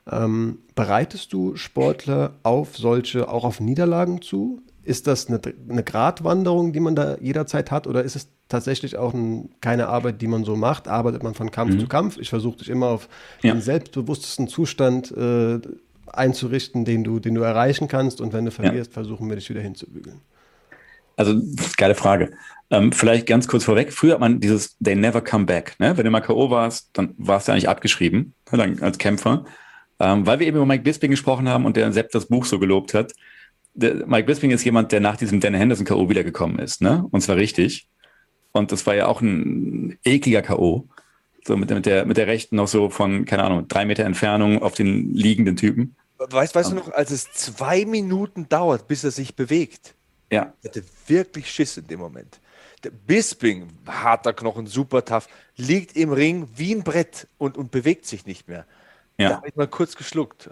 Ähm, bereitest du Sportler auf solche, auch auf Niederlagen zu? Ist das eine, eine Gratwanderung, die man da jederzeit hat, oder ist es tatsächlich auch ein, keine Arbeit, die man so macht? Arbeitet man von Kampf mhm. zu Kampf? Ich versuche dich immer auf ja. den selbstbewusstesten Zustand äh, einzurichten, den du, den du erreichen kannst, und wenn du verlierst, ja. versuchen wir dich wieder hinzubügeln. Also, geile Frage. Ähm, vielleicht ganz kurz vorweg. Früher hat man dieses They never come back. Ne? Wenn du mal K.O. warst, dann warst du eigentlich abgeschrieben als Kämpfer. Ähm, weil wir eben über Mike Bisping gesprochen haben und der Sepp das Buch so gelobt hat der, Mike Bisping ist jemand, der nach diesem Dan Henderson K.O. wiedergekommen ist, ne? Und zwar richtig. Und das war ja auch ein ekliger K.O. So mit, mit, der, mit der rechten noch so von, keine Ahnung, drei Meter Entfernung auf den liegenden Typen. Weißt, weißt du noch, als es zwei Minuten dauert, bis er sich bewegt? Ja. Er hatte wirklich Schiss in dem Moment. Der Bisping, harter Knochen, super tough, liegt im Ring wie ein Brett und, und bewegt sich nicht mehr. Ja. Da habe ich mal kurz geschluckt.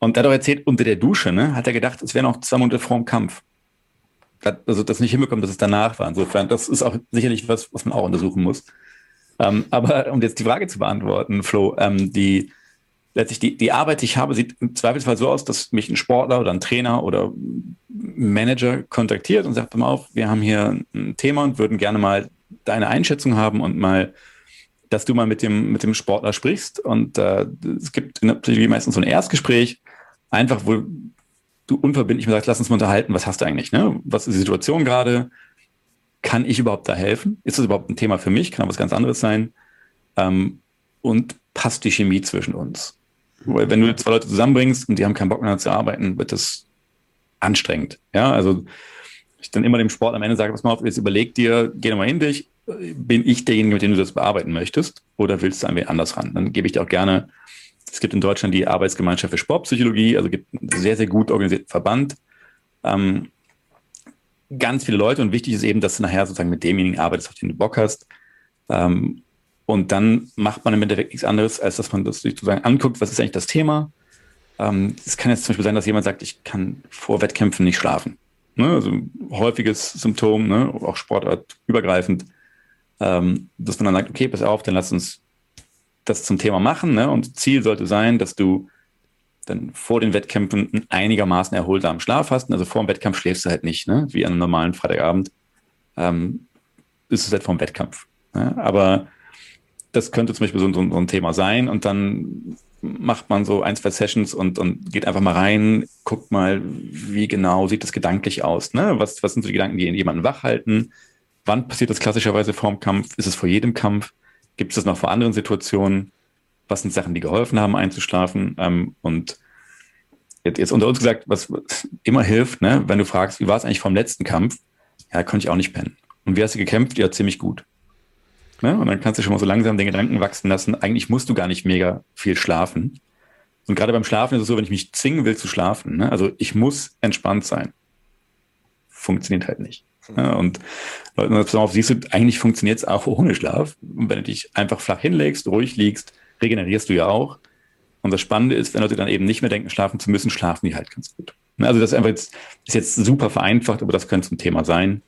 Und er hat auch erzählt, unter der Dusche, ne, hat er gedacht, es wäre noch zwei Monate vor dem Kampf. Also das nicht hinbekommen, dass es danach war. Insofern, das ist auch sicherlich was, was man auch untersuchen muss. Ähm, aber um jetzt die Frage zu beantworten, Flo, ähm, die letztlich die, die Arbeit, die ich habe, sieht im Zweifelsfall so aus, dass mich ein Sportler oder ein Trainer oder Manager kontaktiert und sagt, pass mal auf, wir haben hier ein Thema und würden gerne mal deine Einschätzung haben und mal dass du mal mit dem, mit dem Sportler sprichst. Und äh, es gibt in der Psychologie meistens so ein Erstgespräch, einfach, wo du unverbindlich mir sagst, lass uns mal unterhalten, was hast du eigentlich? Ne? Was ist die Situation gerade? Kann ich überhaupt da helfen? Ist das überhaupt ein Thema für mich? Kann auch was ganz anderes sein? Ähm, und passt die Chemie zwischen uns? Weil wenn du zwei Leute zusammenbringst und die haben keinen Bock mehr zu arbeiten, wird das anstrengend. Ja, also ich dann immer dem Sport am Ende sage, pass mal auf, jetzt überleg dir, geh nochmal hin dich, bin ich derjenige, mit dem du das bearbeiten möchtest, oder willst du ein wenig anders ran? Dann gebe ich dir auch gerne, es gibt in Deutschland die Arbeitsgemeinschaft für Sportpsychologie, also gibt einen sehr, sehr gut organisierten Verband. Ähm, ganz viele Leute und wichtig ist eben, dass du nachher sozusagen mit demjenigen arbeitest, auf den du Bock hast. Ähm, und dann macht man im Endeffekt nichts anderes, als dass man das sich sozusagen anguckt, was ist eigentlich das Thema. Ähm, es kann jetzt zum Beispiel sein, dass jemand sagt, ich kann vor Wettkämpfen nicht schlafen. Ne? Also häufiges Symptom, ne? auch sportartübergreifend ähm, dass man dann sagt, okay, pass auf, dann lass uns das zum Thema machen. Ne? Und Ziel sollte sein, dass du dann vor den Wettkämpfen einen einigermaßen erholsamen Schlaf hast. Also vor dem Wettkampf schläfst du halt nicht, ne? wie an einem normalen Freitagabend. Ähm, ist es halt vor dem Wettkampf. Ne? Aber das könnte zum Beispiel so, so, so, ein Thema sein. Und dann macht man so ein, zwei Sessions und, und geht einfach mal rein, guckt mal, wie genau sieht das gedanklich aus. Ne? Was, was sind so die Gedanken, die jemanden wach halten? Wann passiert das klassischerweise vor dem Kampf? Ist es vor jedem Kampf? Gibt es das noch vor anderen Situationen? Was sind Sachen, die geholfen haben, einzuschlafen? Ähm, und jetzt, jetzt, unter uns gesagt, was immer hilft, ne, wenn du fragst, wie war es eigentlich vom letzten Kampf? Ja, konnte ich auch nicht pennen. Und wie hast du gekämpft? Ja, ziemlich gut. Ne? Und dann kannst du schon mal so langsam den Gedanken wachsen lassen, eigentlich musst du gar nicht mega viel schlafen, Und gerade beim Schlafen ist es so, wenn ich mich zwingen will zu schlafen, ne? also ich muss entspannt sein. Funktioniert halt nicht. Ja, und pass auf, siehst du, eigentlich funktioniert es auch ohne Schlaf. Und wenn du dich einfach flach hinlegst, ruhig liegst, regenerierst du ja auch. Und das Spannende ist, wenn Leute dann eben nicht mehr denken, schlafen zu müssen, schlafen die halt ganz gut. Ne, also das ist einfach jetzt, ist jetzt super vereinfacht, aber das könnte ein Thema sein.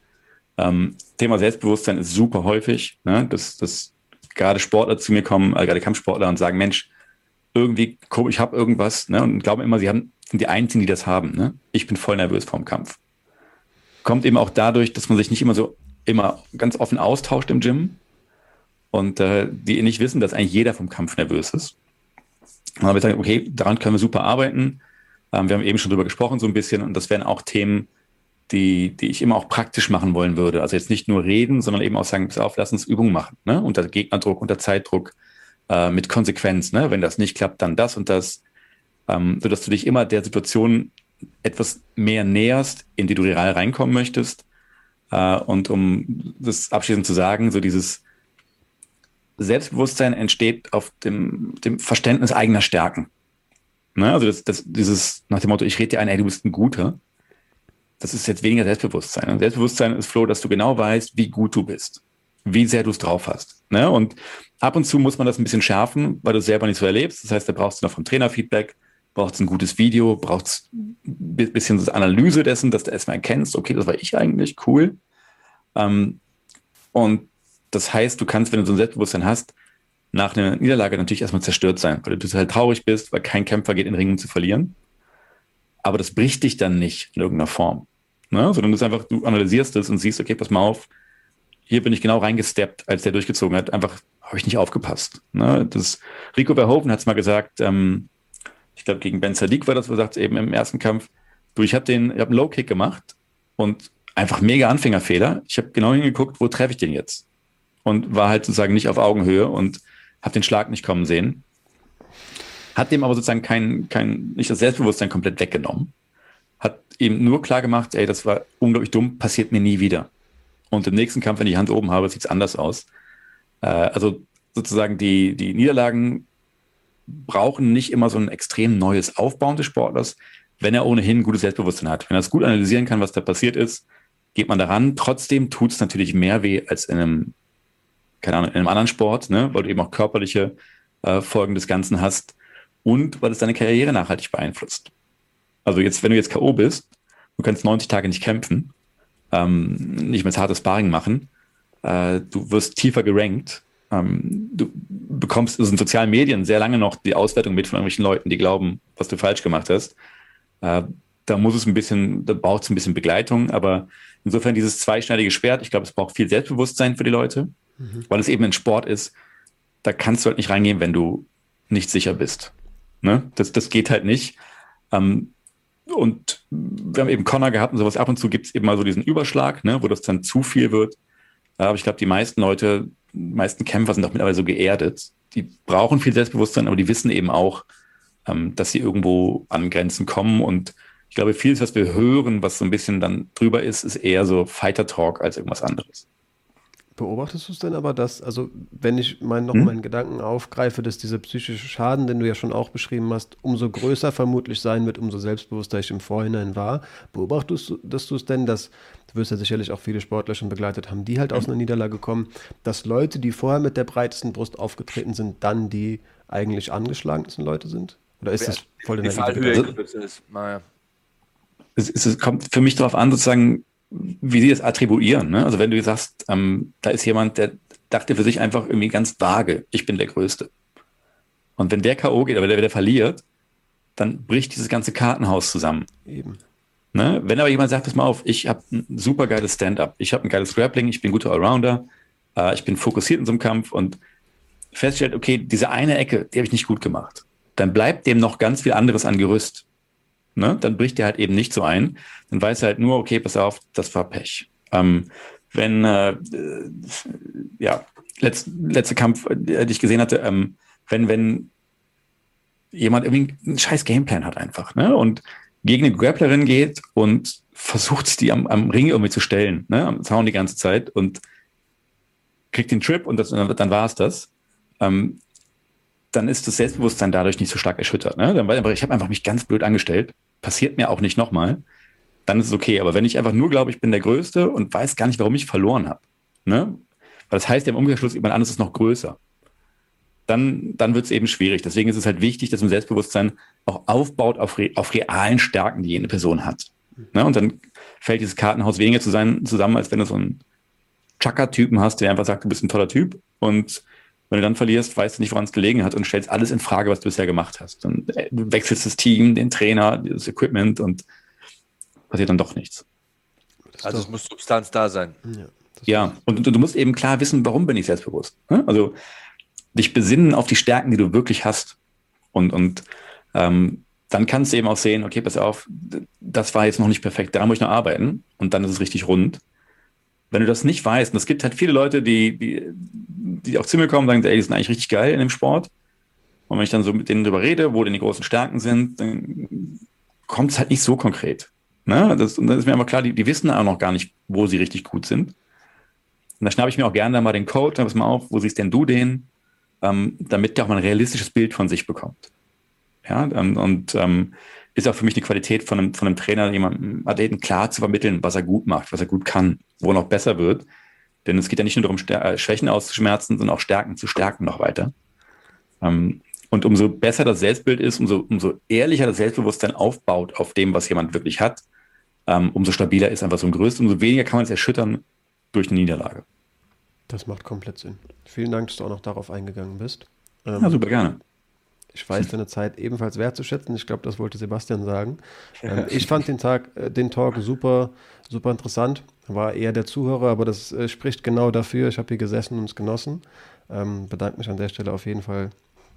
Ähm, Thema Selbstbewusstsein ist super häufig, ne? dass, dass gerade Sportler zu mir kommen, äh, gerade Kampfsportler und sagen, Mensch, irgendwie, ich habe irgendwas, ne? und glauben immer, sie haben, sind die Einzigen, die das haben. Ne? Ich bin voll nervös vorm Kampf. Kommt eben auch dadurch, dass man sich nicht immer so immer ganz offen austauscht im Gym und äh, die nicht wissen, dass eigentlich jeder vom Kampf nervös ist. Und dann habe ich gesagt, okay, daran können wir super arbeiten. Ähm, wir haben eben schon drüber gesprochen so ein bisschen und das wären auch Themen, die, die ich immer auch praktisch machen wollen würde. Also jetzt nicht nur reden, sondern eben auch sagen, pass auf, lass uns Übungen machen, ne? unter Gegnerdruck, unter Zeitdruck, äh, mit Konsequenz. Ne? Wenn das nicht klappt, dann das und das, ähm, sodass du dich immer der Situation etwas mehr näherst, in die du real reinkommen möchtest. Äh, und um das abschließend zu sagen, so dieses Selbstbewusstsein entsteht auf dem, dem Verständnis eigener Stärken. Ne? Also das, das, dieses nach dem Motto, ich rede dir ein, ey, du bist ein Guter das ist jetzt weniger Selbstbewusstsein. Und Selbstbewusstsein ist, Flo, dass du genau weißt, wie gut du bist, wie sehr du es drauf hast. Ne? Und ab und zu muss man das ein bisschen schärfen, weil du es selber nicht so erlebst. Das heißt, da brauchst du noch vom Trainer Feedback, brauchst ein gutes Video, brauchst ein bisschen so Analyse dessen, dass du erstmal erkennst, okay, das war ich eigentlich, cool. Ähm, und das heißt, du kannst, wenn du so ein Selbstbewusstsein hast, nach einer Niederlage natürlich erstmal zerstört sein, weil du total traurig bist, weil kein Kämpfer geht in den Ring, um zu verlieren. Aber das bricht dich dann nicht in irgendeiner Form. Ne? Sondern ist einfach, du analysierst es und siehst, okay, pass mal auf, hier bin ich genau reingesteppt, als der durchgezogen hat. Einfach habe ich nicht aufgepasst. Ne? Das, Rico Verhoeven hat es mal gesagt, ähm, ich glaube, gegen Ben Sadiq war das, wo sagt, eben im ersten Kampf, du, ich habe den, ich habe einen Low-Kick gemacht und einfach mega Anfängerfehler. Ich habe genau hingeguckt, wo treffe ich den jetzt? Und war halt sozusagen nicht auf Augenhöhe und habe den Schlag nicht kommen sehen. Hat dem aber sozusagen kein, kein, nicht das Selbstbewusstsein komplett weggenommen hat ihm nur klar gemacht, ey, das war unglaublich dumm, passiert mir nie wieder. Und im nächsten Kampf, wenn ich die Hand oben habe, sieht es anders aus. Äh, also sozusagen die, die Niederlagen brauchen nicht immer so ein extrem neues Aufbauen des Sportlers, wenn er ohnehin gutes Selbstbewusstsein hat. Wenn er es gut analysieren kann, was da passiert ist, geht man daran. Trotzdem tut es natürlich mehr weh als in einem, keine Ahnung, in einem anderen Sport, ne? weil du eben auch körperliche äh, Folgen des Ganzen hast und weil es deine Karriere nachhaltig beeinflusst. Also jetzt, wenn du jetzt K.O. bist, du kannst 90 Tage nicht kämpfen, ähm, nicht mehr hartes Sparring machen, äh, du wirst tiefer gerankt, ähm, du bekommst also in sozialen Medien sehr lange noch die Auswertung mit von irgendwelchen Leuten, die glauben, was du falsch gemacht hast. Äh, da muss es ein bisschen, da braucht es ein bisschen Begleitung, aber insofern dieses zweischneidige Schwert, ich glaube, es braucht viel Selbstbewusstsein für die Leute, mhm. weil es eben ein Sport ist, da kannst du halt nicht reingehen, wenn du nicht sicher bist. Ne? Das, das geht halt nicht. Ähm, und wir haben eben Connor gehabt und sowas. Ab und zu gibt es eben mal so diesen Überschlag, ne, wo das dann zu viel wird. Aber ich glaube, die meisten Leute, meisten Kämpfer sind auch mittlerweile so geerdet. Die brauchen viel Selbstbewusstsein, aber die wissen eben auch, ähm, dass sie irgendwo an Grenzen kommen. Und ich glaube, vieles, was wir hören, was so ein bisschen dann drüber ist, ist eher so Fighter Talk als irgendwas anderes. Beobachtest du es denn aber, dass, also wenn ich mein, noch hm? meinen Gedanken aufgreife, dass dieser psychische Schaden, den du ja schon auch beschrieben hast, umso größer vermutlich sein wird, umso selbstbewusster ich im Vorhinein war. Beobachtest du dass du es denn, dass, du wirst ja sicherlich auch viele Sportler schon begleitet haben, die halt aus einer Niederlage kommen, dass Leute, die vorher mit der breitesten Brust aufgetreten sind, dann die eigentlich angeschlagensten Leute sind? Oder ist das voll in der Fallhöhe ist? Naja. Es, es, kommt für mich darauf an, sozusagen, wie sie das attribuieren. Ne? Also wenn du sagst, ähm, da ist jemand, der dachte für sich einfach irgendwie ganz vage, ich bin der Größte. Und wenn der K.O. geht, aber der, der verliert, dann bricht dieses ganze Kartenhaus zusammen. Eben. Ne? Wenn aber jemand sagt, pass mal auf, ich habe ein super geiles Stand-up, ich habe ein geiles Grappling, ich bin ein guter Allrounder, äh, ich bin fokussiert in so einem Kampf und feststellt, okay, diese eine Ecke, die habe ich nicht gut gemacht, dann bleibt dem noch ganz viel anderes an Gerüst ne, dann bricht der halt eben nicht so ein. Dann weiß er halt nur, okay, pass auf, das war Pech. Ähm, wenn, äh, ja, letzt, letzter Kampf, äh, den ich gesehen hatte, ähm, wenn, wenn jemand irgendwie einen scheiß Gameplan hat einfach, ne, und gegen eine Grapplerin geht und versucht, die am, am Ring irgendwie zu stellen, ne, am Zaun die ganze Zeit und kriegt den Trip und das, dann war es das. Ähm, dann ist das Selbstbewusstsein dadurch nicht so stark erschüttert. Ne? Dann, ich habe einfach mich ganz blöd angestellt, passiert mir auch nicht nochmal, dann ist es okay. Aber wenn ich einfach nur glaube, ich bin der Größte und weiß gar nicht, warum ich verloren habe, ne? weil das heißt ja im Umkehrschluss, jemand anderes ist noch größer, dann, dann wird es eben schwierig. Deswegen ist es halt wichtig, dass ein Selbstbewusstsein auch aufbaut auf, re auf realen Stärken, die jene Person hat. Ne? Und dann fällt dieses Kartenhaus weniger zu sein, zusammen, als wenn du so einen Chaka-Typen hast, der einfach sagt, du bist ein toller Typ und wenn du dann verlierst, weißt du nicht, woran es gelegen hat und stellst alles in Frage, was du bisher gemacht hast. Dann äh, du wechselst das Team, den Trainer, das Equipment und passiert dann doch nichts. Also es muss Substanz da sein. Ja, ja. Und, und, du musst eben klar wissen, warum bin ich selbstbewusst. Ne? Also dich besinnen auf die Stärken, die du wirklich hast. Und, und ähm, dann kannst du eben auch sehen, okay, pass auf, das war jetzt noch nicht perfekt, da muss ich noch arbeiten und dann ist es richtig rund. Wenn du das nicht weißt, und es gibt halt viele Leute, die, die, die auch zu mir kommen und sagen, ey, die sind eigentlich richtig geil in dem Sport. Und wenn ich dann so mit denen darüber rede, wo denn die großen Stärken sind, dann kommt es halt nicht so konkret. Ne? Das, und dann ist mir einfach klar, die, die wissen auch noch gar nicht, wo sie richtig gut sind. Und da schnappe ich mir auch gerne dann mal den Code, dann pass mal auf, wo siehst denn du den? Ähm, damit der auch mal ein realistisches Bild von sich bekommt. Ja, ähm, und ähm, ist auch für mich die Qualität von einem, von einem Trainer, jemandem Athleten klar zu vermitteln, was er gut macht, was er gut kann, wo er noch besser wird. Denn es geht ja nicht nur darum, äh, Schwächen auszuschmerzen, sondern auch Stärken zu stärken noch weiter. Ähm, und umso besser das Selbstbild ist, umso, umso ehrlicher das Selbstbewusstsein aufbaut auf dem, was jemand wirklich hat, ähm, umso stabiler ist einfach so ein Größtes, umso weniger kann man es erschüttern durch eine Niederlage. Das macht komplett Sinn. Vielen Dank, dass du auch noch darauf eingegangen bist. Ähm, ja, super gerne. Ich weiß deine Zeit ebenfalls wertzuschätzen. Ich glaube, das wollte Sebastian sagen. Ähm, ich fand den Tag, äh, den Talk super, super interessant. War eher der Zuhörer, aber das äh, spricht genau dafür. Ich habe hier gesessen und es genossen. Ähm, bedanke mich an der Stelle auf jeden Fall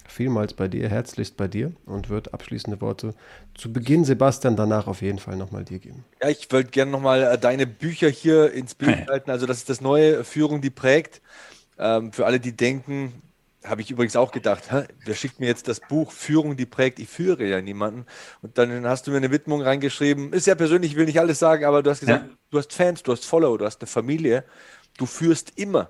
vielmals bei dir, herzlichst bei dir und wird abschließende Worte zu Beginn, Sebastian, danach auf jeden Fall nochmal dir geben. Ja, ich wollte gerne nochmal äh, deine Bücher hier ins Bild halten. Also, das ist das neue Führung, die prägt. Ähm, für alle, die denken, habe ich übrigens auch gedacht, hä, wer schickt mir jetzt das Buch Führung, die prägt? Ich führe ja niemanden. Und dann hast du mir eine Widmung reingeschrieben. Ist ja persönlich, ich will nicht alles sagen, aber du hast gesagt, ja. du hast Fans, du hast Follower, du hast eine Familie. Du führst immer.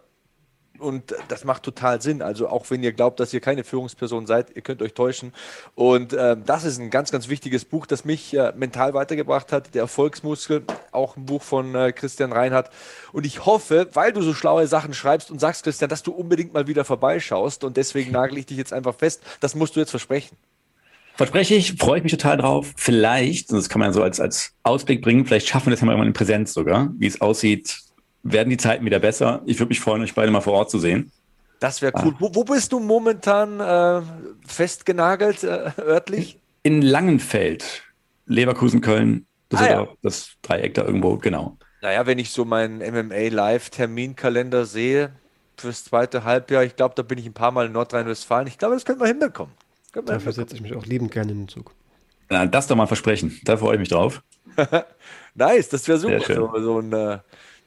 Und das macht total Sinn. Also auch wenn ihr glaubt, dass ihr keine Führungsperson seid, ihr könnt euch täuschen. Und äh, das ist ein ganz, ganz wichtiges Buch, das mich äh, mental weitergebracht hat. Der Erfolgsmuskel, auch ein Buch von äh, Christian Reinhardt. Und ich hoffe, weil du so schlaue Sachen schreibst und sagst, Christian, dass du unbedingt mal wieder vorbeischaust. Und deswegen nagel ich dich jetzt einfach fest. Das musst du jetzt versprechen. Verspreche ich, freue ich mich total drauf. Vielleicht, und das kann man so als, als Ausblick bringen, vielleicht schaffen wir das ja mal in Präsenz sogar, wie es aussieht, werden die Zeiten wieder besser. Ich würde mich freuen, euch beide mal vor Ort zu sehen. Das wäre cool. Ah. Wo, wo, bist du momentan äh, festgenagelt, äh, örtlich? In Langenfeld, Leverkusen, Köln, Düsseldorf, ah, ja. das Dreieck da irgendwo, genau. Naja, wenn ich so meinen MMA Live-Terminkalender sehe fürs zweite Halbjahr, ich glaube, da bin ich ein paar Mal in Nordrhein-Westfalen. Ich glaube, das können wir hinbekommen. Wir Dafür setze ich mich auch liebend gerne in den Zug. Na, das doch mal versprechen. Da freue ich mich drauf. nice, das wäre super. So, so ein äh,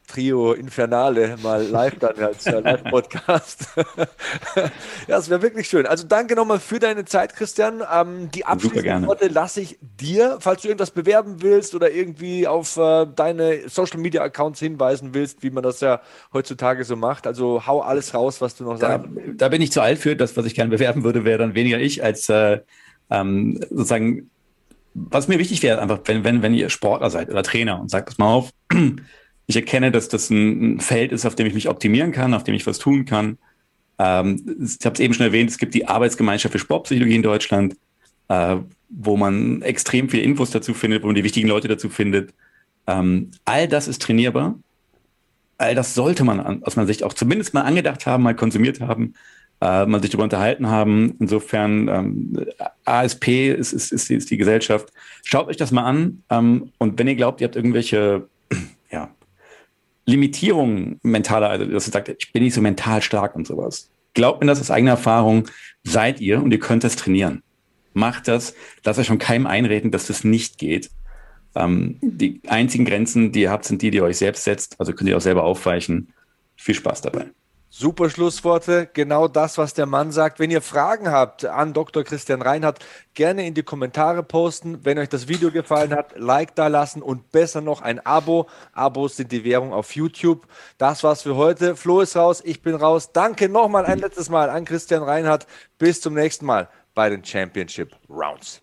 Trio Infernale mal live dann als Live-Podcast. ja, das wäre wirklich schön. Also danke nochmal für deine Zeit, Christian. Ähm, die abschließenden Worte lasse ich dir, falls du irgendwas bewerben willst oder irgendwie auf äh, deine Social Media Accounts hinweisen willst, wie man das ja heutzutage so macht. Also hau alles raus, was du noch da, sagst. Da bin ich zu alt für. Das, was ich gerne bewerben würde, wäre dann weniger ich als äh, ähm, sozusagen was mir wichtig wäre, einfach, wenn, wenn, wenn ihr Sportler seid oder Trainer und sagt, pass mal auf, ich erkenne, dass das ein, Feld ist, auf dem ich mich optimieren kann, auf dem ich was tun kann. Ähm, ich habe es eben schon erwähnt, es gibt die Arbeitsgemeinschaft für Sportpsychologie in Deutschland, äh, wo man extrem viele Infos dazu findet, wo man die wichtigen Leute dazu findet. Ähm, all das ist trainierbar. All das sollte man aus meiner Sicht auch zumindest mal angedacht haben, mal konsumiert haben, äh, mal sich darüber unterhalten haben. Insofern ähm, ASP ist, ist, ist, die, ist die Gesellschaft. Schaut euch das mal an. Und wenn ihr glaubt, ihr habt irgendwelche Limitierungen mentaler, also dass ihr sagt, ich bin nicht so mental stark und sowas. Glaubt mir das aus eigener Erfahrung, seid ihr und ihr könnt das trainieren. Macht das, lasst euch schon keinem einreden, dass das nicht geht. Ähm, die einzigen Grenzen, die ihr habt, sind die, die ihr euch selbst setzt. Also könnt ihr auch selber aufweichen. Viel Spaß dabei. Super Schlussworte, genau das, was der Mann sagt. Wenn ihr Fragen habt an Dr. Christian Reinhardt, gerne in die Kommentare posten. Wenn euch das Video gefallen hat, Like da lassen und besser noch ein Abo. Abos sind die Währung auf YouTube. Das war's für heute. Flo ist raus, ich bin raus. Danke nochmal ein letztes Mal an Christian Reinhardt. Bis zum nächsten Mal bei den Championship Rounds.